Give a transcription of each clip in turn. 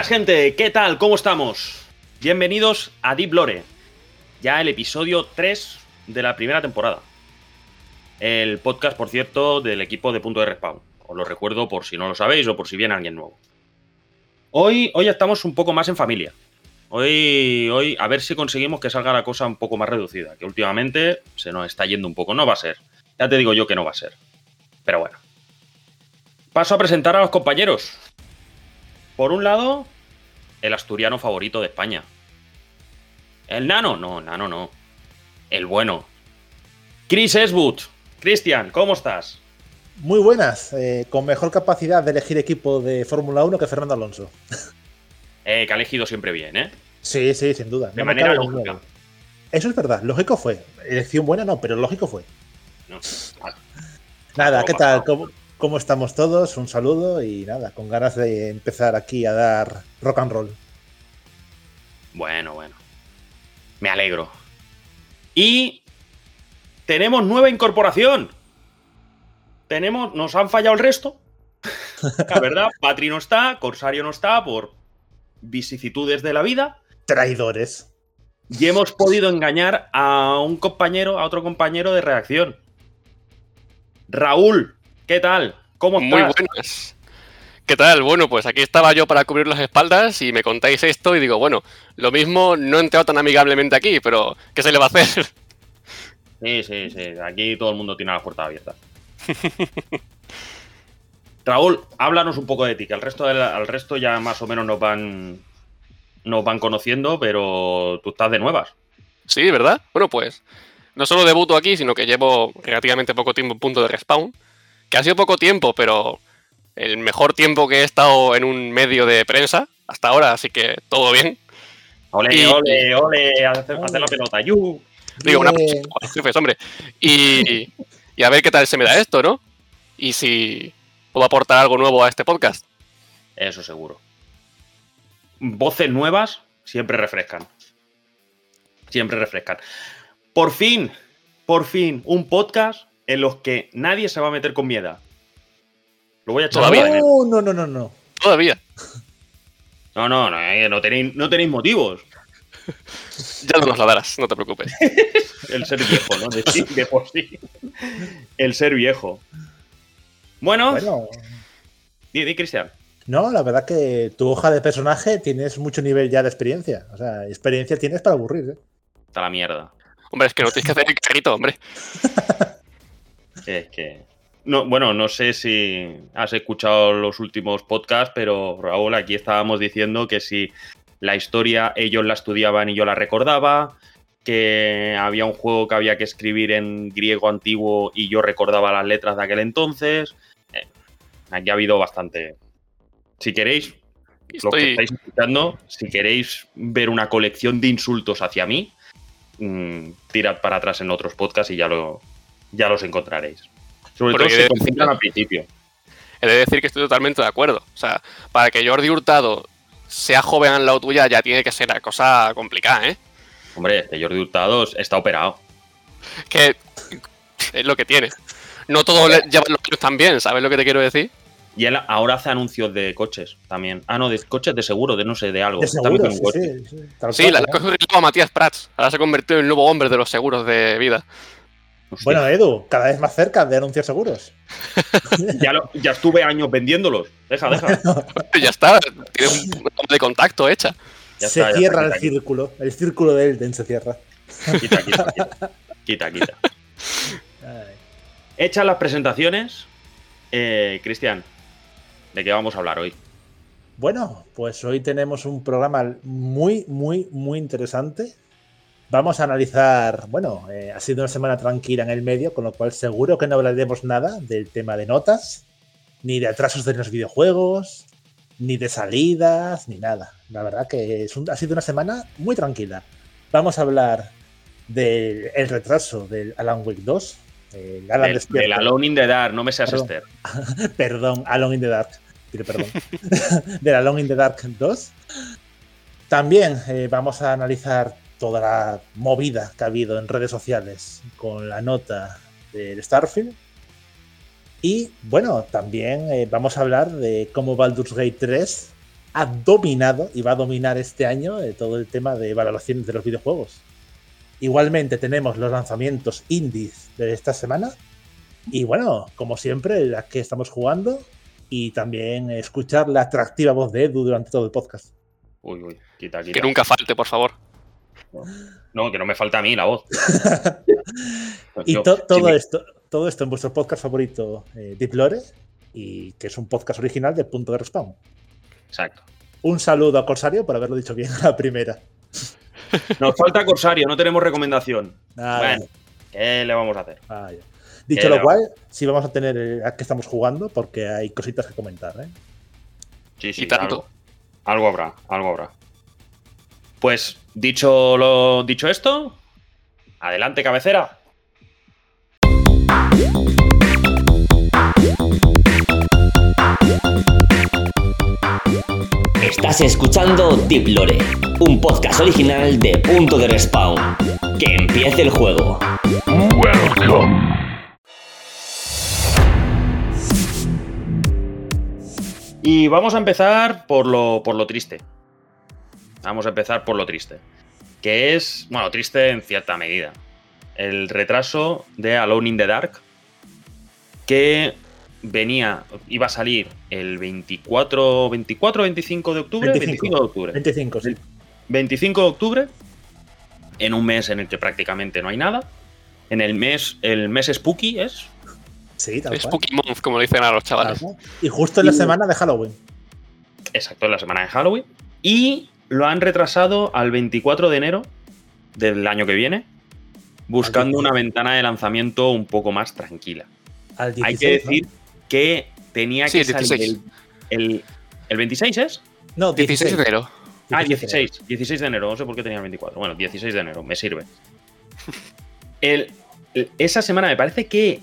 buenas gente, ¿qué tal? ¿Cómo estamos? Bienvenidos a Deep Lore, ya el episodio 3 de la primera temporada. El podcast, por cierto, del equipo de Punto de Respawn. Os lo recuerdo por si no lo sabéis o por si viene alguien nuevo. Hoy, hoy estamos un poco más en familia. Hoy, hoy, a ver si conseguimos que salga la cosa un poco más reducida, que últimamente se nos está yendo un poco. No va a ser. Ya te digo yo que no va a ser. Pero bueno. Paso a presentar a los compañeros. Por un lado, el asturiano favorito de España. ¿El nano? No, nano no. El bueno. Chris Eswood. Cristian, ¿cómo estás? Muy buenas, eh, con mejor capacidad de elegir equipo de Fórmula 1 que Fernando Alonso. Eh, que ha elegido siempre bien, ¿eh? Sí, sí, sin duda. De manera lógica. Eso es verdad, lógico fue. Elección buena no, pero lógico fue. No. Nada, ¿qué tal? ¿Cómo, ¿Cómo, estamos todos? Un saludo y nada, con ganas de empezar aquí a dar rock and roll. Bueno, bueno. Me alegro. Y tenemos nueva incorporación. Tenemos, nos han fallado el resto. La verdad, Patri no está, Corsario no está por vicisitudes de la vida. Traidores. Y hemos podido engañar a un compañero, a otro compañero de reacción. Raúl, ¿qué tal? ¿Cómo estás? Muy buenas. ¿Qué tal? Bueno, pues aquí estaba yo para cubrir las espaldas y me contáis esto y digo, bueno, lo mismo no he entrado tan amigablemente aquí, pero ¿qué se le va a hacer? Sí, sí, sí. Aquí todo el mundo tiene las puertas abiertas. Raúl, háblanos un poco de ti, que al resto, al resto ya más o menos nos van, nos van conociendo, pero tú estás de nuevas. Sí, ¿verdad? Bueno, pues no solo debuto aquí, sino que llevo relativamente poco tiempo en punto de respawn, que ha sido poco tiempo, pero el mejor tiempo que he estado en un medio de prensa hasta ahora, así que todo bien. Ole, y, ole, ole, hacer, hacer la pelota, ¡yu! Digo, una jefes, hombre. Y, y a ver qué tal se me da esto, ¿no? Y si puedo aportar algo nuevo a este podcast. Eso seguro. Voces nuevas siempre refrescan. Siempre refrescan. Por fin, por fin, un podcast en los que nadie se va a meter con miedo. Lo voy a echar Todavía. No, no, no, no, no. Todavía. No, no, no, eh, no, tenéis, no tenéis motivos. Ya no nos la darás, no te preocupes. El ser viejo, ¿no? De, sí, de por sí. El ser viejo. Bueno, Bueno, di, di, Cristian. no, la verdad que tu hoja de personaje tienes mucho nivel ya de experiencia. O sea, experiencia tienes para aburrir, ¿eh? Está la mierda. Hombre, es que no tienes que hacer el carrito, hombre. Es que. No, bueno, no sé si has escuchado los últimos podcasts, pero Raúl, aquí estábamos diciendo que si la historia ellos la estudiaban y yo la recordaba, que había un juego que había que escribir en griego antiguo y yo recordaba las letras de aquel entonces. Eh, aquí ha habido bastante. Si queréis, los que Estoy... estáis escuchando, si queréis ver una colección de insultos hacia mí, mmm, tirad para atrás en otros podcasts y ya, lo, ya los encontraréis. Sobre Porque todo se decir- concentran al principio. He de decir que estoy totalmente de acuerdo. O sea, para que Jordi Hurtado sea joven al lado tuya ya tiene que ser una cosa complicada, ¿eh? Hombre, este Jordi Hurtado está operado. Que es lo que tiene. No todos le- llevan los kilos tan bien, ¿sabes lo que te quiero decir? Y él ahora hace anuncios de coches también. Ah, no, de coches de seguro, de no sé, de algo. De Está seguro, sí, coches. sí, sí, Sí, la la cogió el a Matías Prats. Ahora se ha convertido en el nuevo hombre de los seguros de vida. Hostia. Bueno, Edu, cada vez más cerca de anuncios seguros. ya, lo- ya estuve años vendiéndolos. Deja, deja. ya está, tiene un de contacto hecha. Ya se está, ya cierra está, el quita, círculo. El círculo de Elden se cierra. Quita, quita, quita. Quita. Hechas las presentaciones, eh, Cristian, ¿de qué vamos a hablar hoy? Bueno, pues hoy tenemos un programa muy, muy, muy interesante. Vamos a analizar, bueno, eh, ha sido una semana tranquila en el medio, con lo cual seguro que no hablaremos nada del tema de notas, ni de atrasos de los videojuegos, ni de salidas, ni nada. La verdad que es un- ha sido una semana muy tranquila. Vamos a hablar del el retraso del Alan Wake 2. El Alan Del, del Alone in the Dark, no me seas Perdón. Esther. Perdón, Alone in the Dark. Pido perdón. de la Alone in the Dark 2. También eh, vamos a analizar toda la movida que ha habido en redes sociales con la nota del Starfield. Y bueno, también eh, vamos a hablar de cómo Baldur's Gate 3 ha dominado y va a dominar este año eh, todo el tema de valoraciones de los videojuegos. Igualmente tenemos los lanzamientos indies de esta semana. Y bueno, como siempre, las que estamos jugando. Y también escuchar la atractiva voz de Edu durante todo el podcast. Uy, uy, quita, quita. Que nunca falte, por favor. No, que no me falta a mí la voz. y to- todo, esto, todo esto en vuestro podcast favorito, eh, Deep Lore, y que es un podcast original de Punto de Respawn. Exacto. Un saludo a Corsario por haberlo dicho bien a la primera. Nos falta Corsario, no tenemos recomendación. Nada, Bueno, ¿qué le vamos a hacer? vaya. Dicho Pero- lo cual, sí vamos a tener eh, a qué estamos jugando porque hay cositas que comentar. ¿eh? Sí, sí, Y tanto. Algo, algo habrá, algo habrá. Pues dicho lo dicho esto, adelante cabecera. Estás escuchando Deep Lore, un podcast original de Punto de Respawn. Que empiece el juego. Y vamos a empezar por lo, por lo triste. Vamos a empezar por lo triste. Que es, bueno, triste en cierta medida. El retraso de Alone in the Dark. Que venía, iba a salir el 24, 24, 25 de octubre. 25. 25 de octubre. 25, sí. 25 de octubre, en un mes en el que prácticamente no hay nada. En el mes, el mes Spooky es. Sí, tal cual. Spooky Month, como le dicen a los chavales. Y justo en la Y- semana de Halloween. Exacto, en la semana de Halloween. Y lo han retrasado al 24 de enero del año que viene, buscando una ventana de lanzamiento un poco más tranquila. Al 16, Hay que decir que tenía Sí, que el salir 16. el, el, el 26 es. ¿no? No, 16 de enero. Ah, 16. 16. 16 de enero. No sé por qué tenía el 24. Bueno, 16 de enero. Me sirve. El- el- esa semana me parece que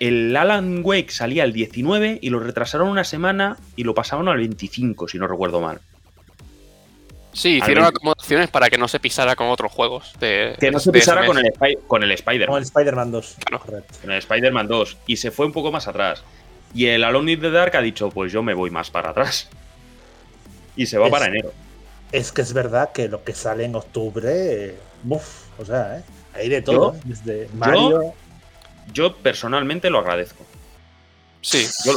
el Alan Wake salía el 19 y lo retrasaron una semana y lo pasaron al 25, si no recuerdo mal. Sí, hicieron acomodaciones para que no se pisara con otros juegos. De, Que no se pisara con el, Spy- con el Spider-Man. el Spider-Man 2. Claro. Correcto. Con el Spider-Man 2. Y se fue un poco más atrás. Y el Alone in the Dark ha dicho, pues yo me voy más para atrás. Y se va Es- para enero. Es que es verdad que lo que sale en octubre. Uf, o sea, ¿eh? hay de todo. Yo-. Desde Mario. Yo personalmente lo agradezco. Sí, Yo,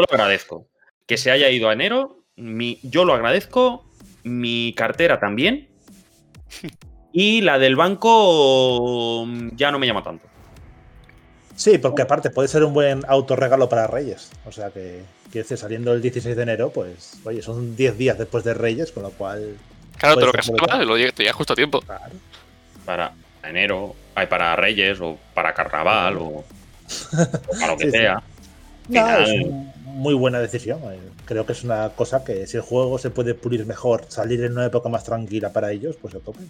lo agradezco. Que se haya ido a enero, mi- yo lo agradezco. Mi cartera también. Y la del banco mm, ya no me llama tanto. Sí, porque aparte puede ser un buen autorregalo para Reyes. O sea que, quiero decir, saliendo el 16 de enero, pues, oye, son 10 días después de Reyes, con lo cual, claro, te lo y lo llega, te llega justo a tiempo. claro. Para enero, hay para Reyes o para Carnaval o, o para lo que Sí, sí. sea. No, Final. Muy buena decisión. eh. Creo que es una cosa que si el juego se puede pulir mejor, salir en una época más tranquila para ellos, pues a tope.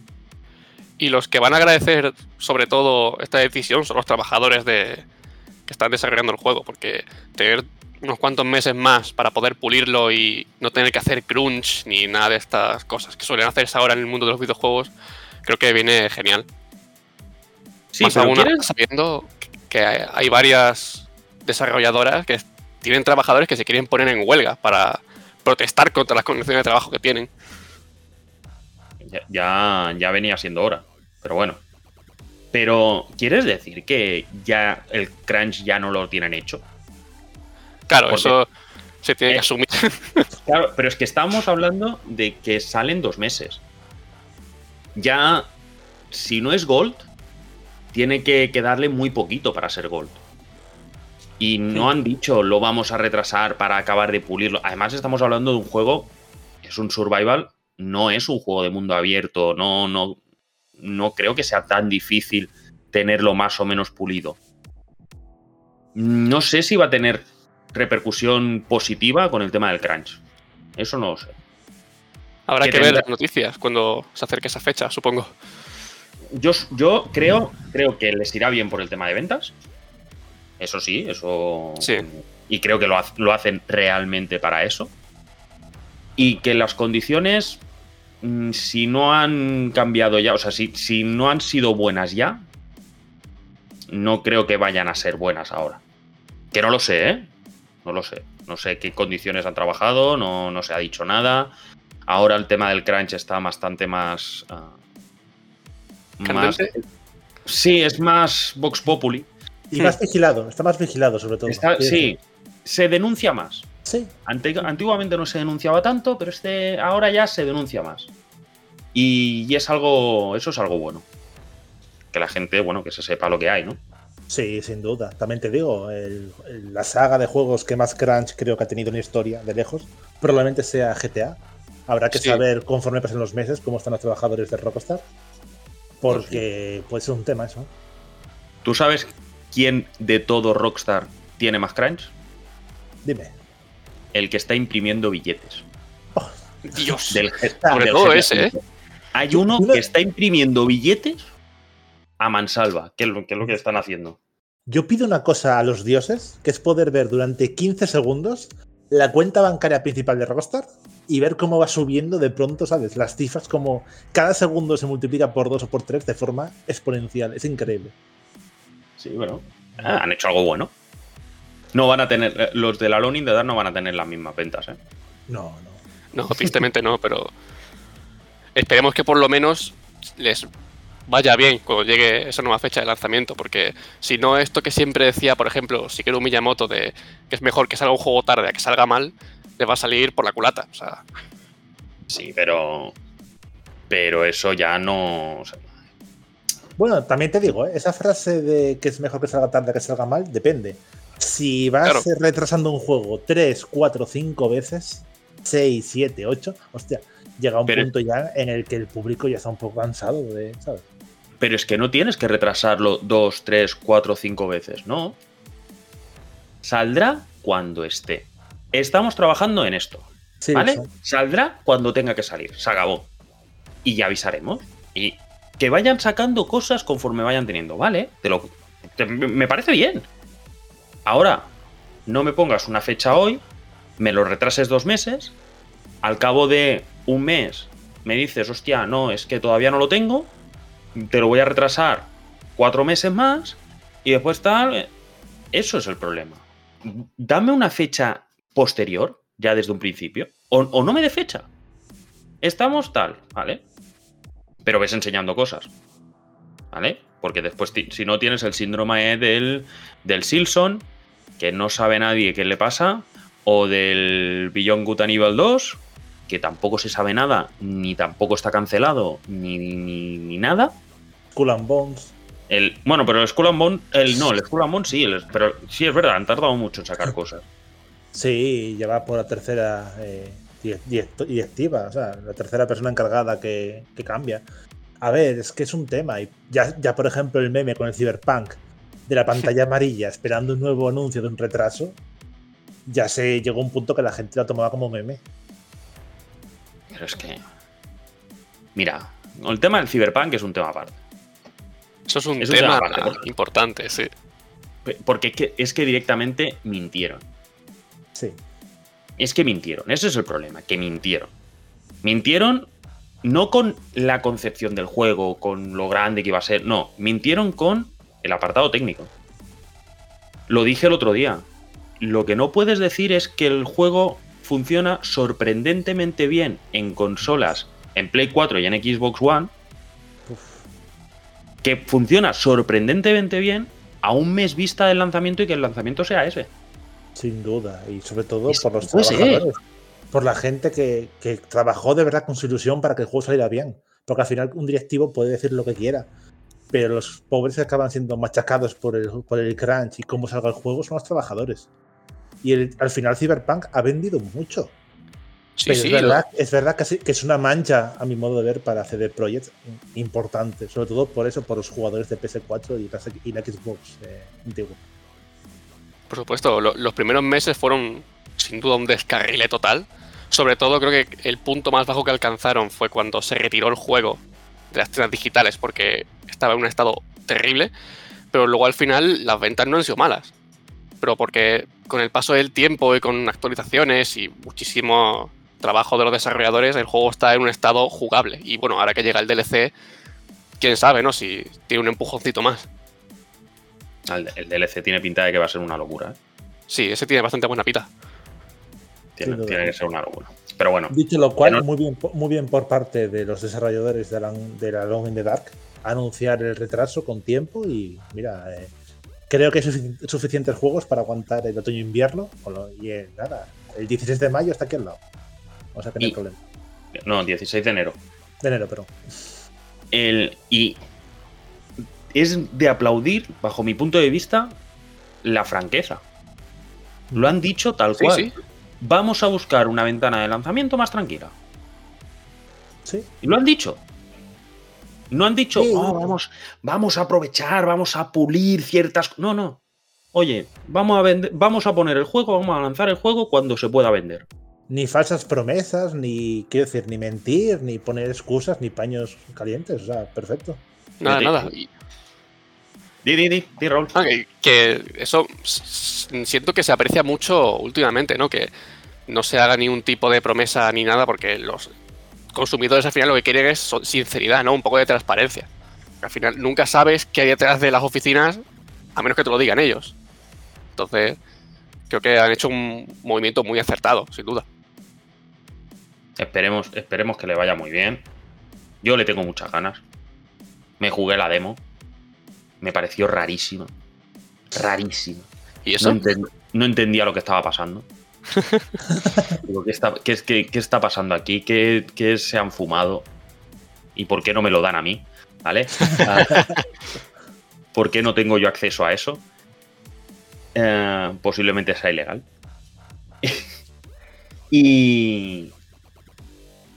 Y los que van a agradecer sobre todo esta decisión son los trabajadores de que están desarrollando el juego, porque tener unos cuantos meses más para poder pulirlo y no tener que hacer crunch ni nada de estas cosas que suelen hacerse ahora en el mundo de los videojuegos, creo que viene genial. Sí, Más aún ¿quieres? sabiendo que hay hay varias desarrolladoras que tienen trabajadores que se quieren poner en huelga para protestar contra las condiciones de trabajo que tienen. Ya, ya, ya venía siendo hora. Pero bueno. Pero, ¿quieres decir que ya el crunch ya no lo tienen hecho? Claro, Porque- eso se tiene Eh, que asumir. Claro, pero es que estamos hablando de que salen dos meses. Ya, si no es Gold, tiene que quedarle muy poquito para ser Gold. Y no han dicho lo vamos a retrasar para acabar de pulirlo. Además, estamos hablando de un juego, es un survival, no es un juego de mundo abierto, no, no, no creo que sea tan difícil tenerlo más o menos pulido. No sé si va a tener repercusión positiva con el tema del crunch. Eso no lo sé. Habrá que que ver las noticias cuando se acerque esa fecha, supongo. Yo, yo creo, creo que les irá bien por el tema de ventas. Eso sí, eso. Sí. Y creo que lo, lo hacen realmente para eso. Y que las condiciones, mm, si no han cambiado ya, o sea, si, si no han sido buenas ya, no creo que vayan a ser buenas ahora. Que no lo sé, ¿eh? No lo sé. No sé qué condiciones han trabajado, no, no se ha dicho nada. Ahora el tema del crunch está bastante más. ah, más sí, es más Vox Populi. Y más vigilado, está más vigilado sobre todo. Está- sí, se denuncia más. Sí, antiguamente no se denunciaba tanto, pero este ahora ya se denuncia más. Y, y es algo. Eso es algo bueno. Que la gente, bueno, que se sepa lo que hay, ¿no? sí, sin duda. También te digo, el- el- la saga de juegos que más crunch creo que ha tenido en la historia, de lejos, probablemente sea GTA. Habrá que Sí. saber conforme pasen los meses cómo están los trabajadores de Rockstar. Porque puede ser un tema eso. ¿Tú sabes quién de todo Rockstar tiene más crunch? Dime. El que está imprimiendo billetes. Dios. Del, Sobre del todo GTA ese, ¿eh? Hay uno que está imprimiendo billetes a mansalva, que es lo que, es lo que están haciendo. Yo pido una cosa a los dioses, que es poder ver durante 15 segundos la cuenta bancaria principal de Rockstar y ver cómo va subiendo de pronto, ¿sabes? Las cifras como cada segundo se multiplica por dos o por tres de forma exponencial. Es increíble. Sí, bueno. ah, han hecho algo bueno. No van a tener. eh, Los de la Lonin de Dar no van a tener las mismas ventas, ¿eh? No, no. No, tristemente no, pero esperemos que por lo menos les vaya bien cuando llegue esa nueva fecha de lanzamiento, porque si no esto que siempre decía, por ejemplo, si quiero un Miyamoto de que es mejor que salga un juego tarde a que salga mal, le va a salir por la culata. O sea, Sí, pero. Pero eso ya no. o sea, Bueno, también te digo, ¿eh? esa frase de que es mejor que salga tarde que salga mal, depende. Si vas Claro. retrasando un juego 3, 4, 5 veces, 6, 7, 8, hostia, llega un Pero- punto ya en el que el público ya está un poco cansado de, ¿sabes? Pero es que no tienes que retrasarlo dos, tres, cuatro, cinco veces, no. Saldrá cuando esté. Estamos trabajando en esto, Sí, ¿vale? eso. Saldrá cuando tenga que salir, se acabó. Y ya avisaremos. Y que vayan sacando cosas conforme vayan teniendo, ¿vale? Te lo, me parece bien. Ahora, no me pongas una fecha hoy, me lo retrases dos meses, al cabo de un mes me dices, hostia, no, es que todavía no lo tengo, te lo voy a retrasar cuatro meses más y después tal. Eso es el problema. Dame una fecha posterior, ya desde un principio, o, o no me dé fecha. Estamos tal, ¿vale? Pero ves enseñando cosas, ¿vale? Porque después, si no tienes el síndrome del, del Silson, que no sabe nadie qué le pasa, o del Beyond Good and Evil 2, que tampoco se sabe nada, ni tampoco está cancelado, ni, ni, ni nada. Skull and Bones. El, bueno, pero el Skull and Bone, el, no, el Skull and Bone sí, el- pero sí es verdad, han tardado mucho en sacar cosas. Sí, ya va por la tercera eh, directiva, o sea, la tercera persona encargada que, que cambia. A ver, es que es un tema. Y ya, ya, por ejemplo, el meme con el Cyberpunk de la pantalla amarilla esperando un nuevo anuncio de un retraso, ya se llegó a un punto que la gente lo tomaba como meme. Pero es que. Mira, el tema del Cyberpunk es un tema aparte. eso es un Es un tema tema aparte, porque- importante, sí. Porque es que, es que directamente mintieron. Sí. Es que mintieron. Ese es el problema, que mintieron. Mintieron no con la concepción del juego, con lo grande que iba a ser. No, mintieron con el apartado técnico. Lo dije el otro día. Lo que no puedes decir es que el juego funciona sorprendentemente bien en consolas, en Play 4 y en Xbox One. Uf. Que funciona sorprendentemente bien a un mes vista del lanzamiento y que el lanzamiento sea ese. Sin duda. Y sobre todo por los puede ser. trabajadores. Por la gente que, que trabajó de verdad con su ilusión para que el juego saliera bien. Porque al final un directivo puede decir lo que quiera. Pero los pobres que acaban siendo machacados por el, por el crunch y cómo salga el juego son los trabajadores. Y el- al final Cyberpunk ha vendido mucho. Sí, pero sí. es, verdad, es verdad que, sí- que es una mancha, a mi modo de ver, para CD Projekt importante. Sobre todo por eso, por los jugadores de PS4 y la, y la Xbox eh, antigua. Por supuesto, lo- los primeros meses fueron sin duda un descarrile total. Sobre todo creo que el punto más bajo que alcanzaron fue cuando se retiró el juego de las tiendas digitales porque estaba en un estado terrible. Pero luego al final las ventas no han sido malas. Pero porque con el paso del tiempo y con actualizaciones y muchísimo trabajo de los desarrolladores, el juego está en un estado jugable. Y bueno, ahora que llega el DLC, quién sabe, ¿no? Si tiene un empujoncito más. El, el DLC tiene pinta de que va a ser una locura. ¿eh? Sí, ese tiene bastante buena pita. Tiene, que ser una locura. Pero bueno, Dicho lo cual, no- muy, bien, muy bien por parte de los desarrolladores de la, de la Long in the Dark anunciar el retraso con tiempo y mira, eh, creo que hay sufici- suficientes juegos para aguantar el otoño-invierno lo- y eh, nada, el 16 de mayo está aquí al lado. O sea que no hay Y- problema. no, 16 de enero. De enero, pero El, y es de aplaudir, bajo mi punto de vista, la franqueza. Lo han dicho tal Sí, cual. sí. Vamos a buscar una ventana de lanzamiento más tranquila. sí. Y lo han dicho. No han dicho, Sí. "Oh, vamos, vamos a aprovechar, vamos a pulir ciertas. No, no. Oye, vamos a vender, vamos a poner el juego, vamos a lanzar el juego cuando se pueda vender. Ni falsas promesas, ni quiero decir, ni mentir, ni poner excusas, ni paños calientes. O sea, perfecto. Nada, nada. Y- Di, di, di, di, Raúl. ah, que, eso siento que se aprecia mucho últimamente, ¿no? Que no se haga ni un tipo de promesa ni nada, porque los consumidores al final lo que quieren es sinceridad, ¿no? Un poco de transparencia. Al final nunca sabes qué hay detrás de las oficinas, a menos que te lo digan ellos. Entonces, creo que han hecho un movimiento muy acertado, sin duda. Esperemos, esperemos que le vaya muy bien. Yo le tengo muchas ganas. Me jugué la demo. Me pareció rarísima. Rarísima. ¿Y eso? No, enten- no entendía lo que estaba pasando. Digo, ¿qué, está, qué es- qué- qué está pasando aquí? ¿Qué, qué se han fumado? ¿Y por qué no me lo dan a mí? ¿Vale? Ah, ¿Por qué no tengo yo acceso a eso? Eh, posiblemente sea ilegal. y.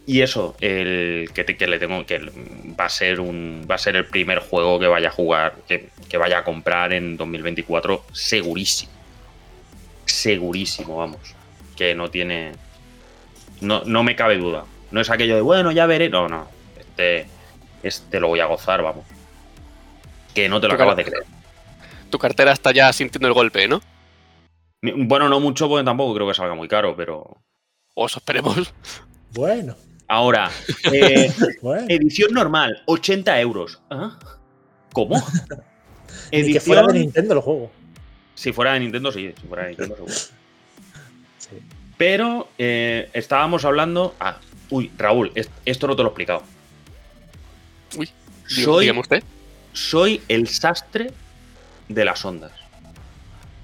Y eso, el que, te- que le tengo que va a ser un va a ser el primer juego que vaya a jugar, que, que vaya a comprar en 2024, segurísimo. Segurísimo, vamos. Que no tiene. No, no me cabe duda. No es aquello de bueno, ya veré. No, no. Este, este lo voy a gozar, vamos. Que no te lo acabas de creer. Tu cartera está ya sintiendo el golpe, ¿no? Bueno, no mucho, porque tampoco creo que salga muy caro, pero. O eso esperemos. Bueno, Ahora, eh, bueno. edición normal, 80 euros. ¿Ah? ¿Cómo? Ni que fuera de Nintendo el juego. Si fuera de Nintendo, sí. Si fuera de Nintendo, seguro. Sí. Pero eh, estábamos hablando. Ah, uy, Raúl, es- esto no te lo he explicado. Uy, Soy, dígame usted. soy el sastre de las ondas.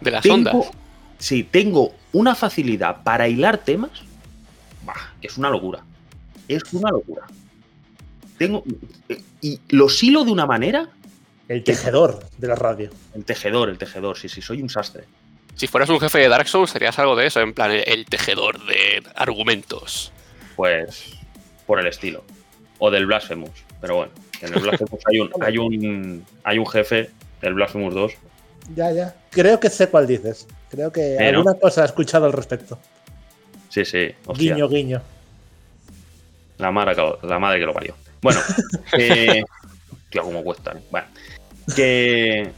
De las Tengo- ondas. Sí, tengo una facilidad para hilar temas. Bah, que es una locura. Es una locura. Tengo. eh, Y los hilo de una manera. El tejedor de la radio. El tejedor, el tejedor, sí, sí, soy un sastre. Si fueras un jefe de Dark Souls, serías algo de eso, en plan el, el tejedor de argumentos. Pues. Por el estilo. O del Blasphemous. Pero bueno, en el Blasphemous hay un, hay un, hay un jefe del Blasphemous 2. Ya, ya. Creo que sé cuál dices. Creo que alguna cosa he escuchado al respecto. Sí, sí. hostia. Guiño, guiño. La madre que lo, la madre que lo parió. Bueno, que. Tío, cómo cuesta. ¿eh? Bueno, que.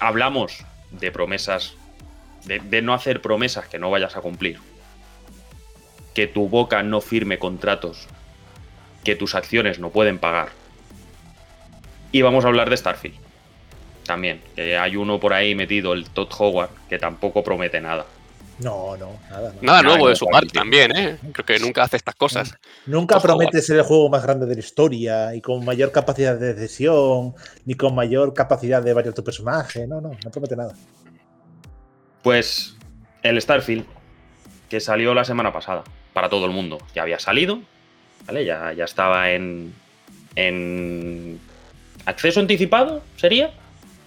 Hablamos de promesas. De, de no hacer promesas que no vayas a cumplir. Que tu boca no firme contratos que tus acciones no pueden pagar. Y vamos a hablar de Starfield. También, que hay uno por ahí metido, el Todd Howard, que tampoco promete nada. No, no, nada. Nada Nada, nuevo de su parte también, ¿eh? Creo que nunca hace estas cosas. Nunca Ojo, promete ser el juego más grande de la historia y con mayor capacidad de decisión, ni con mayor capacidad de variar tu personaje. No, no, no promete nada. Pues el Starfield, que salió la semana pasada, para todo el mundo, ya había salido, ¿vale? Ya, ya estaba en, en acceso anticipado, ¿sería?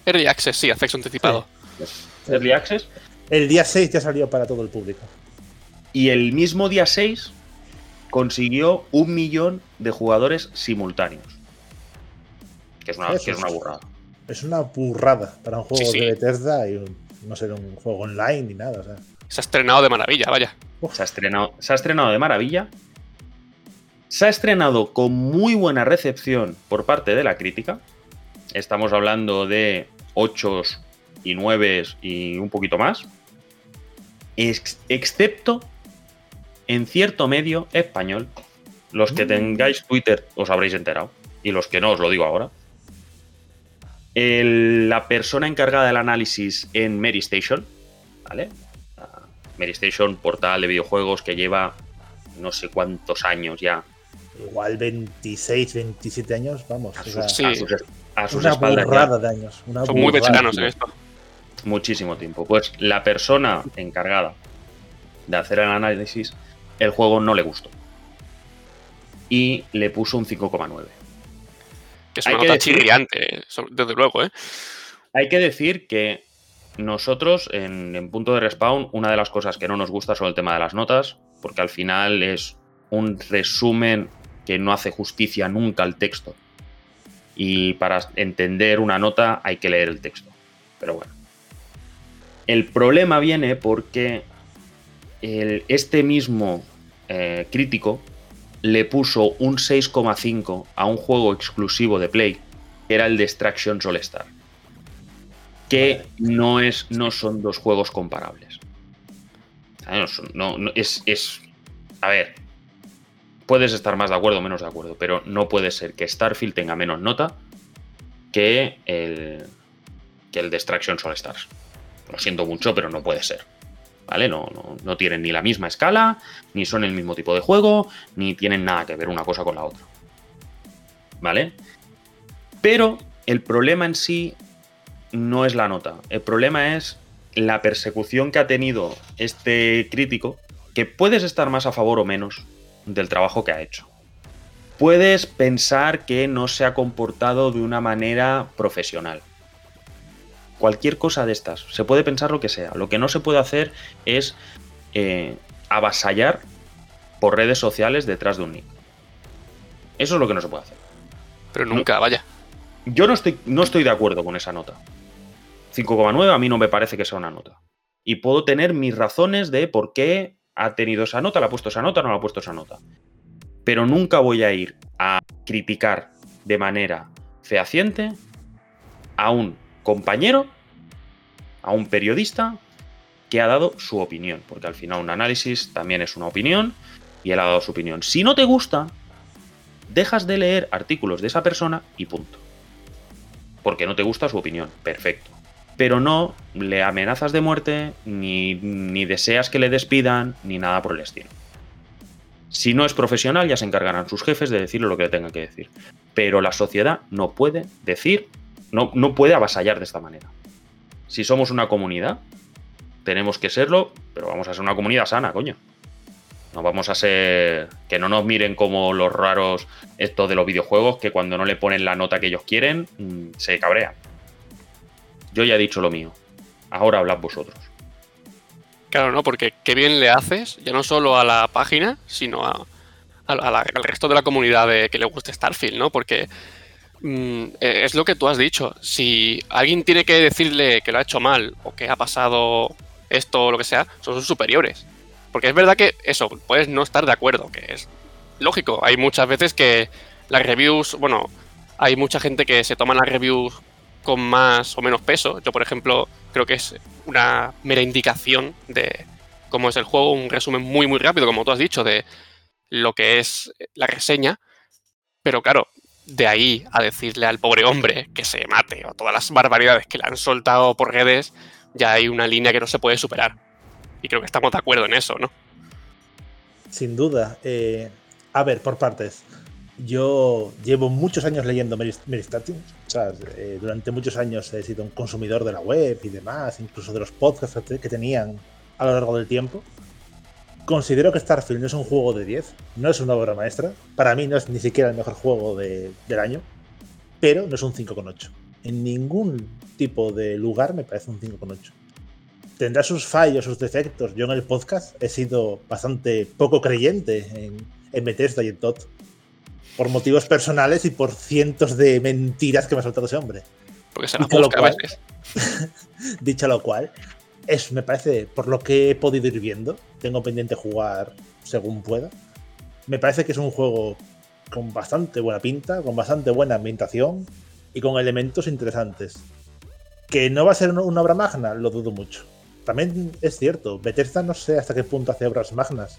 Early Access, sí, acceso anticipado. Early Access. El día 6 ya salió para todo el público. Y el mismo día 6 consiguió un millón de jugadores simultáneos. Que es una, Eso que es una es. burrada. Es una burrada para un juego Sí, sí. de Bethesda y un- no ser un juego online ni nada. o sea. Se ha estrenado de maravilla, vaya. Se ha, estrenado, se ha estrenado de maravilla. Se ha estrenado con muy buena recepción por parte de la crítica. Estamos hablando de 8 y 9 y un poquito más. Ex- excepto en cierto medio español. Los que Mm. tengáis Twitter os habréis enterado. Y los que no, os lo digo ahora. El- la persona encargada del análisis en Mary Station, ¿vale? La, Mary Station, portal de videojuegos que lleva no sé cuántos años ya. Igual 26, 27 años, vamos. A o sus, sea, Sí. a sus- a sus una espaldas de años. Una Son muy veteranos en esto. Muchísimo tiempo. Pues la persona encargada de hacer el análisis, el juego no le gustó. Y le puso un 5,9. Que es Hay una que nota decir- chirriante, so- desde luego, ¿eh? Hay que decir que nosotros en, en punto de respawn, una de las cosas que no nos gusta son el tema de las notas, porque al final es un resumen que no hace justicia nunca al texto. Y para entender una nota hay que leer el texto. Pero bueno. El problema viene porque el- este mismo eh, crítico le puso un 6,5 a un juego exclusivo de Play, que era el Destruction All Star que no, es, no son dos juegos comparables. Ah, No, son- no- no- es, es- A ver, puedes estar más de acuerdo o menos de acuerdo, pero no puede ser que Starfield tenga menos nota que el, que el Destruction. Lo siento mucho, pero no puede ser. ¿Vale? No, no, no tienen ni la misma escala, ni son el mismo tipo de juego, ni tienen nada que ver una cosa con la otra. ¿Vale? Pero el problema en sí no es la nota. El problema es la persecución que ha tenido este crítico, que puedes estar más a favor o menos del trabajo que ha hecho. Puedes pensar que no se ha comportado de una manera profesional. Cualquier cosa de estas. Se puede pensar lo que sea. Lo que no se puede hacer es eh, avasallar por redes sociales detrás de un nick. Eso es lo que no se puede hacer. Pero nunca, vaya. Yo no estoy, no estoy de acuerdo con esa nota. 5,9 a mí no me parece que sea una nota. Y puedo tener mis razones de por qué ha tenido esa nota, le ha puesto esa nota, no le ha puesto esa nota. Pero nunca voy a ir a criticar de manera fehaciente a un compañero, a un periodista que ha dado su opinión. Porque al final un análisis también es una opinión y él ha dado su opinión. Si no te gusta, dejas de leer artículos de esa persona y punto. Porque no te gusta su opinión, perfecto. Pero no le amenazas de muerte, ni, ni deseas que le despidan, ni nada por el estilo. Si no es profesional, ya se encargarán sus jefes de decirle lo que le tengan que decir. Pero la sociedad no puede decir, no, no puede avasallar de esta manera. Si somos una comunidad, tenemos que serlo, pero vamos a ser una comunidad sana, coño. No vamos a ser. Que no nos miren como los raros estos de los videojuegos que cuando no le ponen la nota que ellos quieren, mm, se cabrean. Yo ya he dicho lo mío. Ahora hablad vosotros. Claro, ¿no? Porque qué bien le haces, ya no solo a la página, sino a, al resto de la comunidad de que le guste Starfield, ¿no? Porque es lo que tú has dicho. Si alguien tiene que decirle que lo ha hecho mal o que ha pasado esto o lo que sea, son sus superiores. Porque es verdad que eso, puedes no estar de acuerdo, que es lógico. Hay muchas veces que las reviews, bueno, hay mucha gente que se toma las reviews con más o menos peso. Yo, por ejemplo, creo que es una mera indicación de cómo es el juego, un resumen muy, muy rápido, como tú has dicho, de lo que es la reseña. Pero claro, de ahí a decirle al pobre hombre que se mate o todas las barbaridades que le han soltado por redes, ya hay una línea que no se puede superar. Y creo que estamos de acuerdo en eso, ¿no? Sin duda. Eh, a ver, por partes. Yo llevo muchos años leyendo Statins. O sea, eh, durante muchos años he sido un consumidor de la web y demás, incluso de los podcasts que tenían a lo largo del tiempo. Considero que Starfield no es un juego de 10, no es una obra maestra. Para mí no es ni siquiera el mejor juego de- del año, pero no es un 5,8. En ningún tipo de lugar me parece un 5,8 tendrá sus fallos, sus defectos. Yo en el podcast he sido bastante poco creyente en, en Bethesda y en Todd. Por motivos personales y por cientos de mentiras que me ha soltado ese hombre. Porque se la Dicho lo busca a cual- veces. Dicho lo cual, es, me parece, por lo que he podido ir viendo, tengo pendiente jugar según pueda. Me parece que es un juego con bastante buena pinta, con bastante buena ambientación y con elementos interesantes. Que no va a ser una- obra magna, lo dudo mucho. También es cierto, Bethesda no sé hasta qué punto hace obras magnas.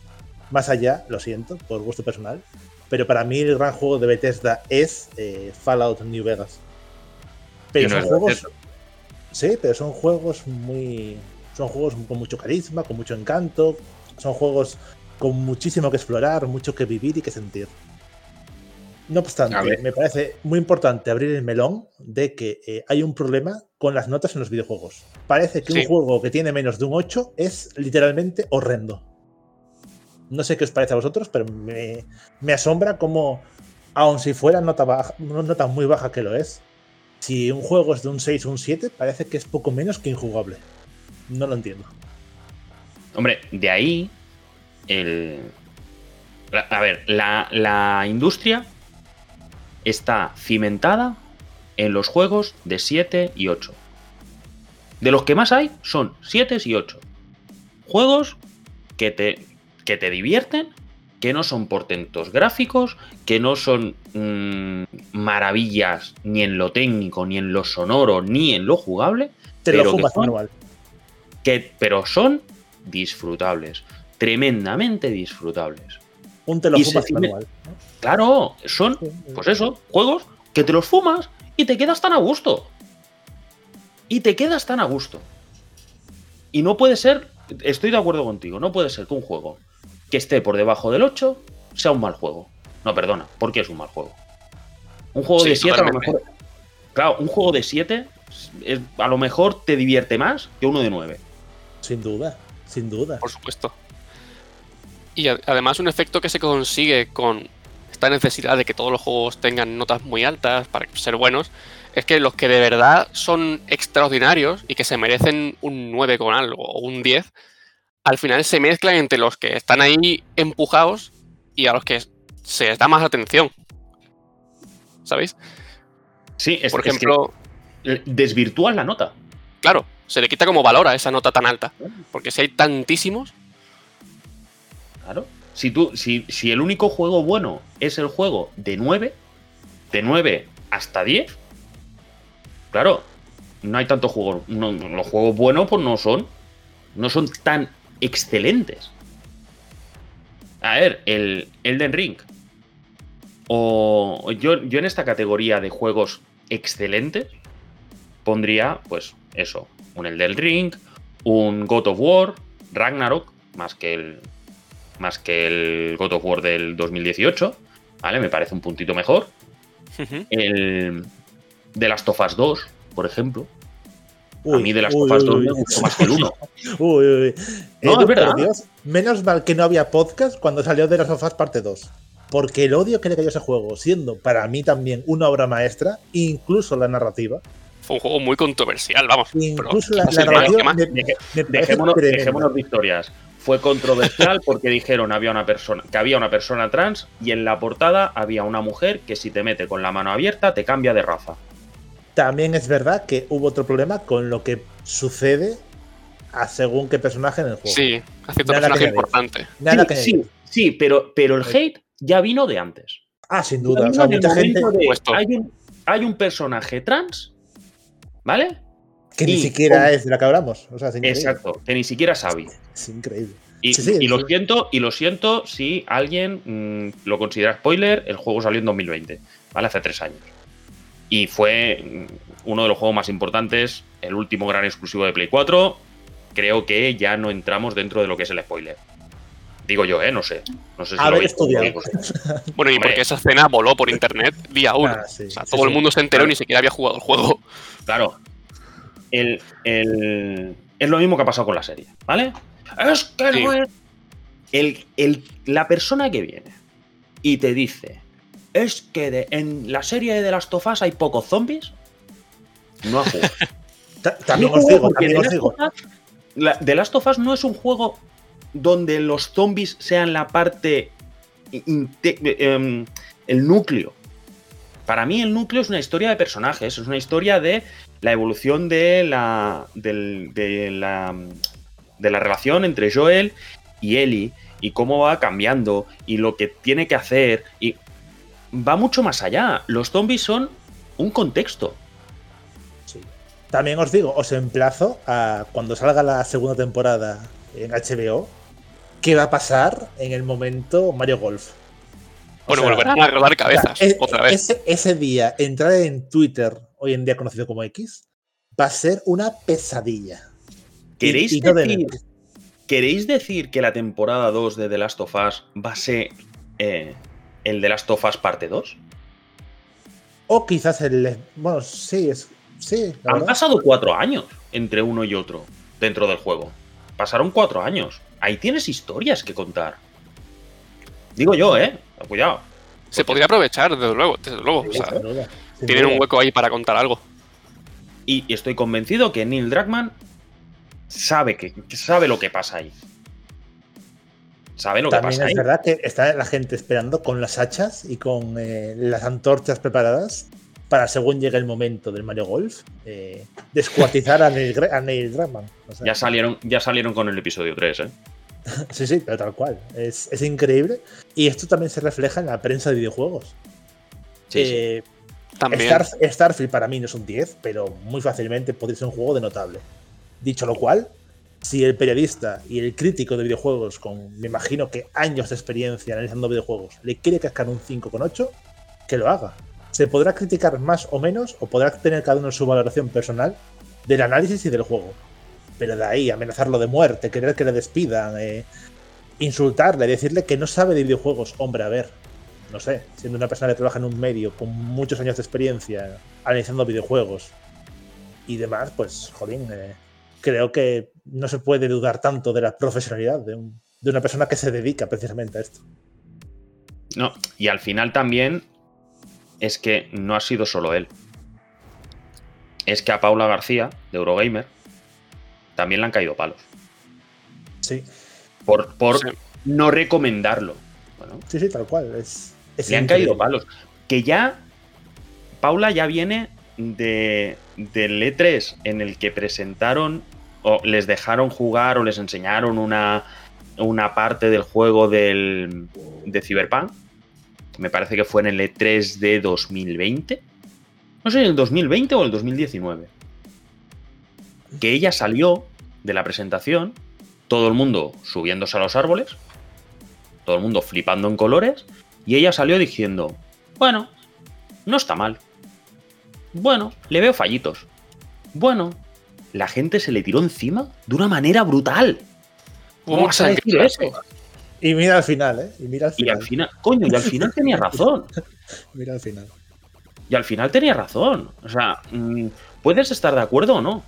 Más allá, lo siento, por gusto personal. Pero para mí el gran juego de Bethesda es eh, Fallout New Vegas. Pero no son juegos. Bethesda. Sí, pero son juegos muy. son juegos con mucho carisma, con mucho encanto, son juegos con muchísimo que explorar, mucho que vivir y que sentir. No obstante, me parece muy importante abrir el melón de que eh, hay un problema con las notas en los videojuegos. Parece que un juego que tiene menos de un 8 es literalmente horrendo. No sé qué os parece a vosotros, pero me, asombra cómo, aun si fuera nota, baja, nota muy baja que lo es, si un juego es de un 6 o un 7, parece que es poco menos que injugable. No lo entiendo. Hombre, de ahí el... A ver, la, la industria está cimentada en los juegos de 7 y 8. De los que más hay son 7 y 8. Juegos que te, que te divierten, que no son portentos gráficos, que no son mm, maravillas ni en lo técnico, ni en lo sonoro, ni en lo jugable. pero, que son, que, pero son disfrutables, tremendamente disfrutables. Un te lo fumas manual. Claro, son, pues eso, juegos que te los fumas y te quedas tan a gusto. Y te quedas tan a gusto. Y no puede ser, estoy de acuerdo contigo, no puede ser que un juego que esté por debajo del 8 sea un mal juego. No, perdona, ¿por qué es un mal juego? Un juego de 7 a lo mejor. Claro, un juego de 7 a lo mejor te divierte más que uno de 9. Sin duda, sin duda. Por supuesto. Y además un efecto que se consigue con esta necesidad de que todos los juegos tengan notas muy altas para ser buenos, es que los que de verdad son extraordinarios y que se merecen un 9 con algo o un 10, al final se mezclan entre los que están ahí empujados y a los que se les da más atención. ¿Sabéis? Sí, es, por ejemplo. desvirtúan la nota. Claro, se le quita como valor a esa nota tan alta. Porque si hay tantísimos. Claro. Si, tú, si, si el único juego bueno es el juego de 9, de 9 hasta 10, claro, no hay tanto juego. los juegos buenos, pues no son. No son tan excelentes. A ver, el Elden Ring. O yo, yo en esta categoría de juegos excelentes pondría, pues, eso. Un Elden Ring, un God of War, Ragnarok, más que el. Más que el God of War del 2018. ¿Vale? Me parece un puntito mejor. El. The Last of Us 2, por ejemplo a mí de las copas 2 me gustó más que el 1. Uy, uy, No, es verdad. menos mal que no había podcast cuando salió de las sofás parte 2. Porque el odio que le cayó a ese juego, siendo para mí también una obra maestra, incluso la narrativa. Fue un juego muy controversial, vamos. Incluso la, narrativa. dejémonos, victorias. Fue controversial porque dijeron había una persona, que había una persona trans y en la portada había una mujer que si te mete con la mano abierta te cambia de raza. También es verdad que hubo otro problema con lo que sucede a según qué personaje en el juego. Sí, a cierto personaje importante. sí, sí, pero, pero el hate ya vino de antes. Ah, sin duda. O sea, mucha gente... hay, un, personaje trans, ¿vale? Que ni siquiera es de la que hablamos. Exacto, que ni siquiera sabe. Es increíble. Y, lo siento, y lo siento si alguien mm, lo considera spoiler, el juego salió en 2020, ¿vale? Hace tres años. Y fue uno de los juegos más importantes, el último gran exclusivo de Play 4. Creo que ya no entramos dentro de lo que es el spoiler. Digo yo, ¿eh? No sé. No sé si lo veis Bueno, y porque esa escena voló por internet día uno. Ah, o sea, todo el mundo se enteró y ni siquiera había jugado el juego. Claro. El, es lo mismo que ha pasado con la serie, ¿vale? Es que no es. El, la persona que viene y te dice es que en la serie de las tofas hay pocos zombies. No ha jugado. también os digo, también os digo. The Last of Us no es un juego donde los zombies sean la parte. Em, el núcleo. Para mí, el núcleo es una historia de personajes, es una historia de la evolución de la. de la. de la relación entre Joel y Ellie y cómo va cambiando y lo que tiene que hacer. Y va mucho más allá. Los zombies son un contexto. Sí. También os digo, os emplazo a cuando salga la segunda temporada en HBO, qué va a pasar en el momento Mario Golf. bueno, volverán a rodar cabezas otra vez. Ese, día, entrar en Twitter, hoy en día conocido como X, va a ser una pesadilla. ¿Queréis, y decir. ¿Queréis decir que la temporada 2 de The Last of Us va a ser eh, el The Last of Us parte 2? O quizás el. Bueno, sí, es. Sí, la Han verdad. pasado cuatro años entre uno y otro dentro del juego. Pasaron cuatro años. Ahí tienes historias que contar. Digo yo, ¿eh? Cuidado. Se podría aprovechar, desde luego, desde luego. o sea, tienen un hueco ahí para contar algo. Y y estoy convencido que Neil Druckmann sabe, que, que sabe lo que pasa ahí. Sabe lo que También pasa es ahí. verdad que está la gente esperando con las hachas y con eh, las antorchas preparadas para según llegue el momento del Mario Golf, eh, descuartizar a Neil, a Neil Druckmann. O sea, Ya salieron, ya salieron con el episodio 3, ¿eh? Sí, sí, pero tal cual. Es, es increíble. Y esto también se refleja en la prensa de videojuegos. Sí, sí. Eh, También. Star- Starfield para mí no es un 10, pero muy fácilmente podría ser un juego de notable. Dicho lo cual, si el periodista y el crítico de videojuegos, con me imagino que años de experiencia analizando videojuegos, le quiere cascar un 5,8, que lo haga. Se podrá criticar más o menos, o podrá tener cada uno su valoración personal del análisis y del juego. Pero de ahí, amenazarlo de muerte, querer que le despidan, eh, insultarle, decirle que no sabe de videojuegos, hombre, a ver, no sé, siendo una persona que trabaja en un medio con muchos años de experiencia analizando videojuegos y demás, pues, jolín, eh, creo que no se puede dudar tanto de la profesionalidad de, un- de una persona que se dedica precisamente a esto. No, y al final también es que no ha sido solo él. Es que a Paula García, de Eurogamer, también le han caído palos. Sí, Por, por Sí. no recomendarlo. Bueno, sí, sí, tal cual. Es, es le han increíble. caído palos. Que ya. Paula ya viene de, del E3 en el que presentaron o les dejaron jugar o les enseñaron una, una parte del juego del, de Cyberpunk. Me parece que fue en el E3 de 2020. No sé, el 2020 o el 2019. Que ella salió de la presentación, todo el mundo subiéndose a los árboles, todo el mundo flipando en colores, y ella salió diciendo, bueno, no está mal. Bueno, le veo fallitos. Bueno, la gente se le tiró encima de una manera brutal. ¿Cómo vas a decir eso? Y mira al final, ¿eh? Y mira al Y final. al final, coño, y al final tenía razón. Mira al final. Y al final tenía razón. O sea, mm, puedes estar de acuerdo o no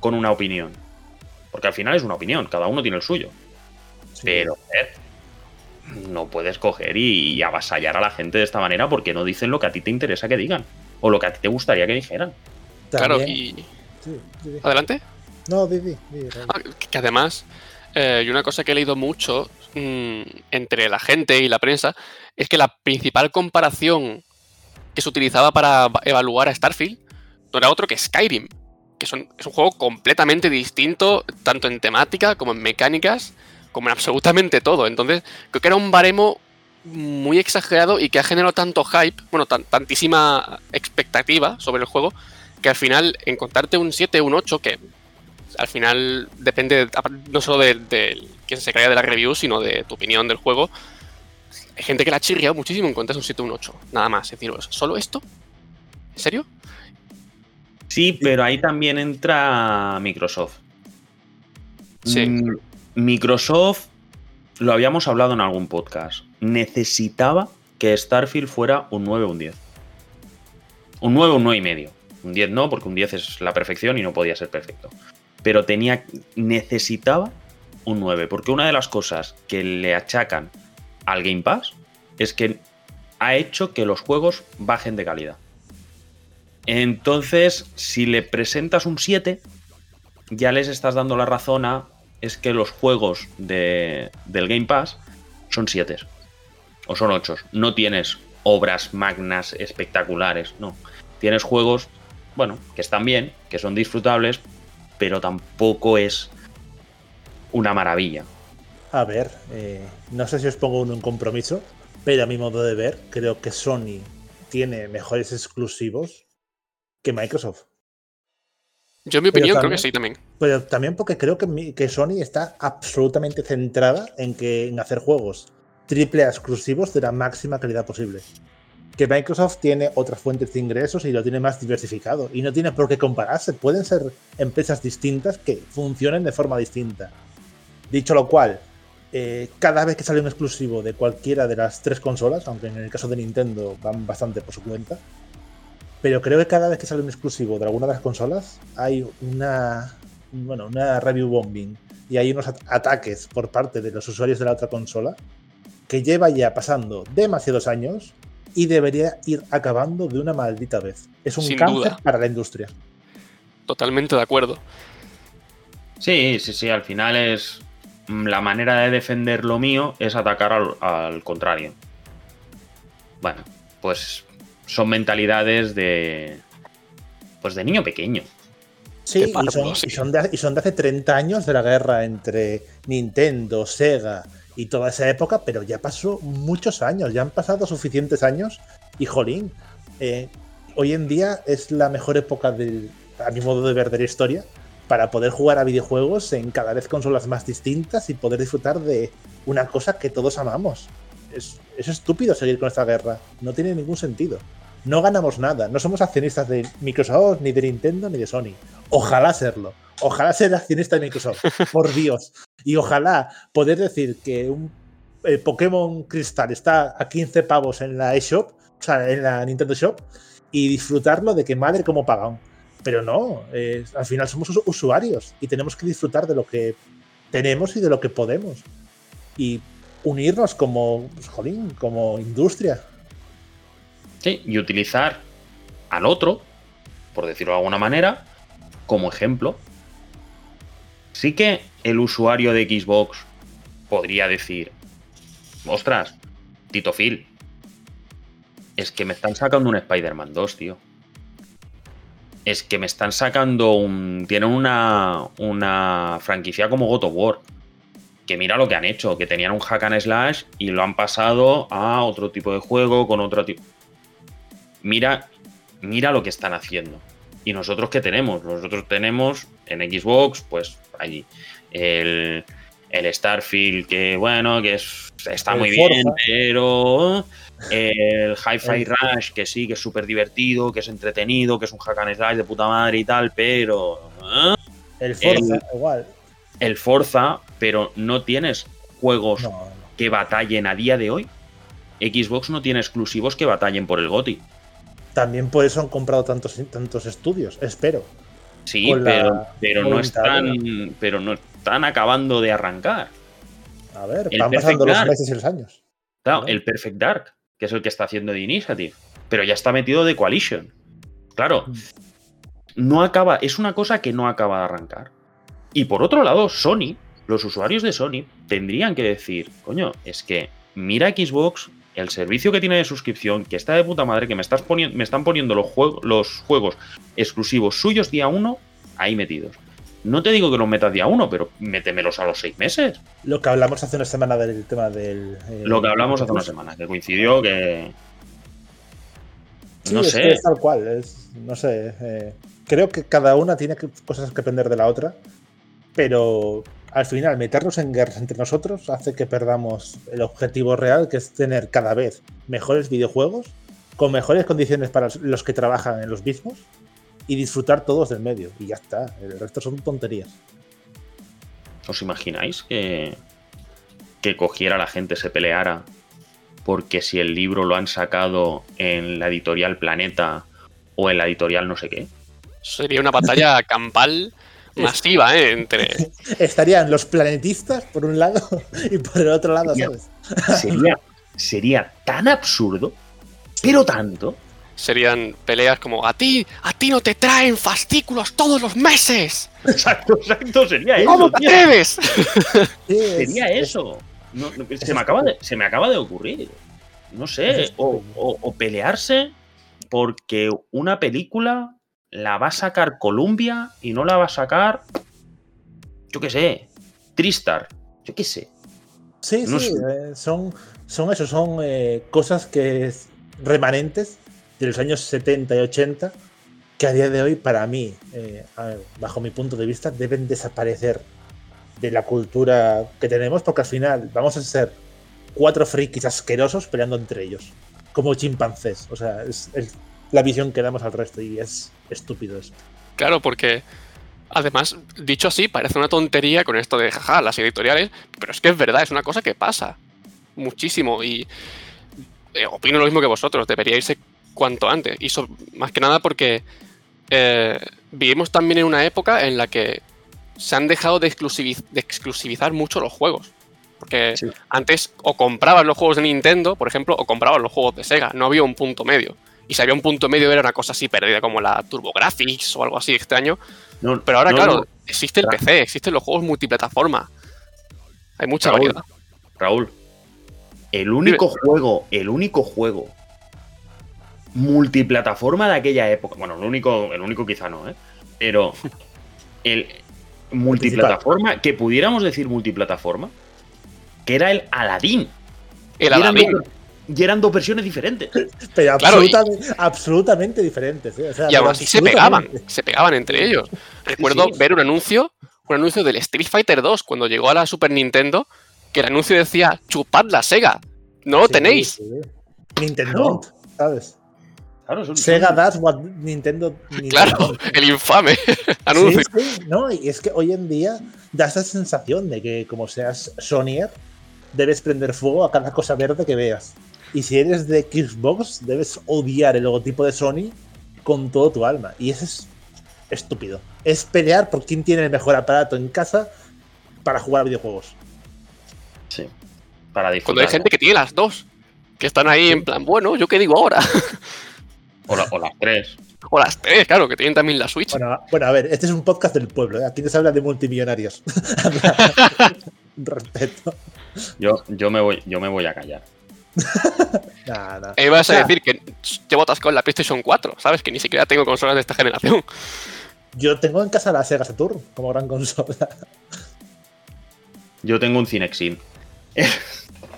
con una opinión. Porque al final es una opinión, cada uno tiene el suyo. Sí. Pero, joder, no puedes coger y, y avasallar a la gente de esta manera porque no dicen lo que a ti te interesa que digan. O lo que a ti te gustaría que dijeran. Claro, y. sí. Adelante. No, di, di. Ah, que además, eh, y una cosa que he leído mucho mm, entre la gente y la prensa es que la principal comparación que se utilizaba para va- evaluar a Starfield no era otro que Skyrim, que son- es un juego completamente distinto, tanto en temática como en mecánicas, como en absolutamente todo. Entonces, creo que era un baremo muy exagerado y que ha generado tanto hype, bueno, tan- tantísima expectativa sobre el juego, que al final encontrarte un 7, un 8, que al final depende no solo de, de quién se caiga de la review, sino de tu opinión del juego. Hay gente que la ha chirriado muchísimo en encontrarse un 7 o un 8. Nada más. Es decir, ¿solo esto? ¿En serio? Sí, pero ahí también entra Microsoft. Sí. Mm, Microsoft, lo habíamos hablado en algún podcast, necesitaba que Starfield fuera un 9 o un 10. Un 9 o un 9 y medio. Un 10 no, porque un 10 es la perfección y no podía ser perfecto. Pero tenía, necesitaba un 9, porque una de las cosas que le achacan al Game Pass es que ha hecho que los juegos bajen de calidad. Entonces, si le presentas un 7, ya les estás dando la razón a es que los juegos de- del Game Pass son 7 o son 8. No tienes obras magnas espectaculares, no. Tienes juegos, bueno, que están bien, que son disfrutables, pero tampoco es una maravilla. A ver, eh, no sé si os pongo un, compromiso, pero a mi modo de ver, creo que Sony tiene mejores exclusivos que Microsoft. Yo, en mi opinión, creo que sí también. Pero también porque creo que, mi- que Sony está absolutamente centrada en, que, en hacer juegos triple A exclusivos de la máxima calidad posible. Que Microsoft tiene otras fuentes de ingresos y lo tiene más diversificado. Y no tiene por qué compararse. Pueden ser empresas distintas que funcionen de forma distinta. Dicho lo cual, eh, cada vez que sale un exclusivo de cualquiera de las tres consolas, aunque en el caso de Nintendo van bastante por su cuenta, pero creo que cada vez que sale un exclusivo de alguna de las consolas hay una, bueno, una review bombing y hay unos ataques por parte de los usuarios de la otra consola que lleva ya pasando demasiados años y debería ir acabando de una maldita vez. Es un cáncer para la industria. Totalmente de acuerdo. Sí, sí, sí, al final es la manera de defender lo mío es atacar al, contrario. Bueno, pues son mentalidades de pues de niño pequeño. Sí, y son, de, y son de hace 30 años de la guerra entre Nintendo, Sega y toda esa época, pero ya pasó muchos años, ya han pasado suficientes años y jolín, eh, hoy en día es la mejor época a mi modo de ver de la historia para poder jugar a videojuegos en cada vez consolas más distintas y poder disfrutar de una cosa que todos amamos. Es, es estúpido seguir con esta guerra, no tiene ningún sentido. No ganamos nada, no somos accionistas de Microsoft, ni de Nintendo, ni de Sony. Ojalá serlo. Ojalá ser accionista de Microsoft, por Dios. Y ojalá poder decir que un Pokémon Crystal está a 15 pavos en la eShop, o sea, en la Nintendo Shop, y disfrutarlo de que madre como pagan. Pero no, al final somos usuarios y tenemos que disfrutar de lo que tenemos y de lo que podemos. Y unirnos como, pues, jolín, como industria. Sí, y utilizar al otro, por decirlo de alguna manera, como ejemplo Sí que el usuario de Xbox podría decir, ostras, Tito Phil, es que me están sacando un Spider-Man 2, tío. Es que me están sacando un... Tienen una, una franquicia como God War. Que mira lo que han hecho, que tenían un hack and slash y lo han pasado a otro tipo de juego con otro tipo... Mira, mira lo que están haciendo. ¿Y nosotros qué tenemos? Nosotros tenemos en Xbox, pues allí el, Starfield, que bueno, que está muy bien, pero el Hi-Fi Rush, que sí, que es súper divertido, que es entretenido, que es un hack and slash de puta madre y tal, pero. ¿eh? El Forza, igual. El Forza, pero no tienes juegos que batallen a día de hoy. Xbox no tiene exclusivos que batallen por el GOTI. También por eso han comprado tantos, tantos estudios, espero. Sí, pero, pero no están. Pero no están acabando de arrancar. A ver, van pasando los meses y los años. Claro, el Perfect Dark, que es el que está haciendo de Initiative. Pero ya está metido de Coalition. Claro. Mm. No acaba. Es una cosa que no acaba de arrancar. Y por otro lado, Sony, los usuarios de Sony, tendrían que decir, coño, es que mira Xbox el servicio que tiene de suscripción, que está de puta madre, que me, estás poniendo, me están poniendo los, los juegos exclusivos suyos día uno, ahí metidos. No te digo que los metas día uno, pero métemelos a los seis meses. Lo que hablamos hace una semana del tema del. Eh, Lo que hablamos hace una semana, que coincidió que. no es sé. tal cual, no sé. Eh, creo que cada una tiene cosas que aprender de la otra, pero al final meternos en guerras entre nosotros hace que perdamos el objetivo real, que es tener cada vez mejores videojuegos, con mejores condiciones para los que trabajan en los mismos y disfrutar todos del medio. Y ya está, el resto son tonterías. ¿Os imagináis que, que cogiera la gente, se peleara? Porque si el libro lo han sacado en la editorial Planeta o en la editorial no sé qué. Sería una batalla campal masiva, ¿eh? Entre... Estarían los planetistas por un lado y por el otro lado, ¿sabes? Sería, sería tan absurdo, pero tanto. Serían peleas como a ti, a ti no te traen fascículos todos los meses. Exacto, exacto, sería eso. ¿Cómo te sería eso. se, me acaba de, se me acaba de ocurrir. No sé, o pelearse porque una película la va a sacar Columbia y no la va a sacar, yo qué sé, Tristar, yo qué sé. Sí, sí, eh, son, son eso, son eh, cosas que remanentes de los años 70 y 80 que a día de hoy, para mí, eh, bajo mi punto de vista, deben desaparecer de la cultura que tenemos, porque al final vamos a ser cuatro frikis asquerosos peleando entre ellos. como chimpancés. O sea, es, la visión que damos al resto y es estúpido eso. Claro, porque además, dicho así, parece una tontería con esto de jaja, las editoriales, pero es que es verdad, es una cosa que pasa muchísimo y eh, opino lo mismo que vosotros, debería irse cuanto antes. Y so- más que nada porque eh, vivimos también en una época en la que se han dejado de, exclusiviz- de exclusivizar mucho los juegos. Porque Sí. antes o comprabas los juegos de Nintendo, por ejemplo, o comprabas los juegos de Sega. No había un punto medio. Y si había un punto medio era una cosa así perdida como la TurboGrafx o algo así extraño. No, Pero ahora, no, claro, no. existe el PC, existen los juegos multiplataforma. Hay mucha Raúl, variedad. Raúl, el único juego, el único juego multiplataforma de aquella época, bueno, el único, el único quizá no, ¿eh? Pero el multiplataforma, que pudiéramos decir multiplataforma, que era el Aladdin. El Aladdin. Y eran dos versiones diferentes. Pero Claro, y- absolutamente, diferentes. ¿eh? O sea, Y aún así se pegaban, se pegaban entre ellos. Recuerdo sí. ver un anuncio, un anuncio del Street Fighter 2 cuando llegó a la Super Nintendo, que el anuncio decía, chupad la Sega, no lo Sí, tenéis. sí. Nintendo, ¿sabes? Claro, son- Sega son- what Nintendo. Claro, el infame anuncio. Sí, sí, no, y es que hoy en día da esa sensación de que como seas Sonyer, debes prender fuego a cada cosa verde que veas. Y si eres de Xbox, debes odiar el logotipo de Sony con todo tu alma. Y eso es estúpido. Es pelear por quién tiene el mejor aparato en casa para jugar a videojuegos. Sí. Para Cuando disfrutar. hay gente que tiene las dos, que están ahí en plan, bueno, ¿yo qué digo ahora? o, la- o las tres. o las tres, claro, que tienen también la Switch. Bueno, bueno, a ver, este es un podcast del pueblo. ¿eh? Aquí no se habla de multimillonarios. Respeto. Yo, yo, me voy, yo me voy a callar. Nah, nah. E ibas O a decir que llevo atascado en la PlayStation 4, ¿sabes? Que ni siquiera tengo consolas de esta generación. Yo tengo en casa la Sega Saturn como gran consola. Yo tengo un Cinexin.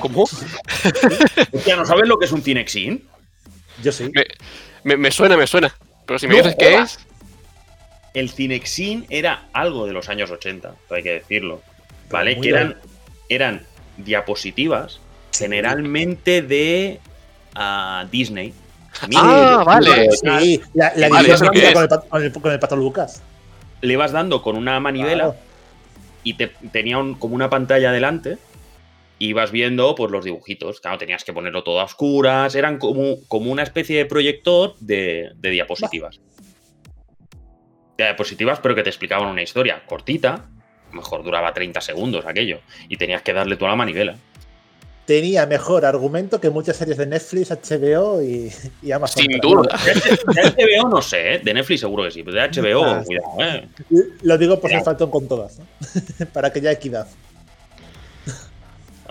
¿Cómo? Hostia, ¿no sabes lo que es un Cinexin? Yo sí. Me, me- me suena, me suena. Pero si me No dices qué es, El Cinexin era algo de los años 80, hay que decirlo. ¿Vale? Que eran, eran diapositivas generalmente de ah, Disney. Ah, vale. Sí, la, la con el, pat- con, el, con el pato Lucas. Le vas dando con una manivela Claro. y te, tenía un- como una pantalla delante y ibas viendo pues, los dibujitos. Claro, tenías que ponerlo todo a oscuras. Eran como, como una especie de proyector de, de diapositivas. De diapositivas, pero que te explicaban una historia cortita. A lo mejor duraba 30 segundos aquello. Y tenías que darle toda la manivela. Tenía mejor argumento que muchas series de Netflix, HBO y, y Amazon. sin duda. De HBO no sé, ¿eh? de Netflix seguro que sí, pero de HBO, Ah, cuidado, ¿eh? Lo digo por si Claro. faltan con todas, ¿no? para que haya equidad.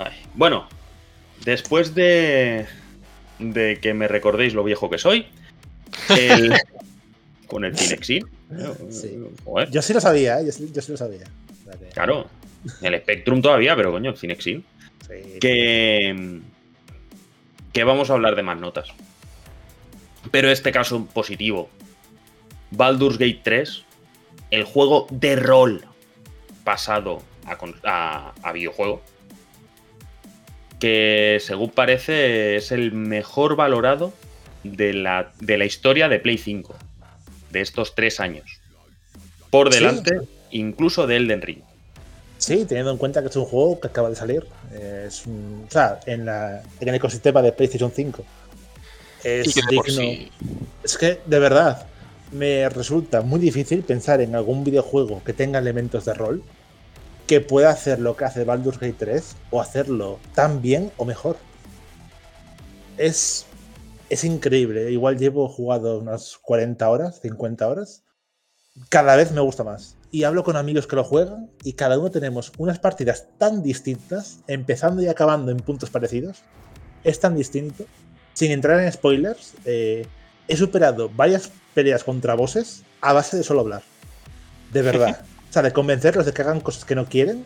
Ay, Bueno, después de, de que me recordéis lo viejo que soy, el- con el Sí. joder, Yo sí lo sabía, ¿eh? yo, sí, yo sí lo sabía. Claro, el Spectrum todavía, pero coño, el sí. que, que vamos a hablar de más notas. Pero este caso positivo, Baldur's Gate 3, el juego de rol pasado a- a videojuego, que según parece es el mejor valorado de la, de la historia de Play 5, de estos tres años. Por Sí. delante, incluso de Elden Ring. Sí, teniendo en cuenta que es un juego que acaba de salir. eh, Es un- o sea, en, la, en el ecosistema de PlayStation 5. Es digno. sí- Es que, de verdad, me resulta muy difícil pensar en algún videojuego que tenga elementos de rol que pueda hacer lo que hace Baldur's Gate 3 o hacerlo tan bien o mejor. Es, es increíble. Igual llevo jugado unas 40 horas, 50 horas. Cada vez me gusta más. Y hablo con amigos que lo juegan y cada uno tenemos unas partidas tan distintas, empezando y acabando en puntos parecidos. Es tan distinto. Sin entrar en spoilers, eh, he superado varias peleas contra bosses a base de solo hablar. De verdad. sea, de convencerlos de que hagan cosas que no quieren.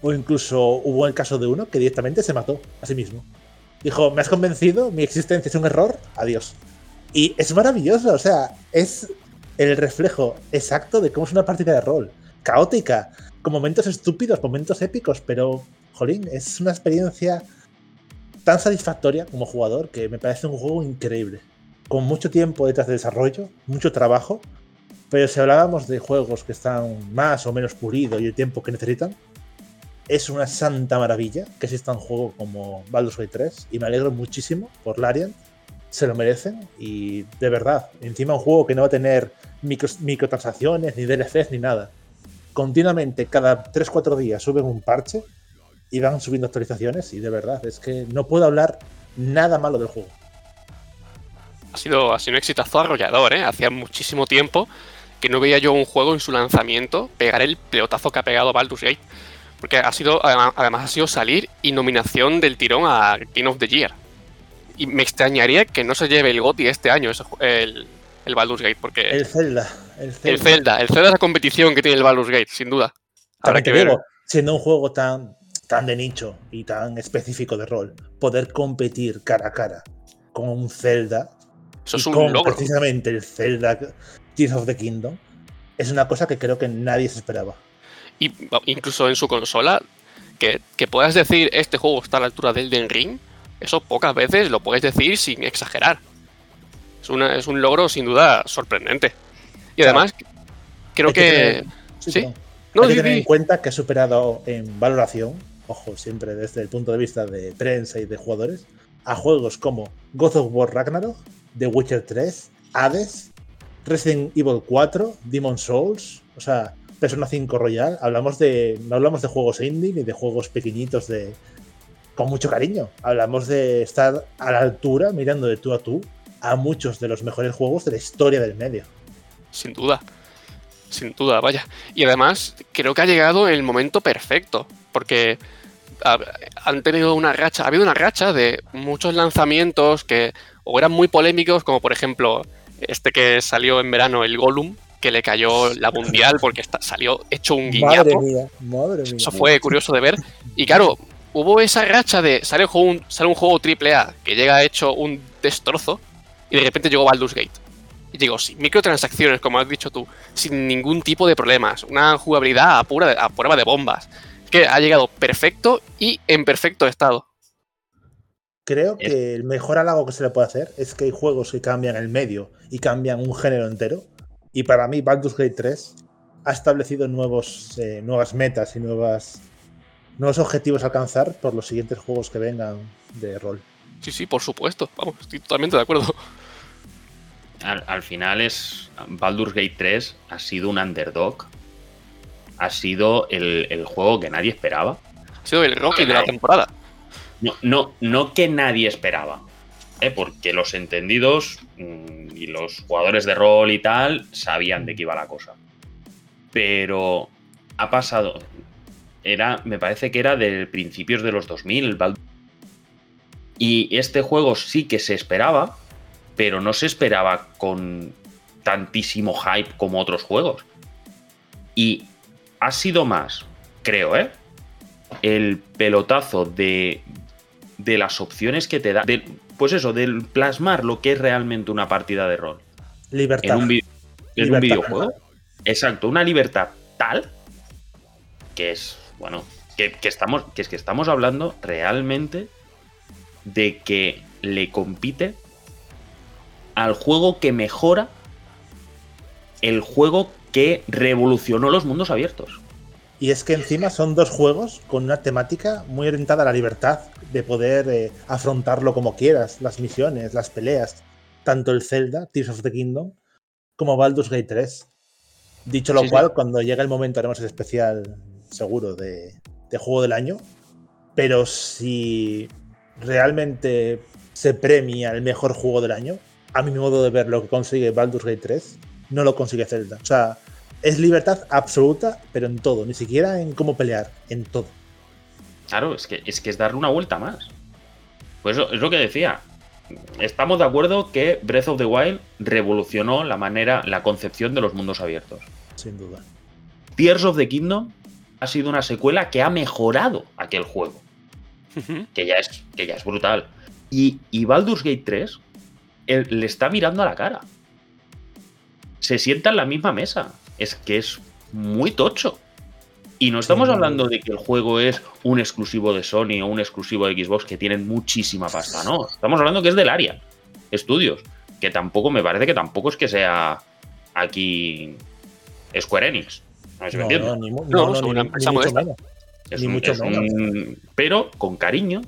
O incluso hubo el caso de uno que directamente se mató a sí mismo. Dijo, me has convencido, mi existencia es un error, adiós. Y es maravilloso, o sea, es el reflejo exacto de cómo es una partida de rol. Caótica, con momentos estúpidos, momentos épicos, pero, jolín, es una experiencia tan satisfactoria como jugador que me parece un juego increíble. Con mucho tiempo detrás de desarrollo, mucho trabajo. Pero si hablábamos de juegos que están más o menos pulidos y el tiempo que necesitan, es una santa maravilla que exista un juego como Baldur's Gate 3 y me alegro muchísimo por Larian. Se lo merecen y de verdad, encima un juego que no va a tener microtransacciones, ni DLCs, ni nada. Continuamente, cada 3-4 días suben un parche y van subiendo actualizaciones y de verdad, es que no puedo hablar nada malo del juego. Ha sido, ha sido un exitazo arrollador, ¿eh? Hacía muchísimo tiempo que no veía yo un juego en su lanzamiento pegar el pelotazo que ha pegado Baldur's Gate. Porque ha sido, además ha sido salir y nominación del tirón a King of the Year. Y me extrañaría que no se lleve el GOTY este año, el, el Baldur's Gate, porque... El Zelda. El Zelda, el Zelda, el Zelda es la competición que tiene el Baldur's Gate, sin duda. Habrá que ver. siendo un juego tan, tan de nicho y tan específico de rol, poder competir cara a cara con un Zelda... Eso es un logro. Precisamente el Zelda Tears of the Kingdom es una cosa que creo que nadie se esperaba y incluso en su consola, que, puedas decir este juego está a la altura del Den Ring, eso pocas veces lo puedes decir sin exagerar. Es, una, es un logro sin duda sorprendente. Y además, creo que... sí, No, Hay que tener en cuenta que ha superado en valoración, ojo, siempre desde el punto de vista de prensa y de jugadores, a juegos como God of War Ragnarok, The Witcher 3, Hades, Resident Evil 4, Demon Souls, o sea, Persona 5 Royal, hablamos de, no hablamos de juegos indie ni de juegos pequeñitos de, con mucho cariño. Hablamos de estar a la altura, mirando de tú a tú, a muchos de los mejores juegos de la historia del medio. Sin duda, sin duda, vaya. Y además, creo que ha llegado el momento perfecto, porque han tenido una racha, ha habido una racha de muchos lanzamientos que o eran muy polémicos, como por ejemplo este que salió en verano, el Gollum, que le cayó la mundial porque salió hecho un guiñapo. Madre mía, madre mía. Eso fue curioso de ver. Y claro, hubo esa racha de sale un juego, sale un juego AAA que llega hecho un destrozo y de repente llegó Baldur's Gate. Y digo, sin microtransacciones, como has dicho tú, sin ningún tipo de problemas, una jugabilidad a, pura, a prueba de bombas, que ha llegado perfecto y en perfecto estado. Creo que el mejor halago que se le puede hacer es que hay juegos que cambian el medio y cambian un género entero y para mí, Baldur's Gate 3 ha establecido nuevos, eh, nuevas metas y nuevas, nuevos objetivos a alcanzar por los siguientes juegos que vengan de rol. Sí, sí, por supuesto. Vamos, estoy totalmente de acuerdo. Al, final es. Baldur's Gate 3 ha sido un underdog. Ha sido el, juego que nadie esperaba. Ha sido el Rocky de la temporada. No, no, que nadie esperaba. ¿eh? porque los entendidos mm, y los jugadores de rol y tal sabían de qué iba la cosa. Pero ha pasado. Era, me parece que era de principios de los 2000. Y este juego sí que se esperaba, pero no se esperaba con tantísimo hype como otros juegos. Y ha sido más, creo, ¿eh? El pelotazo de, de las opciones que te da pues eso, del plasmar lo que es realmente una partida de rol. Libertad. En un, videojuego. Exacto, una libertad tal que es, bueno, que, estamos, que es que estamos hablando realmente de que le compite al juego que mejora el juego que revolucionó los mundos abiertos. Y es que encima son dos juegos con una temática muy orientada a la libertad, de poder eh, afrontarlo como quieras, las misiones, las peleas, tanto el Zelda, Tears of the Kingdom, como Baldur's Gate 3. Dicho lo cual, cuando llegue el momento haremos el especial seguro de, de juego del año, pero si realmente se premia el mejor juego del año, a mi modo de ver lo que consigue Baldur's Gate 3, no lo consigue Zelda. O sea, es libertad absoluta, pero en todo, ni siquiera en cómo pelear, en todo. Claro, es que es, que es darle una vuelta más. Pues eso, es lo que decía. Estamos de acuerdo que Breath of the Wild revolucionó la manera, la concepción de los mundos abiertos. Sin duda. Tears of the Kingdom ha sido una secuela que ha mejorado aquel juego. que, ya es, que ya es brutal. Y, y Baldur's Gate 3 le está mirando a la cara. Se sienta en la misma mesa es que es muy tocho. Y no estamos Sí. hablando de que el juego es un exclusivo de Sony o un exclusivo de Xbox que tienen muchísima pasta, no. Estamos hablando que es del área. Estudios. Que tampoco, me parece que tampoco es que sea aquí Square Enix. No sé si me No, entiendes. no, ni, No, no, ni- ni mucho. Es Ni un- mucho es un- Pero con cariño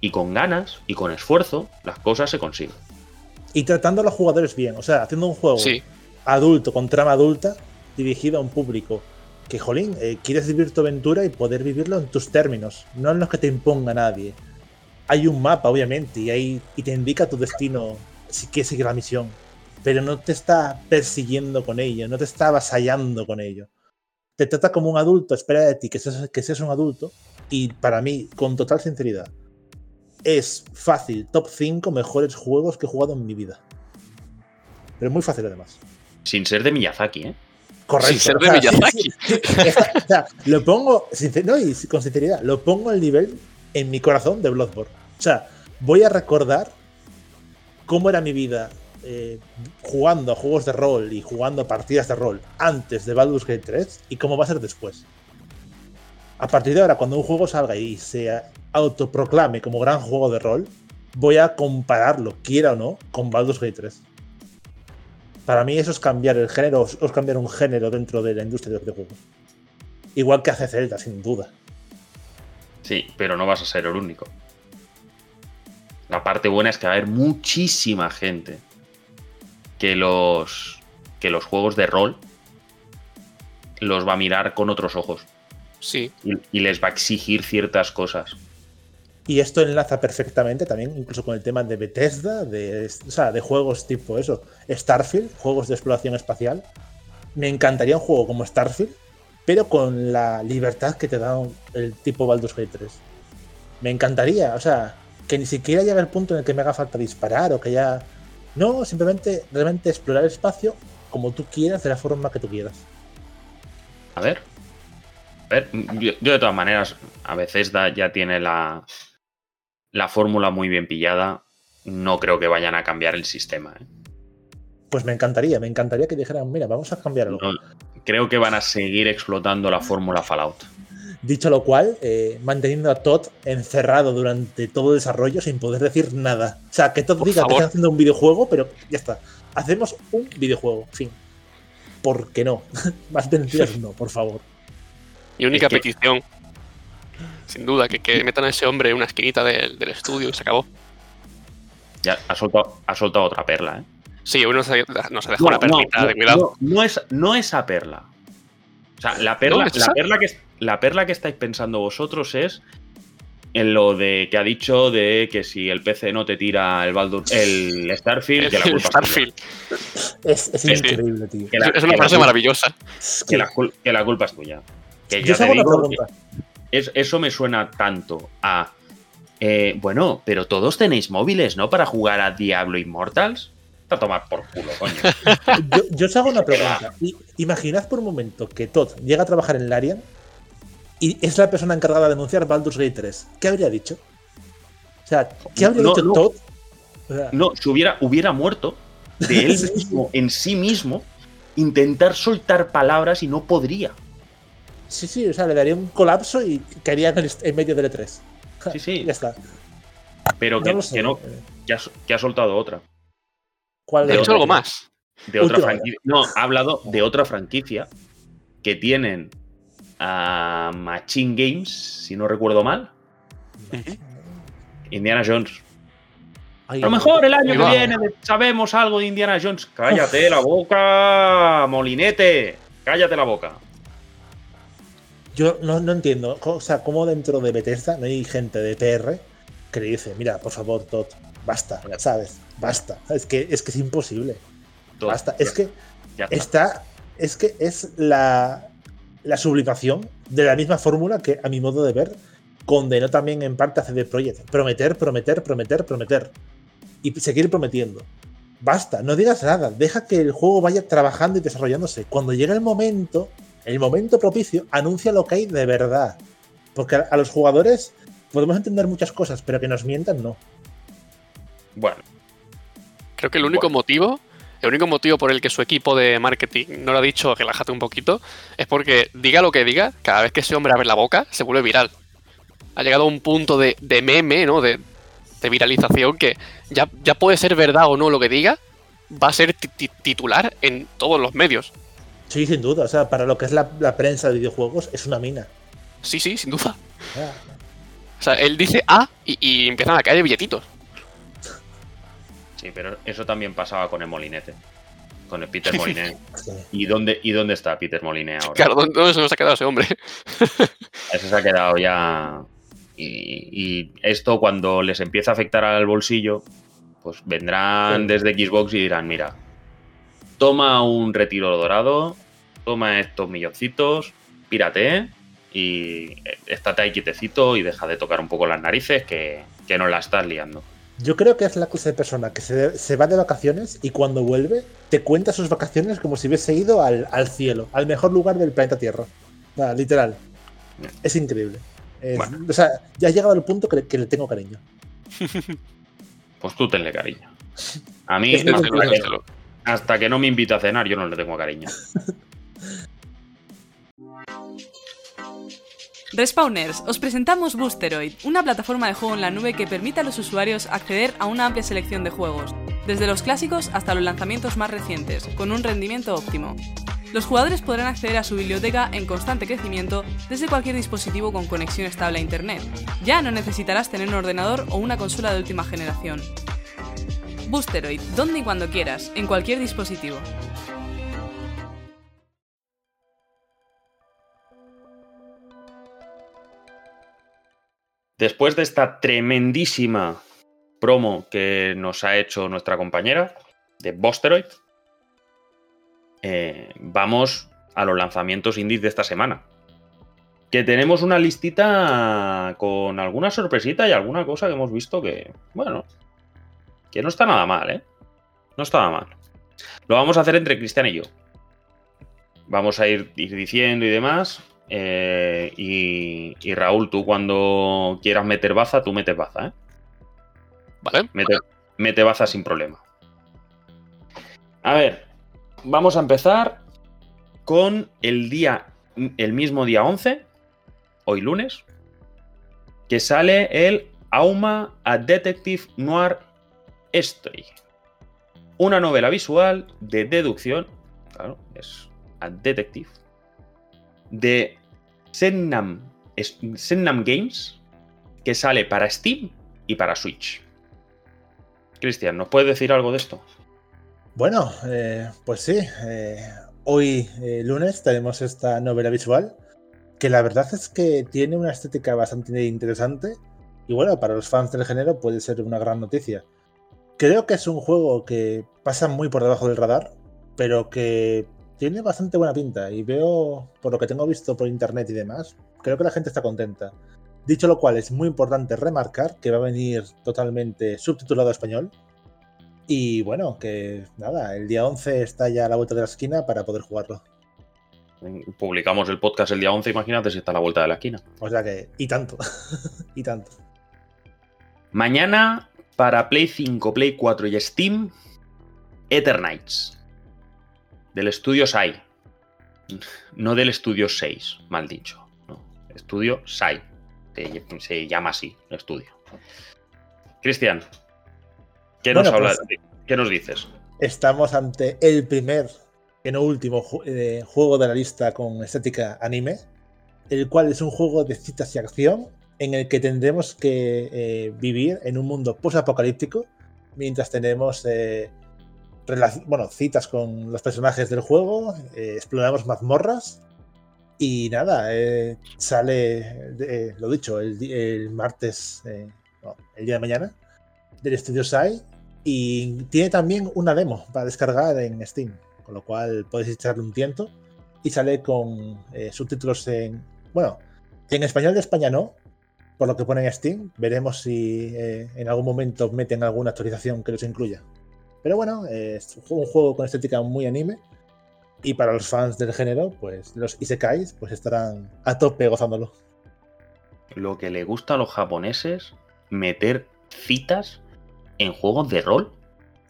y con ganas y con esfuerzo, las cosas se consiguen. Y tratando a los jugadores bien, o sea, haciendo un juego Sí, adulto, con trama adulta, dirigido a un público que, jolín, eh, quieres vivir tu aventura y poder vivirlo en tus términos, no en los que te imponga nadie. Hay un mapa, obviamente, y, te indica tu destino si quieres seguir la misión, pero no te está persiguiendo con ello, no te está avasallando con ello. Te trata como un adulto, espera de ti que seas, que seas un adulto, y para mí, con total sinceridad, es fácil, top 5 mejores juegos que he jugado en mi vida. Pero muy fácil además. Sin ser de Miyazaki, ¿eh? Correcto. Sin ser o de sea, Miyazaki. sí, sí, está- o sea, lo pongo, sincer- no, y con sinceridad, lo pongo al nivel en mi corazón de Bloodborne. O sea, voy a recordar cómo era mi vida eh, jugando a juegos de rol y jugando a partidas de rol antes de Baldur's Gate 3 y cómo va a ser después. A partir de ahora, cuando un juego salga y se autoproclame como gran juego de rol, voy a compararlo, quiera o no, con Baldur's Gate 3. Para mí eso es cambiar el género, es es cambiar un género dentro de la industria de los videojuegos. Igual que hace Zelda, sin duda. Sí, pero no vas a ser el único. La parte buena es que va a haber muchísima gente que los, que los juegos de rol los va a mirar con otros ojos sí. y, y les va a exigir ciertas cosas. Y esto enlaza perfectamente también, incluso con el tema de Bethesda, de, o sea, de juegos tipo eso, Starfield, juegos de exploración espacial. Me encantaría un juego como Starfield, pero con la libertad que te da el tipo Baldur's Gate 3. Me encantaría, o sea, que ni siquiera llegue al punto en el que me haga falta disparar o que ya. No, simplemente realmente explorar el espacio como tú quieras, de la forma que tú quieras. A ver. A ver, yo, yo de todas maneras, a veces da- ya tiene la, la fórmula muy bien pillada. No creo que vayan a cambiar el sistema. ¿eh? Pues me encantaría, me encantaría que dijeran, mira, vamos a cambiar algo. No, creo que van a seguir explotando la fórmula Fallout. Dicho lo cual, eh, manteniendo a Todd encerrado durante todo el desarrollo sin poder decir nada. O sea, que Todd Por diga que favor. está haciendo un videojuego, pero ya está. Hacemos un videojuego, fin. ¿Por qué no? Más mentiras no, por favor. Mi única Es que- petición, sin duda, que, que metan a ese hombre en una esquinita del, del estudio y se acabó. Ya ha soltado, ha soltado otra perla, ¿eh? Sí, uno se, nos ha dejado una perlita no, de cuidado. no, no es, no esa perla. O sea, la perla, ¿No es la, perla que, la perla que estáis pensando vosotros es en lo de que ha dicho de que si el PC no te tira el Baldur, el Starfield, que la culpa es tuya. Starfield. Es, es Sí, sí. increíble, tío. Que la- es una frase maravillosa. Que la, cul- que la culpa es tuya. Que yo ya os te hago una pregunta. que es- eso me suena tanto a. eh, bueno, pero todos tenéis móviles, ¿no? Para jugar a Diablo Immortals. A tomar por culo, coño. Yo, yo os hago una pregunta. Imaginad por un momento que Todd llega a trabajar en Larian y es la persona encargada de anunciar Baldur's Gate 3. ¿Qué habría dicho? O sea, ¿qué habría No, dicho no. Todd? O sea, No, si hubiera, hubiera muerto de él mismo, en sí mismo, intentar soltar palabras y no podría. Sí, sí, o sea, le daría un colapso y caería en, el est- en medio del E3. Sí, sí. Ya está. Pero que No sé. que, no que, ha, que ha soltado otra. ¿Cuál De De hecho, otra. algo más. De otra Última franquicia. No, ha hablado de otra franquicia que tienen a Machine Games, si no recuerdo mal. Indiana Jones. Ay, A lo mejor el año que va. viene sabemos algo de Indiana Jones. Cállate la boca, molinete. Cállate la boca. Yo no, no entiendo. O sea, cómo dentro de Bethesda no hay gente de PR que le dice, mira, por favor, Todd, basta, ¿sabes? Basta. Es que es, que es imposible. Todo. Basta. Es que Ya está. está. Es que es la, la sublimación de la misma fórmula que, a mi modo de ver, condenó también en parte a CD Projekt. Prometer, prometer, prometer, prometer. Y seguir prometiendo. Basta, no digas nada. Deja que el juego vaya trabajando y desarrollándose. Cuando llegue el momento, el momento propicio, anuncia lo que hay de verdad. Porque a, a los jugadores podemos entender muchas cosas, pero que nos mientan, no. Bueno, Creo que el único Bueno. motivo el único motivo por el que su equipo de marketing no le ha dicho relájate un poquito es porque diga lo que diga, cada vez que ese hombre abre la boca se vuelve viral. Ha llegado a un punto de, de meme, ¿no? De, de viralización que ya, ya puede ser verdad o no lo que diga, va a ser ti- ti- titular en todos los medios. Sí, sin duda. O sea, para lo que es la, la prensa de videojuegos, es una mina. Sí, sí, sin duda. Ah, O sea, él dice A y, y empiezan a caer billetitos. Sí, pero eso también pasaba con el Molinete. Con el Peter Moliné. sí. ¿Y dónde, ¿Y dónde está Peter Moliné ahora? Claro, ¿dónde, dónde se nos ha quedado ese hombre? Ese se ha quedado ya. Y, y esto, cuando les empieza a afectar al bolsillo, pues vendrán Sí. desde Xbox y dirán: Mira, toma un retiro dorado, toma estos milloncitos, pírate y estate ahí quietecito y deja de tocar un poco las narices que, que nos la estás liando. Yo creo que es la clase de persona que se, se va de vacaciones y cuando vuelve te cuenta sus vacaciones como si hubiese ido al, al cielo, al mejor lugar del planeta Tierra. Nada, literal. Es increíble. Es- Bueno. O sea, ya ha llegado al punto que, le- que le tengo cariño. Pues tú tenle cariño. A mí, hasta que no me invita a cenar, yo no le tengo cariño. Respawners, os presentamos Boosteroid, una plataforma de juego en la nube que permite a los usuarios acceder a una amplia selección de juegos, desde los clásicos hasta los lanzamientos más recientes, con un rendimiento óptimo. Los jugadores podrán acceder a su biblioteca en constante crecimiento desde cualquier dispositivo con conexión estable a Internet. Ya no necesitarás tener un ordenador o una consola de última generación. Boosteroid, donde y cuando quieras, en cualquier dispositivo. Después de esta tremendísima promo que nos ha hecho nuestra compañera de Bosteroid, eh, vamos a los lanzamientos indies de esta semana. Que tenemos una listita con alguna sorpresita y alguna cosa que hemos visto que, bueno, que no está nada mal, ¿eh? No está nada mal. Lo vamos a hacer entre Cristian y yo. Vamos a ir, ir diciendo y demás. eh, y, y Raúl, tú cuando quieras meter baza, tú metes baza, ¿eh? ¿Vale? Mete, mete baza sin problema. A ver, vamos a empezar con el día, el mismo día 11, hoy lunes, que sale el Auma a Detective Noir Story. Una novela visual de deducción, claro, es a Detective, de Sennam Games, que sale para Steam y para Switch. Cristian, ¿nos puedes decir algo de esto? Bueno, eh, pues sí. eh, hoy, eh, lunes, tenemos esta novela visual que la verdad es que tiene una estética bastante interesante y bueno, para los fans del género puede ser una gran noticia. Creo que es un juego que pasa muy por debajo del radar, pero que tiene bastante buena pinta y veo, por lo que tengo visto por internet y demás, creo que la gente está contenta. Dicho lo cual, es muy importante remarcar que va a venir totalmente subtitulado a español, y bueno, que nada, el día 11 está ya a la vuelta de la esquina para poder jugarlo. Publicamos el podcast el día 11, imagínate si está a la vuelta de la esquina. O sea que, y tanto, y tanto. Mañana, para Play 5, Play 4 y Steam, Eternights. Del estudio Sai. No del estudio 6, mal dicho. No, estudio Sai. Se, se llama así, el estudio. Cristian, ¿qué, nos Bueno, habla- pues- ¿qué nos dices? Estamos ante el primer, que no último, eh, juego de la lista con estética anime, el cual es un juego de citas y acción en el que tendremos que eh, vivir en un mundo post-apocalíptico mientras tenemos eh, bueno, citas con los personajes del juego, eh, exploramos mazmorras y nada, eh, sale, lo dicho, el, el martes, el día de mañana, del estudio Sai y tiene también una demo para descargar en Steam, con lo cual podéis echarle un tiento y sale con subtítulos en, bueno, en español de España no, por lo que pone en Steam, veremos si eh, en algún momento meten alguna actualización que los incluya. Pero bueno, eh, es un juego con estética muy anime. Y para los fans del género, pues los Isekais pues estarán a tope gozándolo. Lo que le gusta a los japoneses, meter citas en juegos de rol.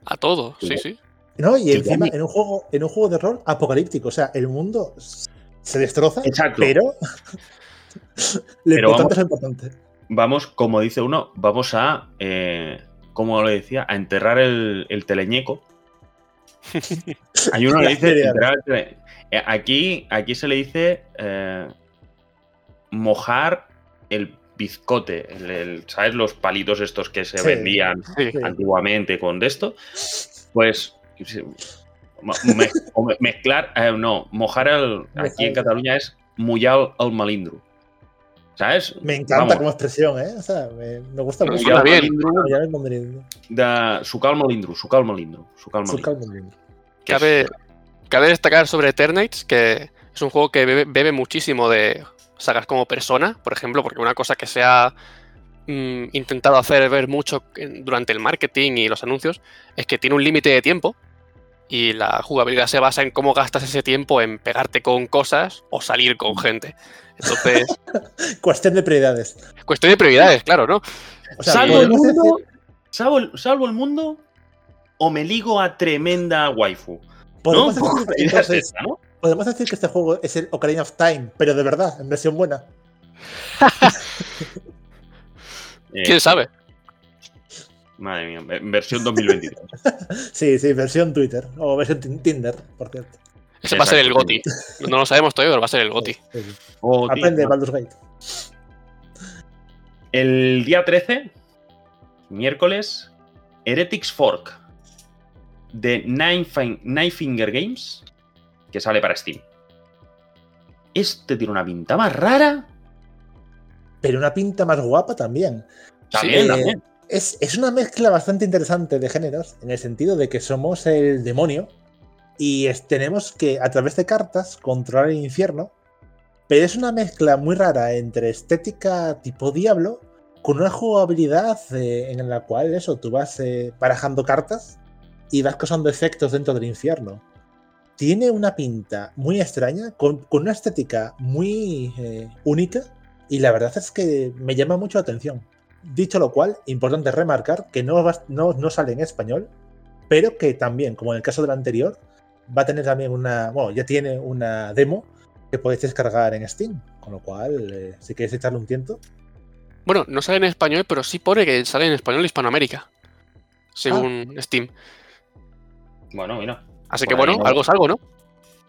A todos, sí, sí. No, y encima en un juego, en un juego de rol apocalíptico. O sea, el mundo se destroza, Exacto. pero lo Pero importante vamos- es lo importante. Vamos, como dice uno, vamos a, eh, como le decía, a enterrar el, el teleñeco. Hay uno que dice enterrar el eh, Aquí, aquí se le dice eh, mojar el bizcote, el- el- ¿sabes? Los palitos estos que se Sí. vendían Sí. Antiguamente con de esto. Pues mezclar, eh, no, mojar el, aquí en. Cataluña es mullar el malindro. ¿Sabes? Me encanta Vamos, como expresión, ¿eh? O sea, me, me gusta No, mucho. suena bien. me pondré- de sucar el malindro, sucar el malindro, sucar el Su calma bien. que Cabe, cabe destacar sobre Eternates que es un juego que bebe, bebe muchísimo de sagas como Persona, por ejemplo, porque una cosa que se ha mm, intentado hacer ver mucho durante el marketing y los anuncios es que tiene un límite de tiempo y la jugabilidad se basa en cómo gastas ese tiempo en pegarte con cosas o salir con gente. Entonces, Cuestión de prioridades. cuestión de prioridades, claro, ¿no? O sea, salvo, el mundo, decir- salvo, el- salvo el mundo o me ligo a tremenda waifu. ¿No? podemos decir, la idea es entonces, esa, ¿no? podemos decir que este juego es el Ocarina of Time, pero de verdad, en versión buena. Eh, ¿Quién sabe? Madre mía, en versión 2023. Sí, sí, versión Twitter. O versión tin- Tinder, por cierto. Ese va a ser el. GOTI. No lo sabemos todavía, pero va a ser el GOTI. Tío. Aprende Baldur's Gate. El día 13, miércoles, Heretics Fork de Nine, Fin- Nine Finger Games, que sale para Steam. Este tiene una pinta más rara. Pero una pinta más guapa también. También, Eh, también. Es, es una mezcla bastante interesante de géneros, en el sentido de que somos el demonio y tenemos que, a través de cartas, controlar el infierno. Pero es una mezcla muy rara entre estética tipo diablo con una jugabilidad eh, en la cual eso, tú vas eh, barajando cartas y vas causando efectos dentro del infierno. Tiene una pinta muy extraña, con, con una estética muy eh, única y la verdad es que me llama mucho la atención. Dicho lo cual, importante remarcar que no, va- no, no sale en español, pero que también, como en el caso del anterior, va a tener también una, bueno, ya tiene una demo que podéis descargar en Steam, con lo cual, eh, si queréis echarle un tiento, Bueno, no sale en español, pero sí pone que sale en español Hispanoamérica. Según Steam. Bueno, mira. Así que bueno, no. algo es algo, ¿no?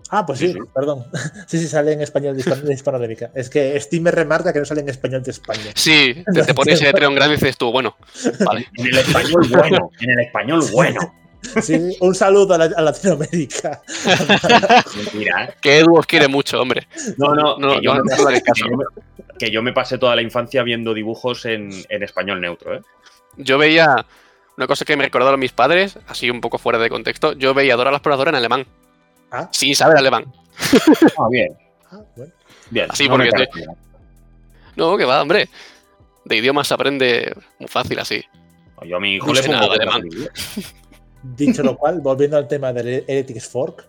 Ah, pues sí, Sí, sí. perdón. sí, sí, sale en español de Hispan- de Hispanoamérica. Es que Steam me remarca que no sale en español de España. Sí, te, te pones ese letrero en grande y dices tú, bueno, vale. En el español bueno. En el español bueno. Sí, un saludo a, la- a Latinoamérica. Mentira, ¿eh? Que Edu os quiere mucho, hombre. No, no, No, que, yo no, me, no que yo me- que yo me pasé toda la infancia viendo dibujos en, en español neutro, ¿eh? Yo veía una cosa que me recordaron mis padres, así un poco fuera de contexto. Yo veía Dora la exploradora en alemán, Ah, sin saber alemán. Ah, bien, ah, bueno. bien. Así no porque mal. No, que va, hombre. De idiomas se aprende muy fácil así. Yo a mi hijo No le sé pongo nada de alemán. Dicho lo cual, volviendo al tema del Heretics Fork,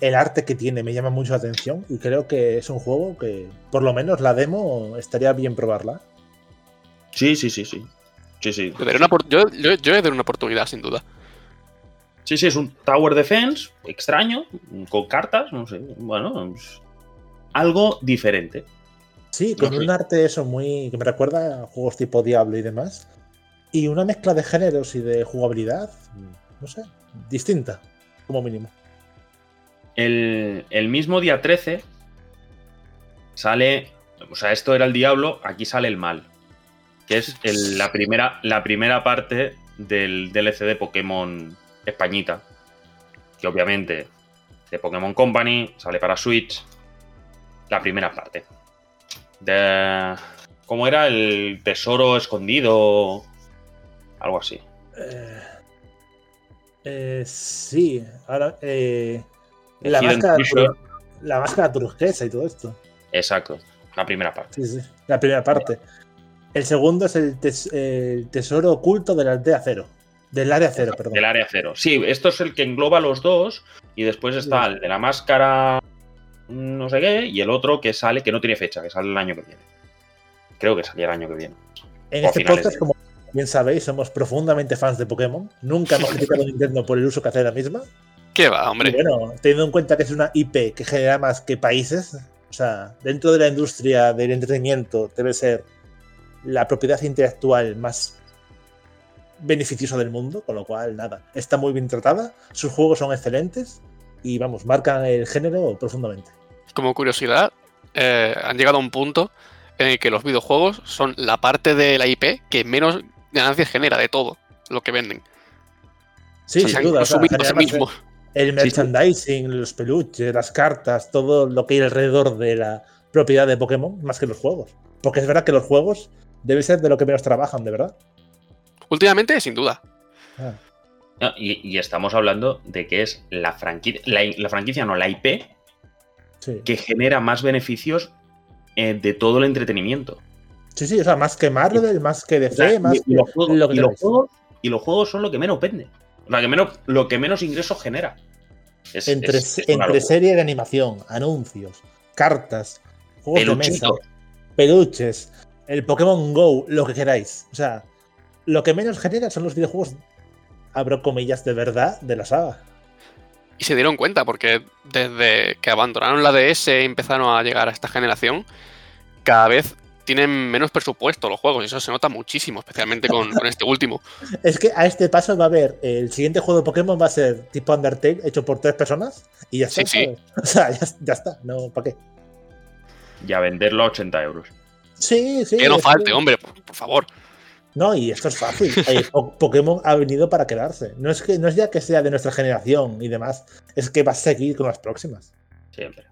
el arte que tiene me llama mucho la atención y creo que es un juego que, por lo menos la demo, estaría bien probarla. Sí, sí, sí, sí. Sí, sí. Daré una yo, yo, yo le daré una oportunidad, sin duda. Sí, sí, es un Tower Defense extraño, con cartas, no sé. Bueno, algo diferente. Sí, con No un arte eso muy. que me recuerda a juegos tipo Diablo y demás. Y una mezcla de géneros y de jugabilidad, no sé, distinta, como mínimo. El, el mismo día 13 sale. O sea, esto era el diablo, aquí sale el mal. Que es la, primera, la primera parte del DLC de Pokémon Españita. Que obviamente de Pokémon Company sale para Switch. La primera parte. De. ¿Cómo era? El tesoro escondido. Algo así. Eh, eh, sí, ahora. eh, la, máscara, la máscara turquesa y todo esto. Exacto. La primera parte. Sí, sí, la primera parte. El segundo es el, tes- el tesoro oculto de la aldea cero. Del área cero, perdón. Del área cero. Sí, esto es el que engloba los dos. Y después está Sí. el de la máscara. No sé qué. Y el otro que sale, que no tiene fecha, que sale el año que viene. Creo que salía el año que viene. En o este podcast, de- como, bien sabéis, somos profundamente fans de Pokémon. Nunca hemos criticado a Nintendo por el uso que hace de la misma. ¿Qué va, Y hombre? bueno, teniendo en cuenta que es una IP que genera más que países, o sea, dentro de la industria del entretenimiento debe ser la propiedad intelectual más beneficiosa del mundo, con lo cual, nada, está muy bien tratada, sus juegos son excelentes y, vamos, marcan el género profundamente. Como curiosidad, eh, han llegado a un punto en el que los videojuegos son la parte de la IP que menos ganancias genera de todo lo que venden. Sí, O sea, sin duda. o sea, sí. El Sí, sí. merchandising, los peluches, las cartas, todo lo que hay alrededor de la propiedad de Pokémon, más que los juegos. Porque es verdad que los juegos debe ser de lo que menos trabajan, de verdad. Últimamente, sin duda. Ah, No, y, y estamos hablando de que es la franquicia, la, la franquicia, no, la IP sí. que genera más beneficios eh, de todo el entretenimiento. Sí, sí, o sea, más que Marvel, más que O DC, sea, más y, y los que juegos, lo que y los juegos- y los juegos son lo que menos vende. O sea, que menos, lo que menos ingresos genera. Es- Entre, es- entre serie de animación, anuncios, cartas, juegos de mesa, peluches, el Pokémon Go, lo que queráis. O sea, lo que menos genera son los videojuegos, abro comillas, de verdad, de la saga. Y se dieron cuenta porque desde que abandonaron la DS y empezaron a llegar a esta generación, cada vez tienen menos presupuesto los juegos. Y eso se nota muchísimo, especialmente con, con este último. Es que a este paso va a haber el siguiente juego de Pokémon va a ser tipo Undertale, hecho por tres personas y ya está. Sí, sí. O sea, ya, ya está, no, ¿para qué? Y a venderlo a 80 euros. Sí, sí. que no falte, que- hombre, por, por favor. No, y esto es fácil. Eh, Po- Pokémon ha venido para quedarse. No es que no es ya que sea de nuestra generación y demás, es que va a seguir con las próximas. Siempre.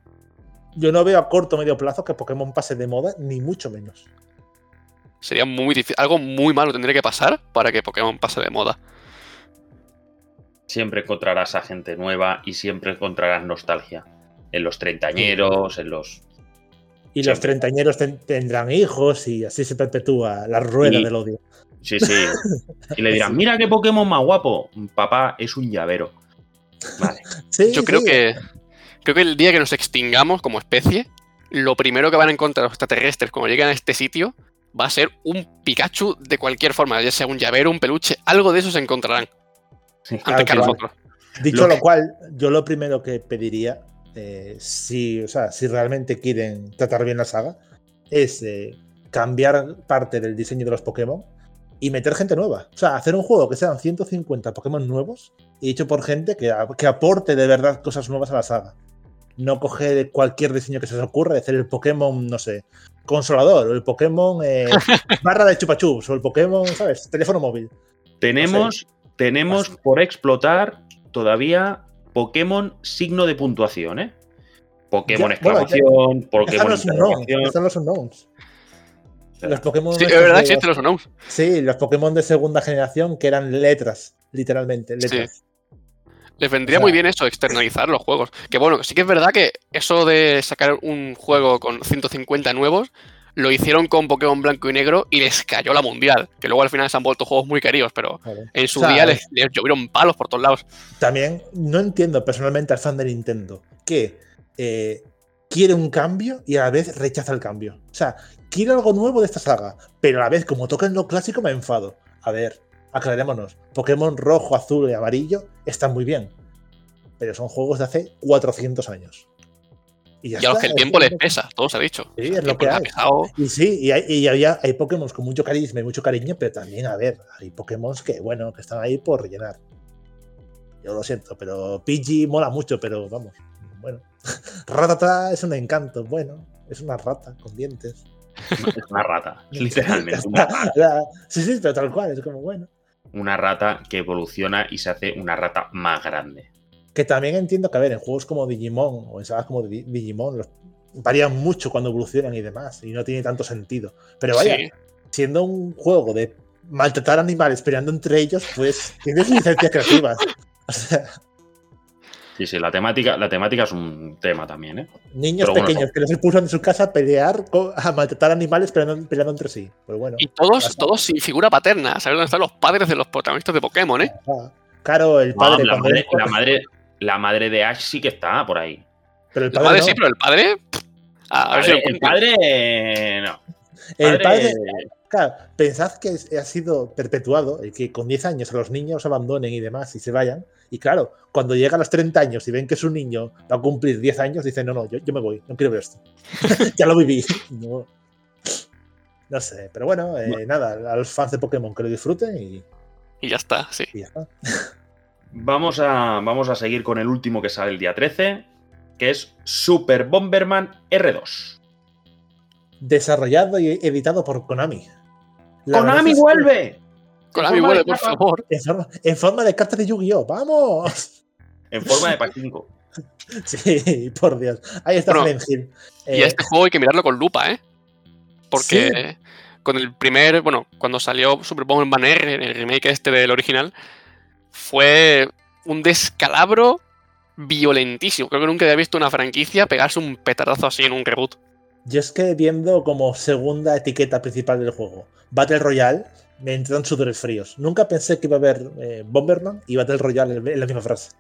Yo no veo a corto o medio plazo que Pokémon pase de moda, ni mucho menos. Sería muy difícil. Algo muy malo tendría que pasar para que Pokémon pase de moda. Siempre encontrarás a gente nueva y siempre encontrarás nostalgia. En los treintañeros, en los. Y los treintañeros ten- tendrán hijos y así se perpetúa la rueda Y- del odio. Sí, sí. Y le dirán, mira qué Pokémon más guapo. Papá, es un llavero. Vale. Sí, Yo creo sí. que. Creo que el día que nos extingamos como especie, lo primero que van a encontrar los extraterrestres cuando lleguen a este sitio va a ser un Pikachu de cualquier forma, ya sea un llavero, un peluche, algo de eso se encontrarán Sí. antes que nosotros. Dicho Lo lo, que- cual, yo lo primero que pediría, eh, si, o sea, si realmente quieren tratar bien la saga, es eh, cambiar parte del diseño de los Pokémon y meter gente nueva. O sea, hacer un juego que sean 150 Pokémon nuevos y hecho por gente que, que aporte de verdad cosas nuevas a la saga. No coger cualquier diseño que se os ocurra, hacer el Pokémon, no sé, consolador, o el Pokémon eh, barra de chupachups, o el Pokémon, ¿sabes? Teléfono móvil. Tenemos, tenemos Así. por explotar todavía Pokémon signo de puntuación, ¿eh? Pokémon Ya, bueno, ya- exclamación, Están Pokémon los unknowns, están los unknowns. Los Pokémon Sí, es verdad, existen los unknowns. Sí, los Pokémon de segunda generación que eran letras, literalmente, letras. Les vendría O sea- muy bien eso, externalizar los juegos. Que bueno, sí que es verdad que eso de sacar un juego con 150 nuevos, lo hicieron con Pokémon Blanco y Negro y les cayó la mundial. Que luego al final se han vuelto juegos muy queridos, pero Vale. en su O sea, día les, les llovieron palos por todos lados. También no entiendo personalmente al fan de Nintendo que eh, quiere un cambio y a la vez rechaza el cambio. O sea, quiero algo nuevo de esta saga, pero a la vez, como toca en lo clásico, me enfado. A ver, aclarémonos. Pokémon rojo, azul y amarillo están muy bien, pero son juegos de hace 400 años. Y, ya Y a los que el tiempo les pesa, todo se ha dicho. Sí, El es lo tiempo que ha. Y sí, y hay, y había, hay Pokémon con mucho carisma y mucho cariño, pero también, a ver, hay Pokémon que, bueno, que están ahí por rellenar. Yo lo siento, pero Pidgey mola mucho, pero vamos, bueno. Ratata es un encanto, bueno, es una rata con dientes. Es una rata, literalmente. Una rata. Sí, sí, pero tal cual, es como bueno. Una rata que evoluciona y se hace una rata más grande. Que también entiendo que, a ver, en juegos como Digimon o en sagas como Di- Digimon, los varían mucho cuando evolucionan y demás, y no tiene tanto sentido. Pero vaya, Sí. siendo un juego de maltratar animales peleando entre ellos, pues tienes licencias creativas. O sea, Sí, sí, la temática, la temática es un tema también, ¿eh? niños bueno, pequeños que los expulsan de su casa a pelear, a maltratar animales peleando, peleando entre sí. Pues bueno, Y todos, todos sin figura paterna. ¿Sabes dónde están los padres de los protagonistas de Pokémon, eh? ah, claro, el No, padre. la, madre, es- la, madre, la madre de Ash sí que está por ahí. pero el El padre, padre no. sí, pero el padre. pff, A, a ver si lo Padre- el encuentro. padre. No. el padre, Claro, pensad que ha sido perpetuado el que con 10 años a los niños abandonen y demás y se vayan. Y claro, cuando llega a los 30 años y ven que su niño va a cumplir 10 años, dicen, no, no, yo, yo me voy, no quiero ver esto. ya lo viví. No, no sé, pero bueno, eh, nada, a los fans de Pokémon que lo disfruten y, Y ya está, sí. y ya está. Vamos a, vamos a seguir con el último que sale el día 13, que es Super Bomberman R2. Desarrollado y editado por Konami. La ¡Konami es que- vuelve! Konami vuelve, por favor. En forma, en forma de carta de Yu-Gi-Oh! ¡Vamos! En forma de pack 5. Sí, por Dios. Ahí está Bueno, Silent Hill. Y Eh, a este juego hay que mirarlo con lupa, ¿eh? Porque con el primer, bueno, cuando salió Super Bomberman R, el remake este del original, fue un descalabro violentísimo. Creo que nunca había visto una franquicia pegarse un petardazo así en un reboot. Yo es que viendo como segunda etiqueta principal del juego, Battle Royale, me entran sudores fríos. Nunca pensé que iba a haber eh, Bomberman y Battle Royale en la misma frase.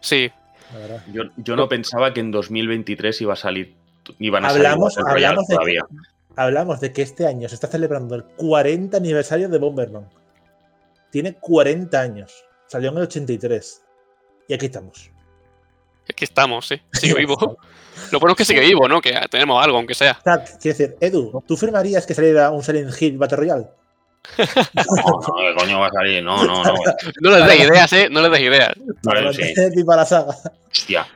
Sí, La verdad. Yo, yo no pensaba que en 2023 iba a salir. Iban a salir Hablamos, Royale hablamos, de que, hablamos de que este año se está celebrando el 40 aniversario de Bomberman. Tiene 40 años. Salió en el 83. Y aquí estamos. aquí estamos, sí. Sigue vivo. Lo bueno es que sigue vivo, ¿no? Que tenemos algo, aunque sea. Quiero decir, Edu, ¿tú firmarías que saliera un Silent Hill Battle Royale? No, no, ¿qué coño va a salir? No, no, no. No les des ideas, ¿eh? No les des ideas. Vale, Para sí. viva la saga. Hostia.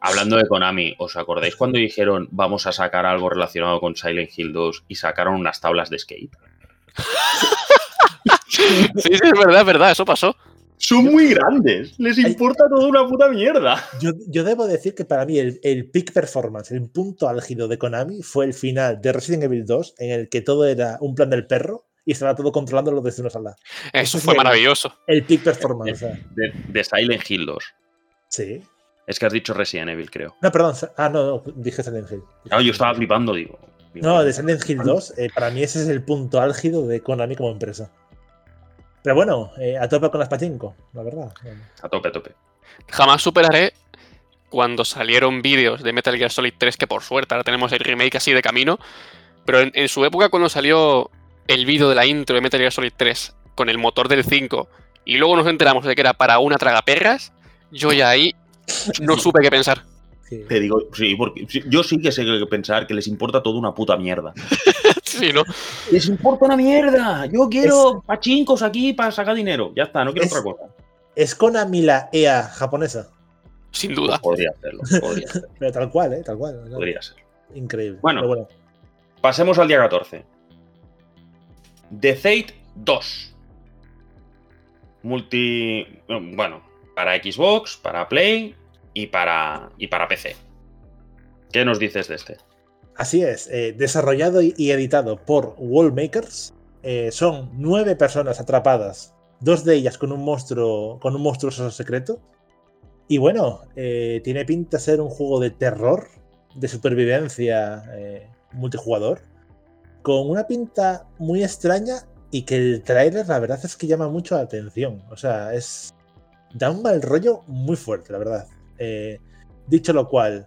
Hablando de Konami, ¿os acordáis cuando dijeron vamos a sacar algo relacionado con Silent Hill 2 y sacaron unas tablas de skate? Sí, sí, es verdad, es verdad, eso pasó. Son muy grandes. Les importa toda una puta mierda. Yo, yo debo decir que para mí el, el peak performance, el punto álgido de Konami fue el final de Resident Evil 2, en el que todo era un plan del perro y estaba todo controlándolo desde una sala. Eso Eso fue fue- maravilloso. El peak performance. De, de Silent Hill 2. sí. Es que has dicho Resident Evil, creo. No, perdón. Ah, no, no, dije Silent Hill. No, yo estaba flipando, digo. digo, No, de Silent Hill 2, eh, para mí ese es el punto álgido de Konami como empresa. Pero bueno, eh, a tope con las pachinko, la verdad. A tope, a tope. Jamás superaré cuando salieron vídeos de Metal Gear Solid 3, que por suerte ahora tenemos el remake así de camino. Pero en, en su época, cuando salió el vídeo de la intro de Metal Gear Solid 3 con el motor del 5 y luego nos enteramos de que era para una tragaperras, yo ya ahí no supe qué pensar. Sí. Te digo, sí, porque yo sí que sé que pensar que les importa toda una puta mierda. Sí, ¿no? Les importa una mierda. Yo quiero pachincos aquí para sacar dinero. Ya está, no quiero Es- otra cosa. Es Konami la EA japonesa, Sin duda. Podría hacerlo, podría, pero tal cual, ¿eh? Tal cual. ¿no? podría ser. Increíble. Bueno. Pasemos al día 14. The Fate 2. Multi. Bueno, para Xbox, para Play y para, y para PC. ¿Qué nos dices de este? Así es, eh, desarrollado y editado por Wallmakers. Eh, son nueve personas atrapadas, dos de ellas con un monstruo, con un monstruoso secreto. Y bueno, eh, tiene pinta de ser un juego de terror, de supervivencia multijugador, con una pinta muy extraña y que el tráiler la verdad es que llama mucho la atención. O sea, es da un mal rollo muy fuerte, la verdad. Dicho lo cual,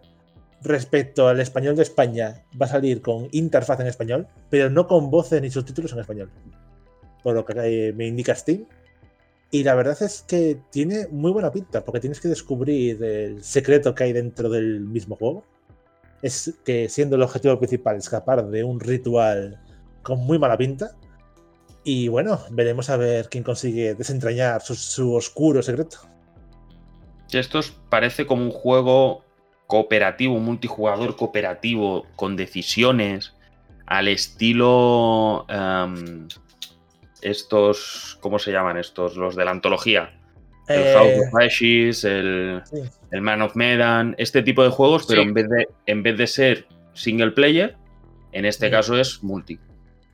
respecto al español de España, va a salir con interfaz en español, pero no con voces ni subtítulos en español. Por lo que eh, me indica Steam. Y la verdad es que tiene muy buena pinta, porque tienes que descubrir el secreto que hay dentro del mismo juego. Es que siendo el objetivo principal escapar de un ritual con muy mala pinta. Y bueno, veremos a ver quién consigue desentrañar su, su oscuro secreto. Esto es- parece como un juego cooperativo, multijugador cooperativo, con decisiones, al estilo. em, estos. ¿Cómo se llaman estos? Los de la antología. El Eh, House of Ashes, el, sí. el Man of Medan, este tipo de juegos, pero Sí. en, vez de, en vez de ser single player, en este Sí. caso es multi.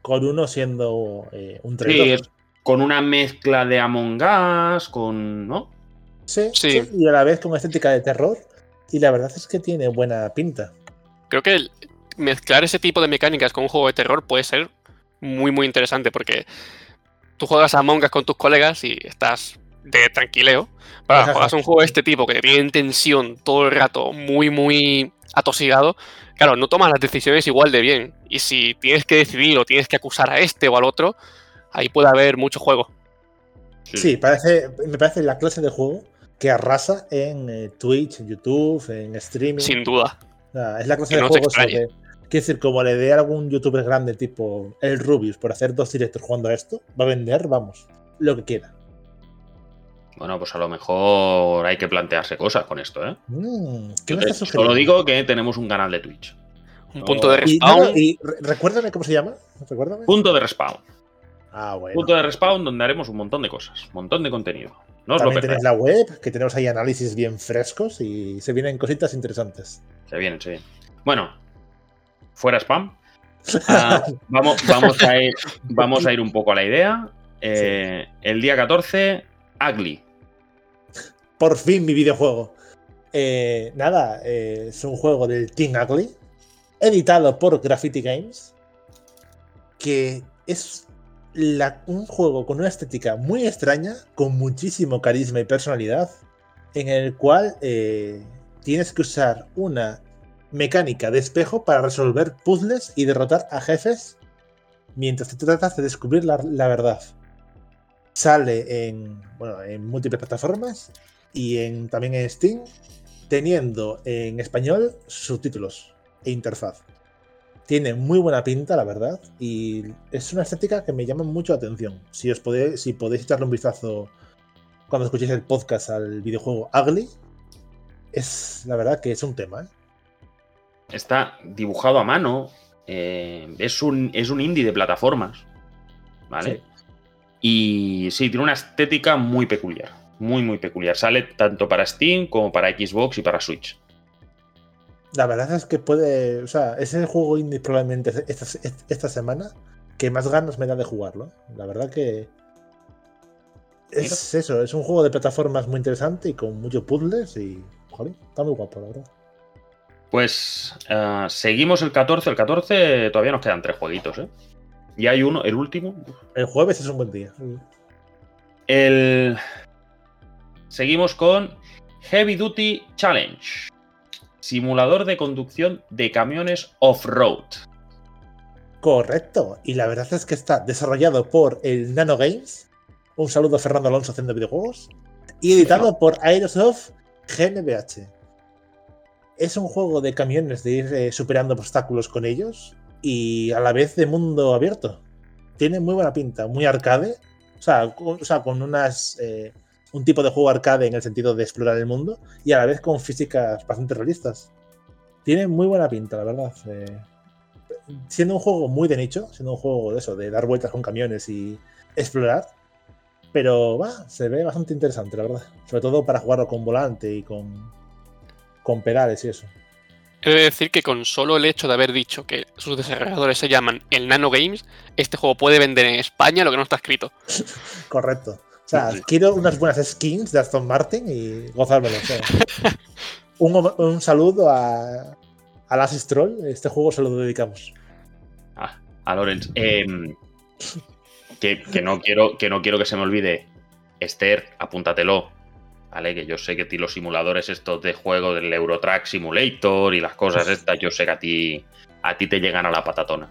con uno siendo eh, un Sí, traidor. es con una mezcla de Among Us, con. ¿No? Sí, Sí. sí, y a la vez con estética de terror. Y la verdad es que tiene buena pinta. Creo que el- mezclar ese tipo de mecánicas con un juego de terror puede ser muy, muy interesante porque tú juegas a Among Us con tus colegas y estás de tranquileo. Para jugar un juego de este tipo que te tiene en tensión todo el rato, muy, muy atosigado, claro, no tomas las decisiones igual de bien. Y si tienes que decidir o tienes que acusar a este o al otro, ahí puede haber mucho juego. Sí, parece, me parece la clase de juego que arrasa en eh, Twitch, en YouTube, en streaming. Sin duda. es la clase de juego que, quiero decir, como le dé a algún youtuber grande tipo el Rubius por hacer dos directos jugando a esto, va a vender, vamos, lo que quiera. Bueno, pues a lo mejor hay que plantearse cosas con esto, ¿eh? Mm, solo digo que tenemos un canal de Twitch. Un punto de respawn. Y, recuérdame cómo se llama. Recuérdame. Punto de respawn. Ah, bueno. Punto de respawn donde haremos un montón de cosas, un montón de contenido. No También tenéis la web, que tenemos ahí análisis bien frescos y se vienen cositas interesantes. Se vienen, se vienen. Bueno, fuera spam. Ah, vamos, vamos, a ir, vamos a ir un poco a la idea. Eh, el día 14, Ugly. Por fin mi videojuego. Eh, nada, eh, es un juego del Team Ugly, editado por Graffiti Games, que es un juego con una estética muy extraña, con muchísimo carisma y personalidad, en el cual eh, tienes que usar una mecánica de espejo para resolver puzzles y derrotar a jefes mientras te tratas de descubrir la, verdad. Sale en, bueno, en múltiples plataformas y también en Steam, teniendo en español subtítulos e interfaz. Tiene muy buena pinta, la verdad, y es una estética que me llama mucho la atención. Si, os podéis, si podéis echarle un vistazo cuando escuchéis el podcast al videojuego Ugly, es la verdad que es un tema. ¿eh? Está dibujado a mano, eh, es, un, es un indie de plataformas, ¿vale? Y sí, tiene una estética muy peculiar muy, muy peculiar. Sale tanto para Steam como para Xbox y para Switch. La verdad es que puede. O sea, es el juego indie probablemente esta, semana que más ganas me da de jugarlo. La verdad que. Es eso, es un juego de plataformas muy interesante y con muchos puzzles y. Joder, está muy guapo, la verdad. Pues eh, seguimos el 14. El 14 todavía nos quedan tres jueguitos, ¿eh? Y hay uno, el último. El jueves es un buen día. El, Seguimos con Heavy Duty Challenge. Simulador de conducción de camiones off-road. Correcto. Y la verdad es que está desarrollado por el Nano Games. Un saludo a Fernando Alonso haciendo videojuegos. Y editado por Aerosoft GmbH. Es un juego de camiones de ir eh, superando obstáculos con ellos y a la vez de mundo abierto. Tiene muy buena pinta, muy arcade. O sea, con, unas eh, un tipo de juego arcade en el sentido de explorar el mundo y a la vez con físicas bastante realistas. Tiene muy buena pinta, la verdad. Eh, siendo un juego muy de nicho, siendo un juego de eso, de dar vueltas con camiones y explorar, pero va, se ve bastante interesante, la verdad. Sobre todo para jugarlo con volante y con, con pedales y eso. He de decir que con solo el hecho de haber dicho que sus desarrolladores se llaman el Nano Games, este juego puede vender en España lo que no está escrito. Correcto. O sea, quiero unas buenas skins de Aston Martin y gozármelo. un, saludo a, a Las Stroll. Este juego se lo dedicamos. Ah, a Lorenz. Em, que, no quiero, que no quiero que se me olvide. Esther, apúntatelo. ¿Vale? Que yo sé que ti los simuladores estos de juego del Eurotrack Simulator y las cosas estas, yo sé que a ti, a ti te llegan a la patatona.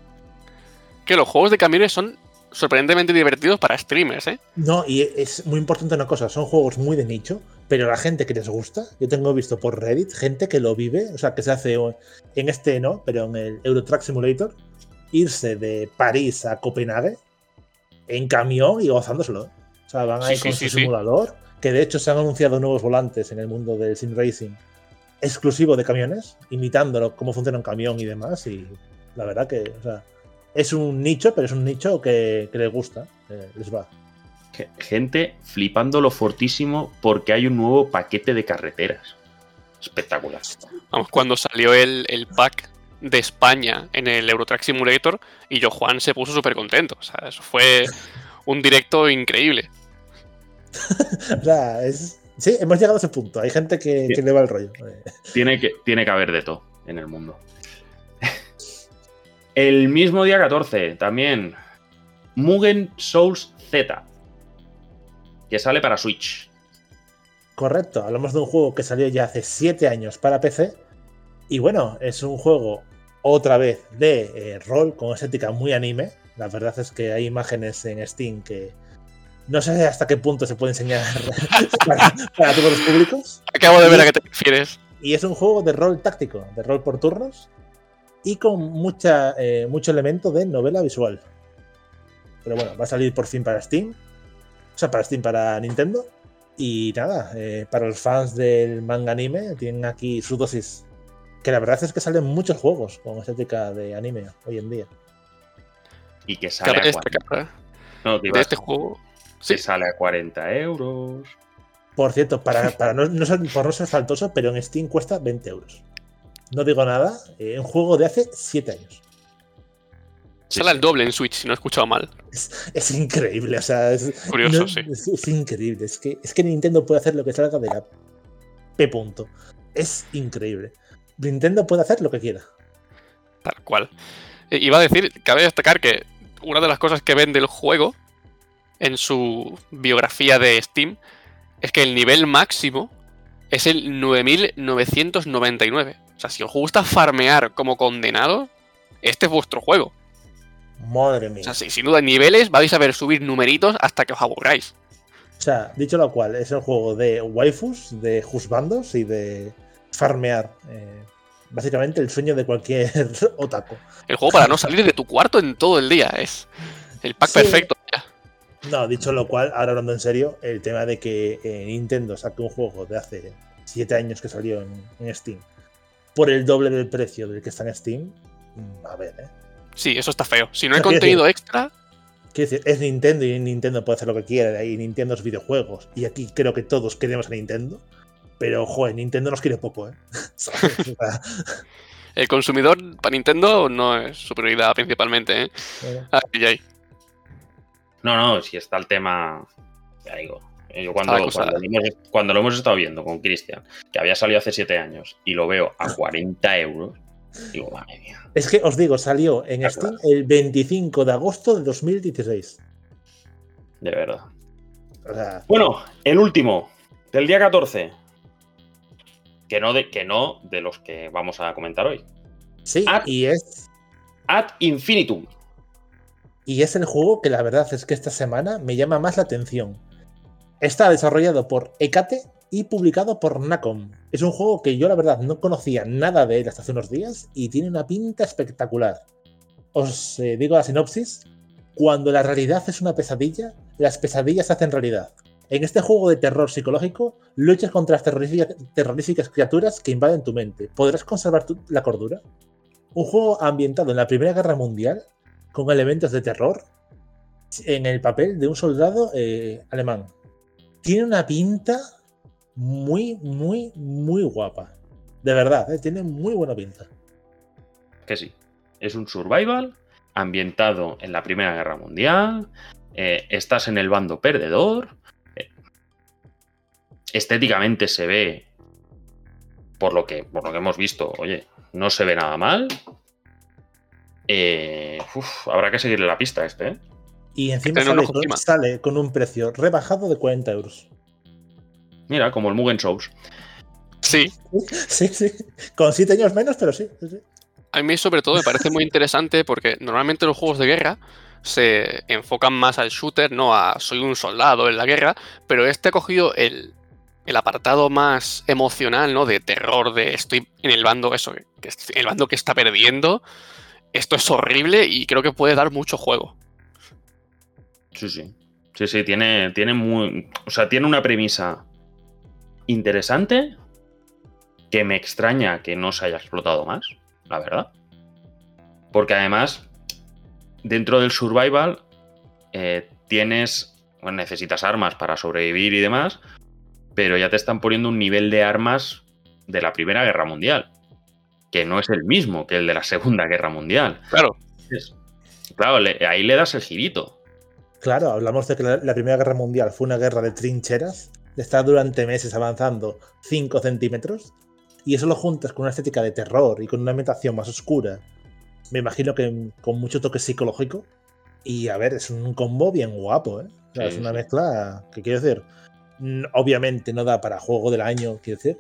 Que los juegos de camiones son sorprendentemente divertidos para streamers, ¿eh? No, y es muy importante una cosa, son juegos muy de nicho, pero la gente que les gusta, yo tengo visto por Reddit gente que lo vive, o sea, que se hace en este no, pero en el Eurotrack Simulator, irse de París a Copenhague en camión y gozándoselo. O sea, van ahí con su simulador, que de hecho se han anunciado nuevos volantes en el mundo del sim racing exclusivo de camiones, imitándolo cómo funciona un camión y demás, y la verdad que, o sea, es un nicho, pero es un nicho que, les gusta, eh, les va. Gente flipándolo fortísimo porque hay un nuevo paquete de carreteras. Espectacular. Vamos, cuando salió el, pack de España en el Eurotrack Simulator y yo Juan se puso súper contento. O sea, eso fue un directo increíble. o sea, es... sí, hemos llegado a ese punto. Hay gente que, le va el rollo. Tiene que, tiene que haber de todo en el mundo. El mismo día 14, también, Mugen Souls Z. que sale para Switch. Correcto, hablamos de un juego que salió ya hace 7 años para PC. Y bueno, es un juego otra vez de eh, rol con estética muy anime. La verdad es que hay imágenes en Steam que no sé hasta qué punto se puede enseñar para, para todos los públicos. Acabo de ver a qué te refieres. Y es un juego de rol táctico, de rol por turnos y con mucha, eh, mucho elemento de novela visual. Pero bueno, va a salir por fin para Steam. O sea, para Steam, para Nintendo. Y nada, eh, para los fans del manga anime, tienen aquí su dosis. Que la verdad es que salen muchos juegos con estética de anime hoy en día. Y que sale a 40, destacar no, de este juego. que Sí, sale a 40 euros. Por cierto, para, para no, no ser, por no ser faltoso, pero en Steam cuesta 20 euros. No digo nada, eh, un juego de hace 7 años. Sale sí. al doble en Switch, si no he escuchado mal. Es, es increíble, o sea, es, Curioso, no- sí. es, es increíble. Es que, es que Nintendo puede hacer lo que salga de la P punto. Es increíble. Nintendo puede hacer lo que quiera. Tal cual. Eh, Iba a decir, cabe destacar que una de las cosas que vende el juego en su biografía de Steam es que el nivel máximo es el 9999. O sea, si os gusta farmear como condenado, este es vuestro juego. Madre O mía. sea, si- sin duda en niveles vais a ver subir numeritos hasta que os aburráis. O sea, dicho lo cual, es el juego de waifus, de juzbandos y de farmear. eh, básicamente el sueño de cualquier otaku. El juego para no salir de tu cuarto en todo el día. Es el pack Sí. perfecto. ya. No, dicho lo cual, ahora hablando en serio, el tema de que eh, Nintendo saque un juego de hace 7 años que salió en, en Steam por el doble del precio del que está en Steam, mm, a ver, ¿eh? Sí, eso está feo. Si no hay decir- contenido extra, Quiero decir, es Nintendo y Nintendo puede hacer lo que quiera y Nintendo es videojuegos. Y aquí creo que todos queremos a Nintendo. Pero, joder, Nintendo nos quiere poco, ¿eh? El consumidor para Nintendo no es su prioridad principalmente. ¿eh? bueno, Ay, ay. No, no, si está el tema. Ya digo. Eh, Yo cuando, cuando, lo hemos, cuando lo hemos estado viendo con Cristian, que había salido hace 7 años, y lo veo a 40 euros, digo, madre mía. Es que os digo, salió en Steam el 25 de agosto de 2016. De verdad. O sea, Bueno, el último, del día 14. Que no de, que no de los que vamos a comentar hoy. sí, y es Ad infinitum. Y es el juego que la verdad es que esta semana me llama más la atención. Está desarrollado por Ecate y publicado por Nacom. Es un juego que yo la verdad no conocía nada de él hasta hace unos días y tiene una pinta espectacular. Os eh, digo la sinopsis. Cuando la realidad es una pesadilla, las pesadillas se hacen realidad. En este juego de terror psicológico, luchas contra las terrorífica- terroríficas criaturas que invaden tu mente. ¿Podrás conservar la cordura? Un juego ambientado en la Primera Guerra Mundial, con elementos de terror, en el papel de un soldado eh, alemán. Tiene una pinta muy, muy, muy guapa. De verdad, eh, tiene muy buena pinta. Que sí. Es un survival ambientado en la Primera Guerra Mundial. eh, estás en el bando perdedor. eh, estéticamente se ve. Por lo, que, por lo que hemos visto, oye, no se ve nada mal. Habrá que seguirle la pista a este, ¿eh? Y encima sale con, sale con un precio rebajado de 40 euros. Mira, como el Mugen Souls. Sí, Sí, sí. Con 7 años menos, pero sí. a mí sobre todo me parece muy interesante porque normalmente los juegos de guerra se enfocan más al shooter, no a soy un soldado en la guerra, pero este ha cogido el, el apartado más emocional, ¿no? De terror, de estoy en el bando, eso, que estoy en el bando que está perdiendo. Esto es horrible y creo que puede dar mucho juego. Sí, sí. Sí, sí, tiene, tiene muy. O sea, tiene una premisa interesante que me extraña que no se haya explotado más, la verdad. Porque además, dentro del survival, eh, tienes. Bueno, necesitas armas para sobrevivir y demás, pero ya te están poniendo un nivel de armas de la Primera Guerra Mundial, que no es el mismo que el de la Segunda Guerra Mundial. Claro, claro, le- ahí le das el girito. Claro, hablamos de que la, la Primera Guerra Mundial fue una guerra de trincheras, de estar durante meses avanzando 5 centímetros, y eso lo juntas con una estética de terror y con una ambientación más oscura, me imagino que con mucho toque psicológico, y a ver, es un combo bien guapo, ¿eh? O sea, Sí, es una mezcla que quiero decir, obviamente no da para juego del año, quiero decir,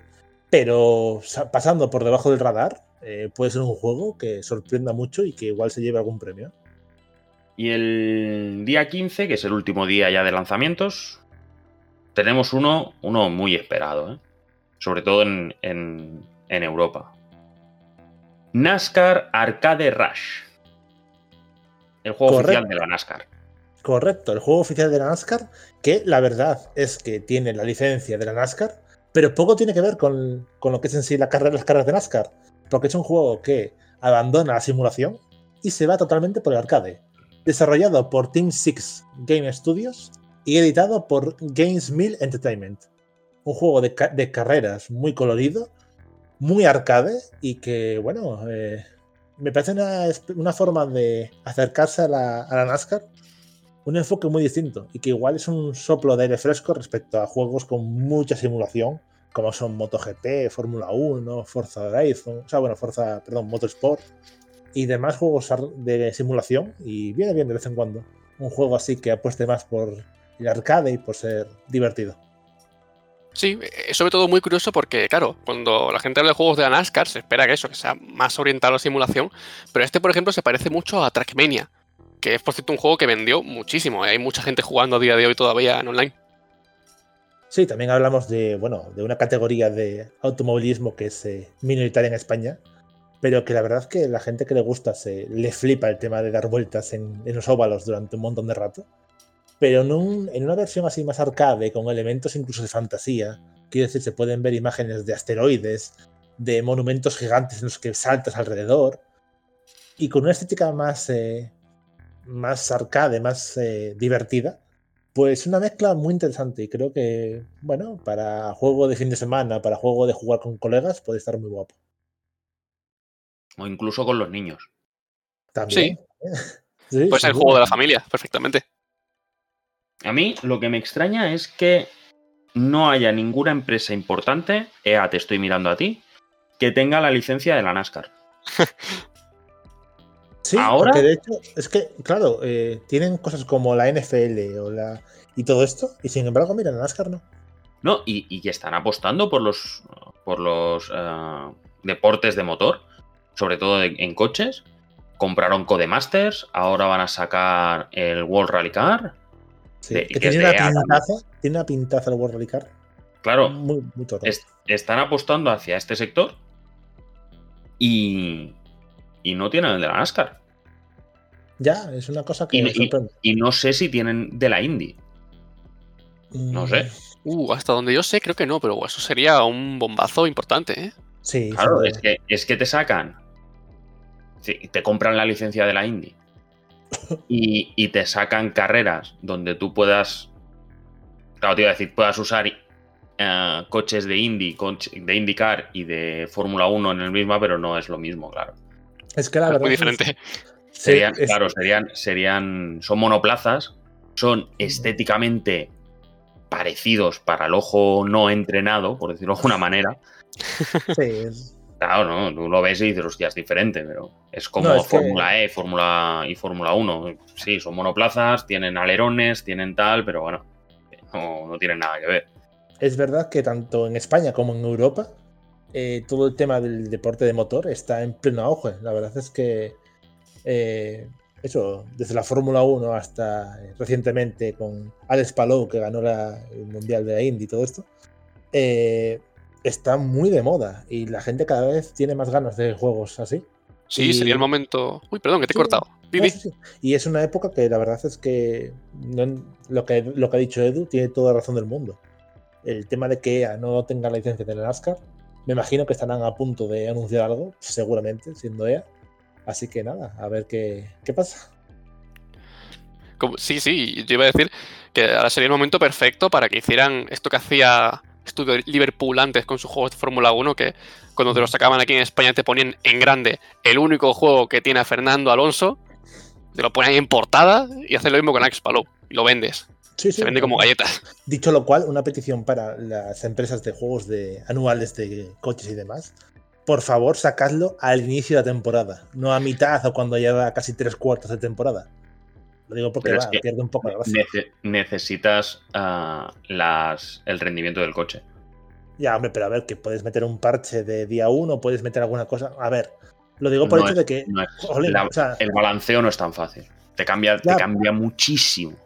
pero sa- pasando por debajo del radar, eh, puede ser un juego que sorprenda mucho y que igual se lleve algún premio. Y el día 15, que es el último día ya de lanzamientos, tenemos uno, uno muy esperado, ¿eh? sobre todo en, en- en Europa. NASCAR Arcade Rush. El juego Correcto. oficial de la NASCAR. Correcto, el juego oficial de la NASCAR, que la verdad es que tiene la licencia de la NASCAR, pero poco tiene que ver con, con lo que es en sí la carrera, las carreras de NASCAR, porque es un juego que abandona la simulación y se va totalmente por el arcade. Desarrollado por Team Six Game Studios y editado por Games Mill Entertainment. Un juego de, ca- de carreras muy colorido, muy arcade y que, bueno, eh, me parece una, forma de acercarse a la, a la NASCAR un enfoque muy distinto y que igual es un soplo de aire fresco respecto a juegos con mucha simulación, como son MotoGP, Fórmula 1, Forza Horizon, o sea, bueno, Forza, perdón, Motorsport y demás juegos de simulación y viene bien de vez en cuando. Un juego así que apueste más por el arcade y por ser divertido. Sí, es sobre todo muy curioso porque, claro, cuando la gente habla de juegos de la NASCAR, se espera que eso, que sea más orientado a la simulación, pero este, por ejemplo, se parece mucho a Trackmania, que es, por cierto, un juego que vendió muchísimo. ¿eh? Hay mucha gente jugando a día de hoy todavía en online. Sí, también hablamos de, bueno, de una categoría de automovilismo que es eh, minoritaria en España, pero que la verdad es que la gente que le gusta se le flipa el tema de dar vueltas en, los óvalos durante un montón de rato. Pero en una versión así más arcade, con elementos incluso de fantasía, quiero decir, se pueden ver imágenes de asteroides, de monumentos gigantes en los que saltas alrededor, y con una estética más, eh, más arcade, más eh, divertida, pues una mezcla muy interesante y creo que, bueno, para juego de fin de semana, para juego de jugar con colegas, puede estar muy guapo. O incluso con los niños. También. Sí, Pues sin el juego de la familia, perfectamente. A mí lo que me extraña es que no haya ninguna empresa importante, EA te estoy mirando a ti, que tenga la licencia de la NASCAR. Sí, Ahora- porque de hecho, es que, claro, eh, tienen cosas como la NFL o la y todo esto, y sin embargo, mira, la NASCAR no. No, y, y que están apostando por los, por los eh, deportes de motor, sobre todo en coches. Compraron Codemasters, ahora van a sacar el World Rally Car. Sí, De- que tiene una pintaza, tiene una pintaza el World Rally Car. Claro, Muy, muy es- están apostando hacia este sector y, y no tienen el de la NASCAR. Ya, es una cosa que Y- me y- sorprende. Y no sé si tienen de la Indy. no sé. Mm, Uh, hasta donde yo sé, creo que no, pero eso sería un bombazo importante, ¿eh? Sí, Claro, es que, es que te sacan. sí, Te compran la licencia de la Indy. Y, y te sacan carreras donde tú puedas. Claro, te iba a decir, puedas usar eh, coches de Indy, coche- de IndyCar y de Fórmula 1 en el mismo, pero no es lo mismo, claro. Es que la Es verdad. muy es- diferente. sí, Serían, es- claro, serían, serían. Son monoplazas, son estéticamente parecidos para el ojo no entrenado, por decirlo de alguna manera. Sí, es- Claro, no, tú lo ves y dices, hostia, es diferente, pero es como No, es que- Fórmula E, Fórmula y Fórmula 1. Sí, son monoplazas, tienen alerones, tienen tal, pero bueno, no, no tienen nada que ver. Es verdad que tanto en España como en Europa, eh, todo el tema del deporte de motor está en pleno auge. La verdad es que eh, eso, desde la Fórmula 1 hasta recientemente con Alex Palou, que ganó la- el Mundial de la Indy y todo esto, eh, está muy de moda y la gente cada vez tiene más ganas de juegos así. Sí, Y- sería el momento. Uy, perdón, que te he cortado. No, Vivi. sí, sí. Y es una época que la verdad es que no- lo, que lo que ha dicho Edu tiene toda la razón del mundo. El tema de que EA no tenga la licencia de NASCAR, me imagino que estarán a punto de anunciar algo, seguramente, siendo EA. Así que nada, a ver qué, qué pasa. Como- sí, sí, yo iba a decir que ahora sería el momento perfecto para que hicieran esto que hacía Studio Liverpool antes con sus juegos de Fórmula 1, que cuando te lo sacaban aquí en España te ponían en grande el único juego que tiene a Fernando Alonso, te lo ponen ahí en portada y haces lo mismo con Alex Palou y lo vendes. Sí, sí, Se vende como galletas. Dicho lo cual, una petición para las empresas de juegos de anuales de coches y demás. Por favor, sacadlo al inicio de la temporada, no a mitad o cuando lleva casi tres cuartos de temporada. Lo digo porque va, pierde un poco la gracia. Nece- necesitas ah, las, el rendimiento del coche. Ya, hombre, pero a ver, que puedes meter un parche de día 1, puedes meter alguna cosa. A ver, lo digo por el hecho es- de que. no es- jolín, la- o sea, el balanceo no es tan fácil. Te cambia, te cambia muchísimo.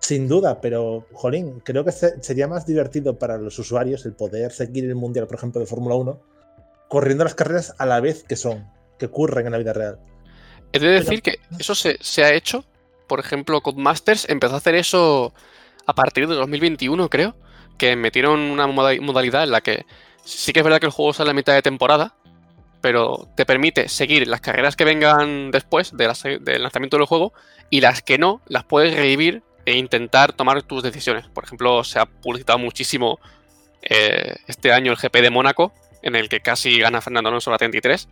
Sin duda, pero, jolín, creo que se- sería más divertido para los usuarios el poder seguir el mundial, por ejemplo, de Fórmula 1, corriendo las carreras a la vez que son, que ocurren en la vida real. He de decir que eso se, se ha hecho. Por ejemplo, Codemasters empezó a hacer eso a partir de 2021, creo. Que metieron una moda- modalidad en la que sí que es verdad que el juego sale a mitad de temporada, pero te permite seguir las carreras que vengan después del lanzamiento del juego y las que no, las puedes revivir e intentar tomar tus decisiones. Por ejemplo, se ha publicitado muchísimo eh, este año el GP de Mónaco, en el que casi gana Fernando Alonso la 33.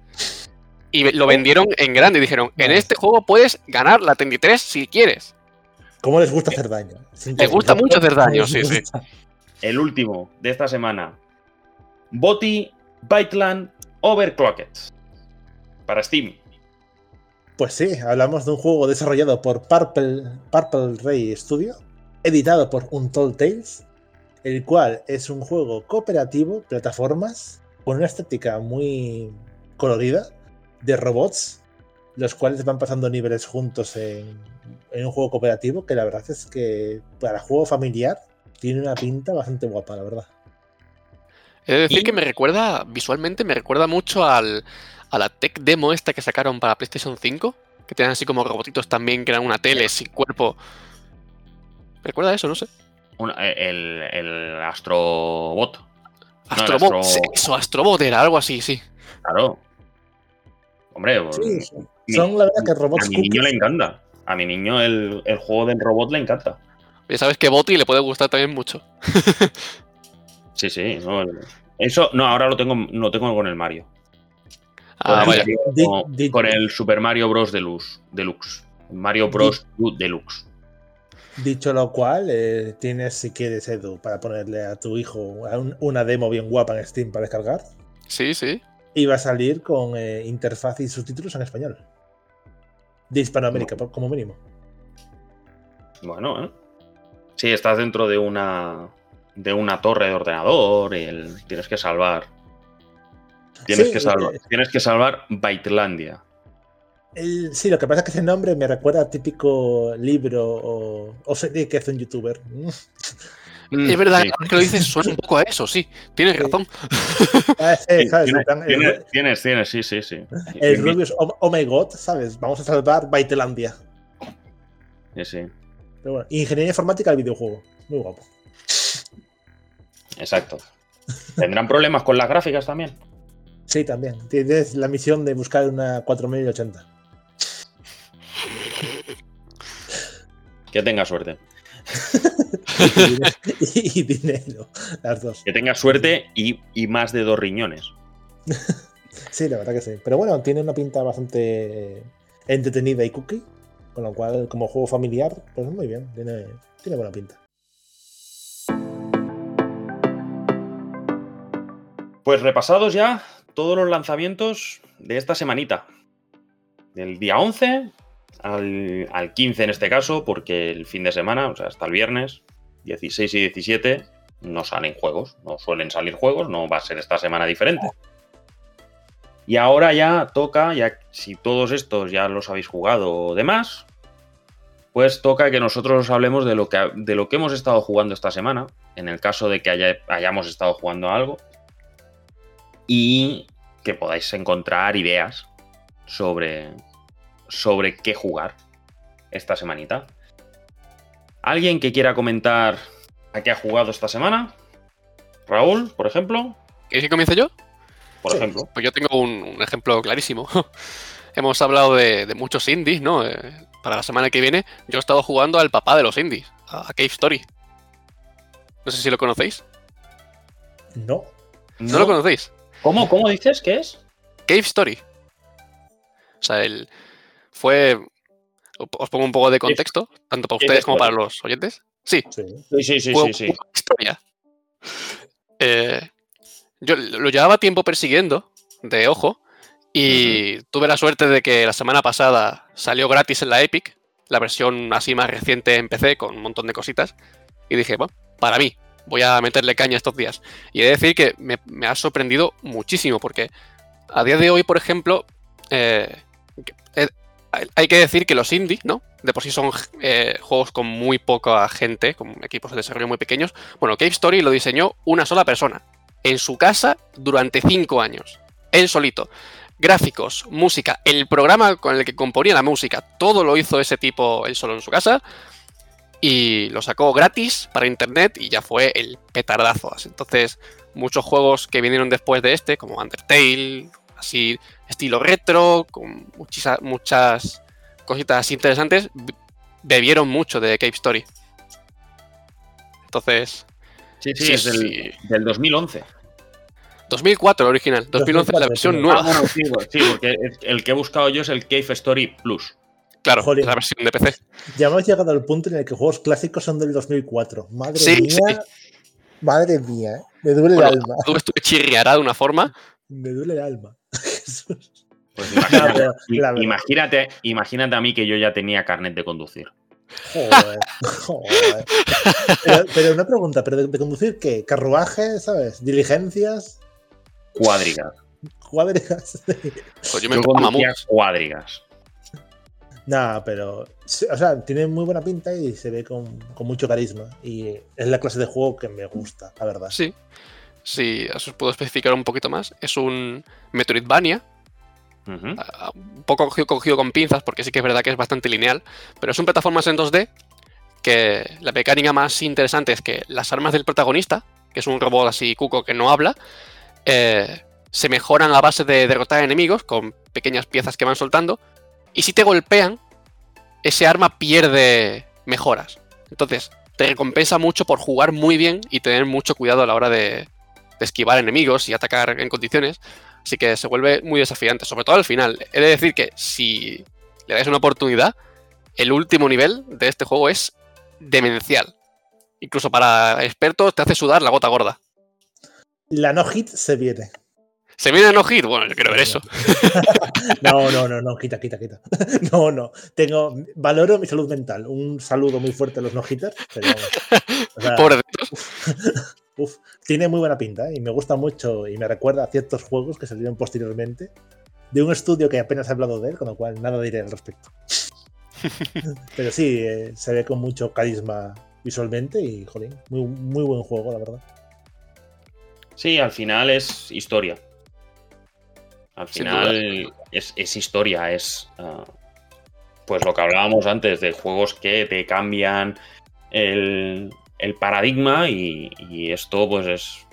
Y lo vendieron en grande y dijeron, en este juego puedes ganar la 33 si quieres. ¿Cómo les gusta hacer daño? Les gusta mucho hacer daño, sí, sí. El último de esta semana. Boti Byteland Overclocked. Para Steam. Pues sí, hablamos de un juego desarrollado por Purple, Purple Ray Studio, editado por Untold Tales, el cual es un juego cooperativo, plataformas, con una estética muy colorida, de robots, los cuales van pasando niveles juntos en, en un juego cooperativo, que la verdad es que para juego familiar tiene una pinta bastante guapa, la verdad. He de decir Y- que me recuerda, visualmente, me recuerda mucho al, a la tech demo esta que sacaron para PlayStation 5, que tenían así como robotitos también, que eran una tele sin cuerpo. ¿Me recuerda a eso? No sé. Una- el, el Astrobot. Astrobot, Astro- eso, Astrobot era algo así, sí. Claro. Hombre, pues, Sí, son, mi- son la verdad que robots a mi niño cookies. le encanta. A mi niño el, el juego del robot le encanta. Ya sabes que Boti le puede gustar también mucho. Sí, sí. no, el- eso, no, ahora lo tengo, lo tengo con el Mario. Con, Ah, el, con- di- con el Super Mario Bros. Deluxe. Deluxe. Mario Bros. U Deluxe. Dicho lo cual, eh, tienes, si quieres, Edu, para ponerle a tu hijo un- una demo bien guapa en Steam para descargar. Sí, sí. Y va a salir con eh, interfaz y subtítulos en español. De Hispanoamérica, por- como mínimo. Bueno, ¿eh? Sí, estás dentro de una de una torre de ordenador y el- tienes que salvar. Tienes Sí, que salvar. eh, Tienes que salvar Bytelandia. El- sí, lo que pasa es que ese nombre me recuerda a típico libro o, o serie que hace un youtuber. Es verdad, Sí. ahora que lo dices, suena un poco a eso, sí. Tienes Sí. razón. Ah, sí, Sí, ¿sabes? tienes, el, tienes, sí, sí, sí. el Sí, Rubius, oh, oh my god, ¿sabes? Vamos a salvar Bytelandia. sí, sí, Pero bueno, ingeniería informática del videojuego. Muy guapo. exacto. ¿Tendrán problemas con las gráficas también? Sí, también. Tienes la misión de buscar una 4080. Que tenga suerte. y, dinero, y dinero, las dos. Que tenga suerte y, y más de dos riñones. Sí, la verdad que sí. Pero bueno, tiene una pinta bastante entretenida y cookie, con lo cual, como juego familiar, pues muy bien, tiene, tiene buena pinta. Pues repasados ya todos los lanzamientos de esta semanita. Del día 11 al, al 15 en este caso, porque el fin de semana, o sea, hasta el viernes, 16 y 17, no salen juegos. No suelen salir juegos, no va a ser esta semana diferente. Y ahora ya toca, ya si todos estos ya los habéis jugado o demás, pues toca que nosotros os hablemos de lo que, de lo que hemos estado jugando esta semana, en el caso de que haya- hayamos estado jugando algo y que podáis encontrar ideas sobre, sobre qué jugar esta semanita. ¿Alguien que quiera comentar a qué ha jugado esta semana? Raúl, por ejemplo. ¿Quieres que comience yo? Por Sí. ejemplo. Pues yo tengo un, un ejemplo clarísimo. Hemos hablado de, de muchos indies, ¿no? Eh, para la semana que viene, yo he estado jugando al papá de los indies, a, Cave Story. No sé si lo conocéis. No. ¿No, lo conocéis? ¿Cómo, ¿Cómo dices que es? Cave Story. O sea, él fue. Os pongo un poco de contexto, tanto para ustedes como para los oyentes. Sí, Sí. Sí, sí, sí, fue sí, sí. una historia. Eh, yo lo llevaba tiempo persiguiendo, de ojo, y tuve la suerte de que la semana pasada salió gratis en la Epic, la versión así más reciente en PC con un montón de cositas. Y dije, bueno, para mí, voy a meterle caña estos días. Y he de decir que me, me ha sorprendido muchísimo, porque a día de hoy, por ejemplo, eh, eh, hay que decir que los indies, ¿no? De por sí son eh, juegos con muy poca gente, con equipos de desarrollo muy pequeños. Bueno, Cave Story lo diseñó una sola persona, en su casa, durante cinco años. Él solito. Gráficos, música, el programa con el que componía la música, todo lo hizo ese tipo él solo en su casa. Y lo sacó gratis para internet y ya fue el petardazo. Entonces, muchos juegos que vinieron después de este, como Undertale, así estilo retro, con muchas, muchas cositas interesantes, bebieron mucho de Cave Story. Entonces. Sí, sí, es del, del 2011. 2004 el original, 2011 la versión nueva. Ah, sí, porque el que he buscado yo es el Cave Story Plus. Claro, Joder. la versión de PC. Ya hemos llegado al punto en el que juegos clásicos son del 2004. Madre mía. Madre mía, ¿eh? me duele el alma. Tú estuve chirriará de una forma. Me duele el alma. Pues imagínate, imagínate, imagínate, a mí que yo ya tenía carnet de conducir. Joder, joder. Pero, una pregunta, ¿pero de, conducir qué? ¿Carruajes, sabes? ¿Diligencias? Cuadrigas. Cuadrigas. Pues yo me yo cuadrigas. Nada, pero. O sea, tiene muy buena pinta y se ve con, con, mucho carisma. Y es la clase de juego que me gusta, la verdad. Sí. Si os puedo especificar un poquito más, es un Metroidvania. Uh -huh. Un poco cogido, cogido, con pinzas, porque sí que es verdad que es bastante lineal. Pero es un plataformas en 2D. Que la mecánica más interesante es que las armas del protagonista, que es un robot así cuco que no habla, eh, se mejoran a base de derrotar enemigos con pequeñas piezas que van soltando. Y si te golpean, ese arma pierde mejoras. Entonces, te recompensa mucho por jugar muy bien y tener mucho cuidado a la hora de, esquivar enemigos y atacar en condiciones. Así que se vuelve muy desafiante, sobre todo al final. He de decir que si le dais una oportunidad, el último nivel de este juego es demencial. Incluso para expertos te hace sudar la gota gorda. La no hit se viene. ¿Se viene no hit? Bueno, yo quiero ver eso. No, no, no, no, quita, quita, quita. No, no. Tengo, valoro mi salud mental. Un saludo muy fuerte a los no hitters. Pero, o sea, Pobrecitos. Uf, tiene muy buena pinta ¿eh? y me gusta mucho y me recuerda a ciertos juegos que salieron posteriormente de un estudio que apenas he hablado de él, con lo cual nada diré al respecto. Pero sí, eh, se ve con mucho carisma visualmente y, jolín, muy, muy buen juego, la verdad. Sí, al final es historia. Al final es, es, historia, es uh, pues lo que hablábamos antes de juegos que te cambian el, el paradigma y, y, esto pues es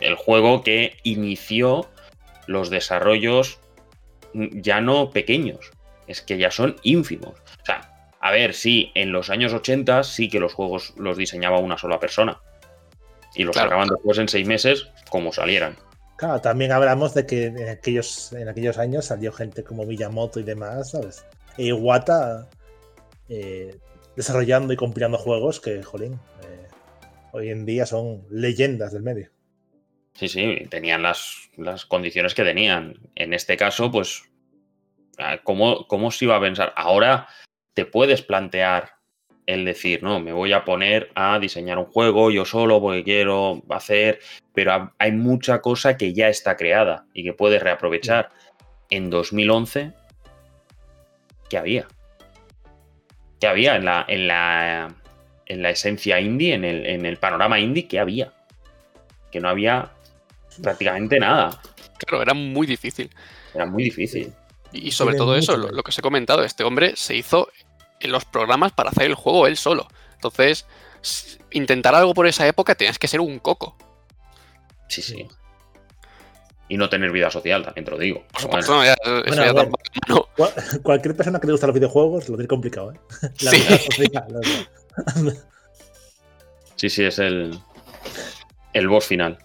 el juego que inició los desarrollos ya no pequeños, es que ya son ínfimos. O sea, a ver, sí, en los años 80 sí que los juegos los diseñaba una sola persona y los claro. sacaban después en seis meses como salieran. Claro, también hablamos de que en aquellos, en aquellos años salió gente como Miyamoto y demás, ¿sabes? E Iwata eh, desarrollando y compilando juegos que, jolín, eh, hoy en día son leyendas del medio. Sí, sí, tenían las, las condiciones que tenían. En este caso, pues, ¿cómo, ¿cómo se iba a pensar? Ahora te puedes plantear el decir, no, me voy a poner a diseñar un juego yo solo porque quiero hacer, pero hay mucha cosa que ya está creada y que puedes reaprovechar. En 2011, ¿qué había? ¿Qué había en la, en la, en la esencia indie, en el, en el panorama indie? ¿Qué había? Que no había prácticamente nada. Claro, era muy difícil. Era muy difícil. Y sobre todo eso, lo, lo, que os he comentado, este hombre se hizo los programas para hacer el juego él solo. Entonces, intentar algo por esa época tenías que ser un coco. Sí, sí. Y no tener vida social, también te lo digo. Por supuesto, bueno. ya, eso bueno, ya bueno, no. Cualquier persona que le gusta los videojuegos lo tiene complicado, ¿eh? La Sí. vida social. Sí, sí, es el, el boss final.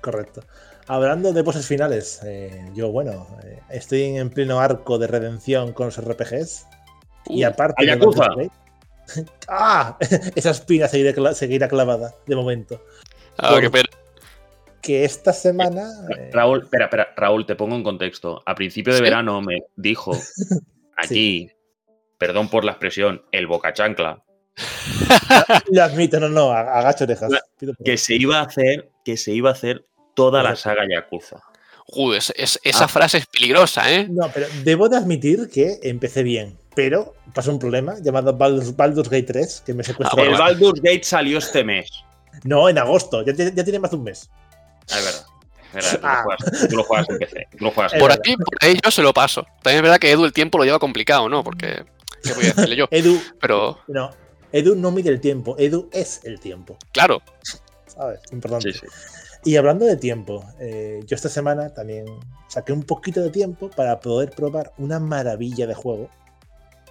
Correcto. Hablando de bosses finales, eh, yo, bueno, eh, estoy en pleno arco de redención con los RPGs. Y aparte. Ayacuza. ¡Ah! Esa espina seguirá, cla- seguirá clavada, de momento. Ah, qué pena. Que esta semana. eh, Raúl, espera, espera, Raúl, te pongo en contexto. A principio de ¿Sí? verano me dijo aquí perdón por la expresión, el boca chancla, Lo admito, no, no, a- agacho orejas. Que se iba a hacer, que se iba a hacer toda la saga Yakuza. Es- es- esa Ah. frase es peligrosa, ¿eh? No, pero debo de admitir que empecé bien. Pero pasó un problema llamado Baldur's, Baldur's Gate 3, que me secuestró. Ah, el. Baldur's Gate salió este mes. No, en agosto. Ya, tiene- ya tiene más de un mes. Ah, Es verdad. Tú, Ah. lo juegas, tú lo juegas en PC. Tú lo juegas en Es Por aquí, por ahí yo se lo paso. También es verdad que Edu el tiempo lo lleva complicado, ¿no? Porque, ¿qué voy a decirle yo? Edu, Pero, no. Edu no mide el tiempo. Edu es el tiempo. claro, ¿Sabes? Importante. Sí, sí. Y hablando de tiempo, eh, yo esta semana también saqué un poquito de tiempo para poder probar una maravilla de juego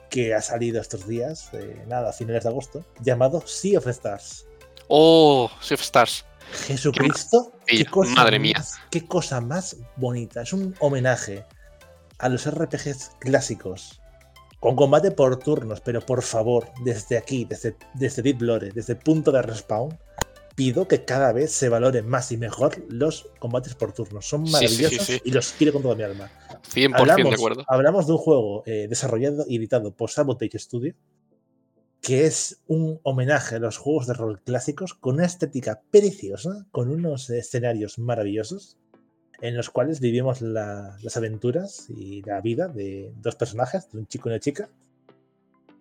que ha salido estos días, eh, nada, a finales de agosto, llamado Sea of Stars. oh, Sea of Stars. Jesucristo, qué cosa, madre mía. más- qué cosa más bonita. Es un homenaje a los RPGs clásicos. Con combate por turnos, pero por favor, desde aquí, desde, desde Deep Lore, desde el punto de respawn, pido que cada vez se valoren más y mejor los combates por turnos. Son Sí, sí, sí, maravillosos sí. y los quiero con toda mi alma. 100% Hablamos, de acuerdo. hablamos de un juego eh, desarrollado y editado por Sabotage Studio, que es un homenaje a los juegos de rol clásicos con una estética preciosa, con unos escenarios maravillosos, en los cuales vivimos la- las aventuras y la vida de dos personajes, de un chico y una chica,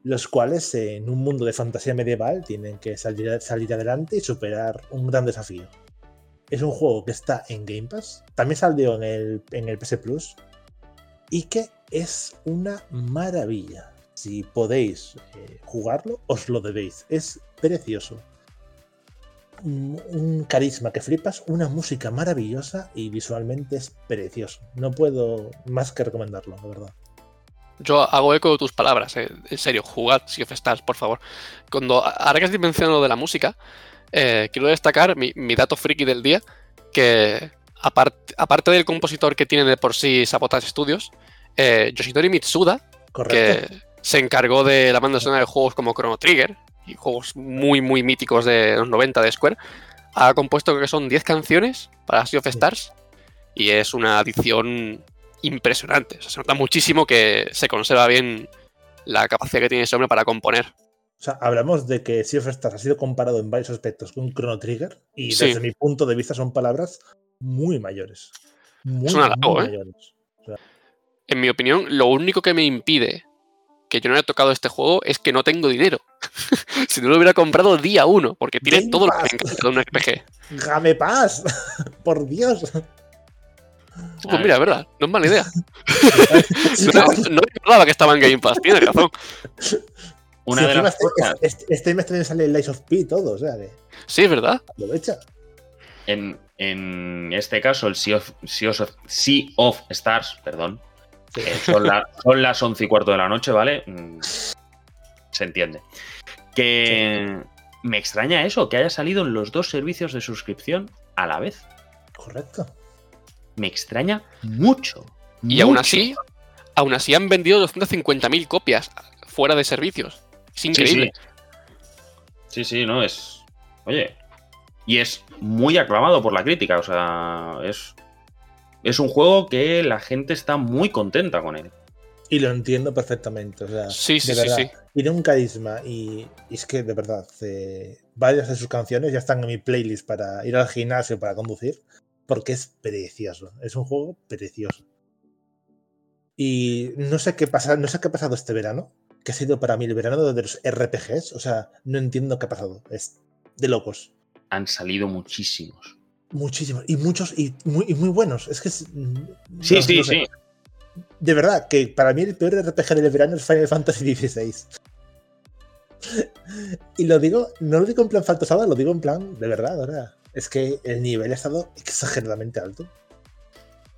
los cuales en un mundo de fantasía medieval tienen que salir, salir adelante y superar un gran desafío. Es un juego que está en Game Pass, también salió en el, en el PS Plus, y que es una maravilla. Si podéis eh, jugarlo, os lo debéis. Es precioso. Un, un carisma que flipas, una música maravillosa y visualmente es precioso. No puedo más que recomendarlo, la verdad. Yo hago eco de tus palabras, eh. en serio, jugad Sea of Stars, por favor. Cuando, ahora que estoy mencionando de la música, eh, quiero destacar mi, mi dato friki del día, que apart- aparte del compositor que tiene de por sí Sabotage Studios, eh, Yoshinori Mitsuda, Correcto. que se encargó de la banda sonora de juegos como Chrono Trigger y juegos muy, muy míticos de los 90 de Square, ha compuesto creo que son 10 canciones para Sea of Stars y es una adición impresionante. O sea, se nota muchísimo que se conserva bien la capacidad que tiene ese hombre para componer. O sea, hablamos de que Sea of Stars ha sido comparado en varios aspectos con Chrono Trigger y Sí. desde mi punto de vista son palabras muy mayores. Muy, Es un halago, muy ¿eh? mayores. En mi opinión, lo único que me impide que yo no haya tocado este juego es que no tengo dinero. si no lo hubiera comprado día uno, porque tiene Game todo lo que me encanta de un RPG. Game Pass, por Dios. Pues mira, es verdad, no es mala idea. No, no recordaba que estaba en Game Pass, tienes razón. Una de las este, cosas este- este mes también sale el Lies of P todo, o sea que Sí, es verdad. aprovecha. en, en este caso, el Sea of, Sea of- Sea of Stars, perdón, Sí. eh, son, la- son las 11 y cuarto de la noche, ¿vale? Mm, Se entiende. Que me extraña eso, que haya salido en los dos servicios de suscripción a la vez. Correcto. Me extraña mucho. Y aún así, aún así han vendido 250.000 copias fuera de servicios. Es increíble. Sí, sí, sí, no, es. Oye. Y es muy aclamado por la crítica, o sea, es. Es un juego que la gente está muy contenta con él. Y lo entiendo perfectamente. O sea, Sí, sí, de sí. Tiene un carisma y, y es que de verdad, eh, varias de sus canciones ya están en mi playlist para ir al gimnasio para conducir, porque es precioso. Es un juego precioso. Y no sé qué pasa, no sé qué ha pasado este verano, que ha sido para mí el verano de los RPGs. O sea, no entiendo qué ha pasado. Es de locos. Han salido muchísimos. Muchísimos. Y muchos y muy, y muy buenos. Es que es- Sí, no- sí, no sé. sí. De verdad, que para mí el peor RPG del verano es Final Fantasy XVI. y lo digo, no lo digo en plan faltosada, lo digo en plan de verdad, de verdad. Es que el nivel ha estado exageradamente alto.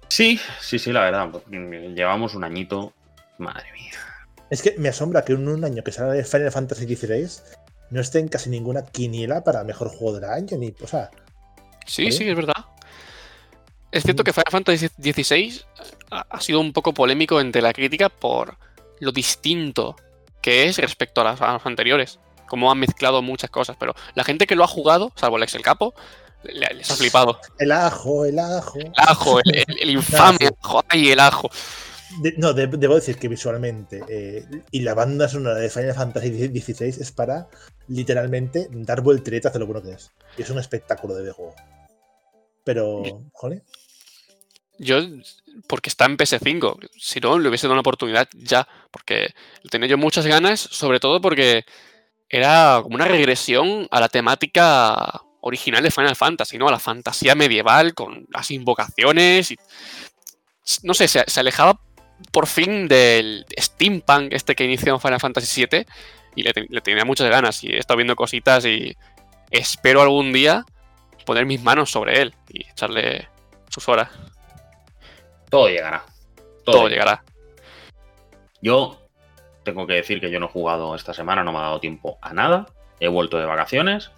Sí, sí, sí, la verdad. Llevamos un añito. Madre mía. Es que me asombra que en un año que sale Final Fantasy XVI no esté en casi ninguna quiniela para mejor juego del año, ni. O sea, Sí, ¿Eh? sí, es verdad. Es cierto que Final Fantasy XVI ha sido un poco polémico entre la crítica por lo distinto que es respecto a las, a las anteriores. Como han mezclado muchas cosas, pero la gente que lo ha jugado, salvo el Excel Capo, les ha flipado. el ajo, el ajo. El ajo, el, el- el infame ajo, ay, el ajo. de- no, de- debo decir que visualmente eh, y la banda sonora de Final Fantasy XVI es para literalmente dar volteretas de lo bueno que es. Y es un espectáculo de videojuego. Pero, joder, Yo, porque está en PS5, si no, le hubiese dado una oportunidad ya, porque tenía yo muchas ganas, sobre todo porque era como una regresión a la temática original de Final Fantasy, ¿no? A la fantasía medieval con las invocaciones y... No sé, se, se alejaba por fin del steampunk este que inició en Final Fantasy VII y le tenía muchas ganas y he estado viendo cositas y espero algún día poner mis manos sobre él y echarle sus horas. Todo llegará. Todo llegará. Yo tengo que decir que yo no he jugado esta semana, no me ha dado tiempo a nada. He vuelto de vacaciones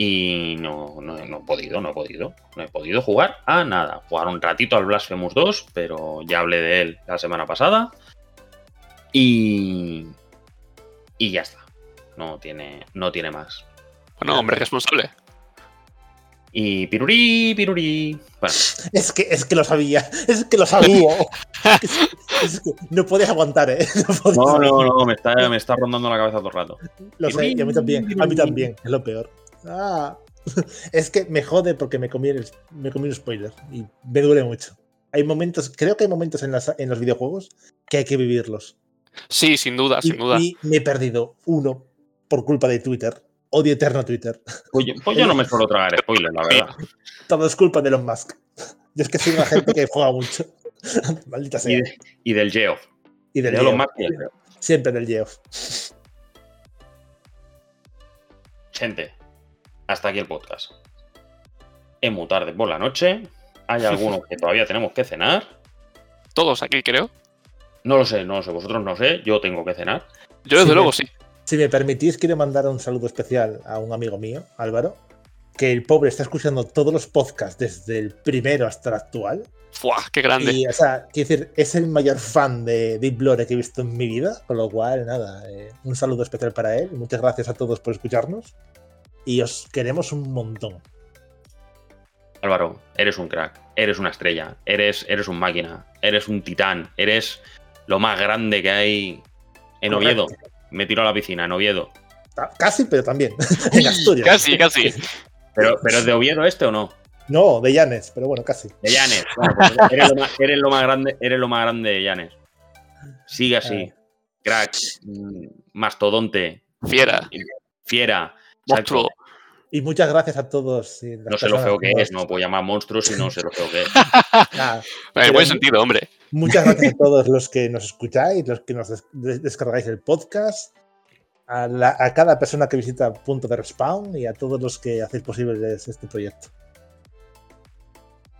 y no, no, he- no he podido, no he podido. No he podido jugar a nada. Jugar un ratito al Blasphemous 2, pero ya hablé de él la semana pasada. Y. Y ya está. No tiene, no tiene más. Bueno, hombre responsable. Y pirurí, pirurí. Bueno, es que, es que lo sabía, es que lo sabía. es, es que no puedes aguantar, ¿eh? No, no, no, me está, me está rondando la cabeza todo el rato. Lo sé, y a mí también, a mí también, es lo peor. Ah, es que me jode porque me comí, el, me comí un spoiler y me duele mucho. Hay momentos, creo que hay momentos en, las- en los videojuegos que hay que vivirlos. Sí, sin duda, Y, sin duda. y me he perdido uno por culpa de Twitter. Odio eterno Twitter. Pues yo, pues yo no me suelo tragar spoilers, la verdad. Todo es culpa de Elon Musk. Yo es que soy una gente que juega mucho. Maldita Y, sea. de- y del Geoff. Y del de Elon Geoff. Musk y del Geoff. Siempre del Geoff. Gente, hasta aquí el podcast. Es muy tarde por la noche. Hay algunos que todavía tenemos que cenar. Todos aquí, creo. No lo sé, no lo sé. Vosotros no sé. Yo tengo que cenar. Yo, desde luego, me- sí. Si me permitís, quiero mandar un saludo especial a un amigo mío, Álvaro, que el pobre está escuchando todos los podcasts desde el primero hasta el actual. ¡Fua! ¡Qué grande! Y, o sea, quiero decir, es el mayor fan de Deep Lore que he visto en mi vida, con lo cual, nada, eh, un saludo especial para él. Muchas gracias a todos por escucharnos. Y os queremos un montón. Álvaro, eres un crack. Eres una estrella. Eres, eres un máquina. Eres un titán. Eres lo más grande que hay en Correcto. Oviedo. Me tiro a la piscina, en Oviedo. Ah, Casi, pero también. en Asturias. Casi, casi. Pero, pero ¿es de Oviedo este o no? No, de Llanes, pero bueno, casi. De Llanes. Bueno, pues eres, lo más, eres lo más grande, eres lo más grande de Llanes. Sigue así. Crack. mm, Mastodonte. Fiera. Fiera. Monstruo. Y muchas gracias a todos. y No sé lo feo que es, no puedo llamar monstruo si no sé lo feo que es. Nada, En buen sentido, hombre. Muchas gracias a todos los que nos escucháis, los que nos des- des- descargáis el podcast, a, la- a cada persona que visita Punto de Respawn y a todos los que hacéis posible este proyecto.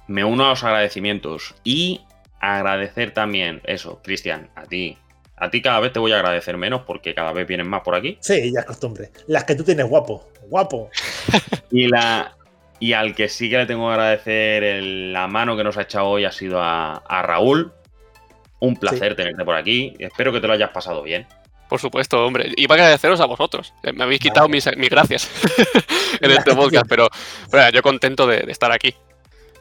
Me uno a los agradecimientos y agradecer también eso, Cristian, a ti. A ti cada vez te voy a agradecer menos porque cada vez vienen más por aquí. Sí, ya es costumbre. Las que tú tienes guapo, guapo. Y la y al que sí que le tengo que agradecer el- la mano que nos ha echado hoy ha sido a, a Raúl. Un placer tenerte por aquí. Espero que te lo hayas pasado bien. Por supuesto, hombre. Iba a agradeceros a vosotros. Eh, Me habéis quitado mis, mis gracias en este podcast, pero, pero yo contento de, de estar aquí.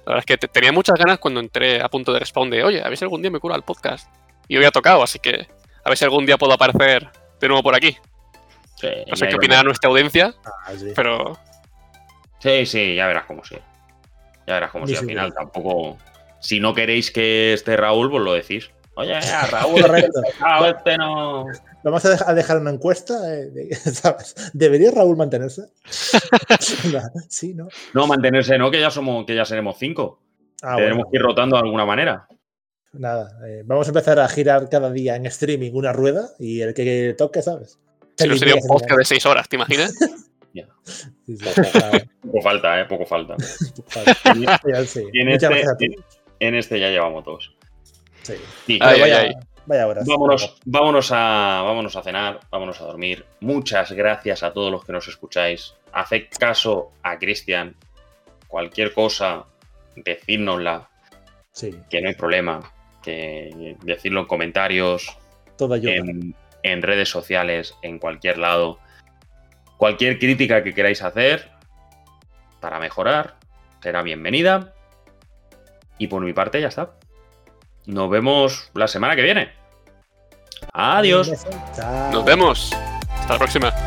La verdad es que te- tenía muchas ganas cuando entré a punto de respawn de, oye, a ver si algún día me cura el podcast. Y hoy ha tocado, así que a ver si algún día puedo aparecer de nuevo por aquí. Sí, No sé qué opinará nuestra audiencia, Ah, sí. pero Sí, sí, ya verás cómo sí. Ya verás cómo sí. Al final tampoco. Si no queréis que esté Raúl, pues lo decís. Oye, a Raúl, ah, este no. Vamos a dej- a dejar una encuesta. eh. ¿Debería Raúl mantenerse? sí, ¿no? No, mantenerse, no, que ya somos, que ya seremos cinco. Ah, Tenemos bueno. que ir rotando de alguna manera. Nada, eh, vamos a empezar a girar cada día en streaming una rueda y el que toque, ¿sabes? Si no sería un podcast de seis horas, ¿te imaginas? Sí, sí, claro, Poco falta, eh, poco falta. Y en este, a en, todos. este ya llevamos dos. Sí. Sí, Ay, vaya, ay, ay. vaya horas. vámonos, vámonos, a, vámonos a cenar, vámonos a dormir. Muchas gracias a todos los que nos escucháis. Haced caso a Cristian. Cualquier cosa, decírnosla, Sí, que no hay problema. Que decirlo en comentarios, todo ayuda. en, en redes sociales, en cualquier lado. Cualquier crítica que queráis hacer para mejorar será bienvenida. Y por mi parte ya está. Nos vemos la semana que viene. Adiós. Nos vemos. Hasta la próxima.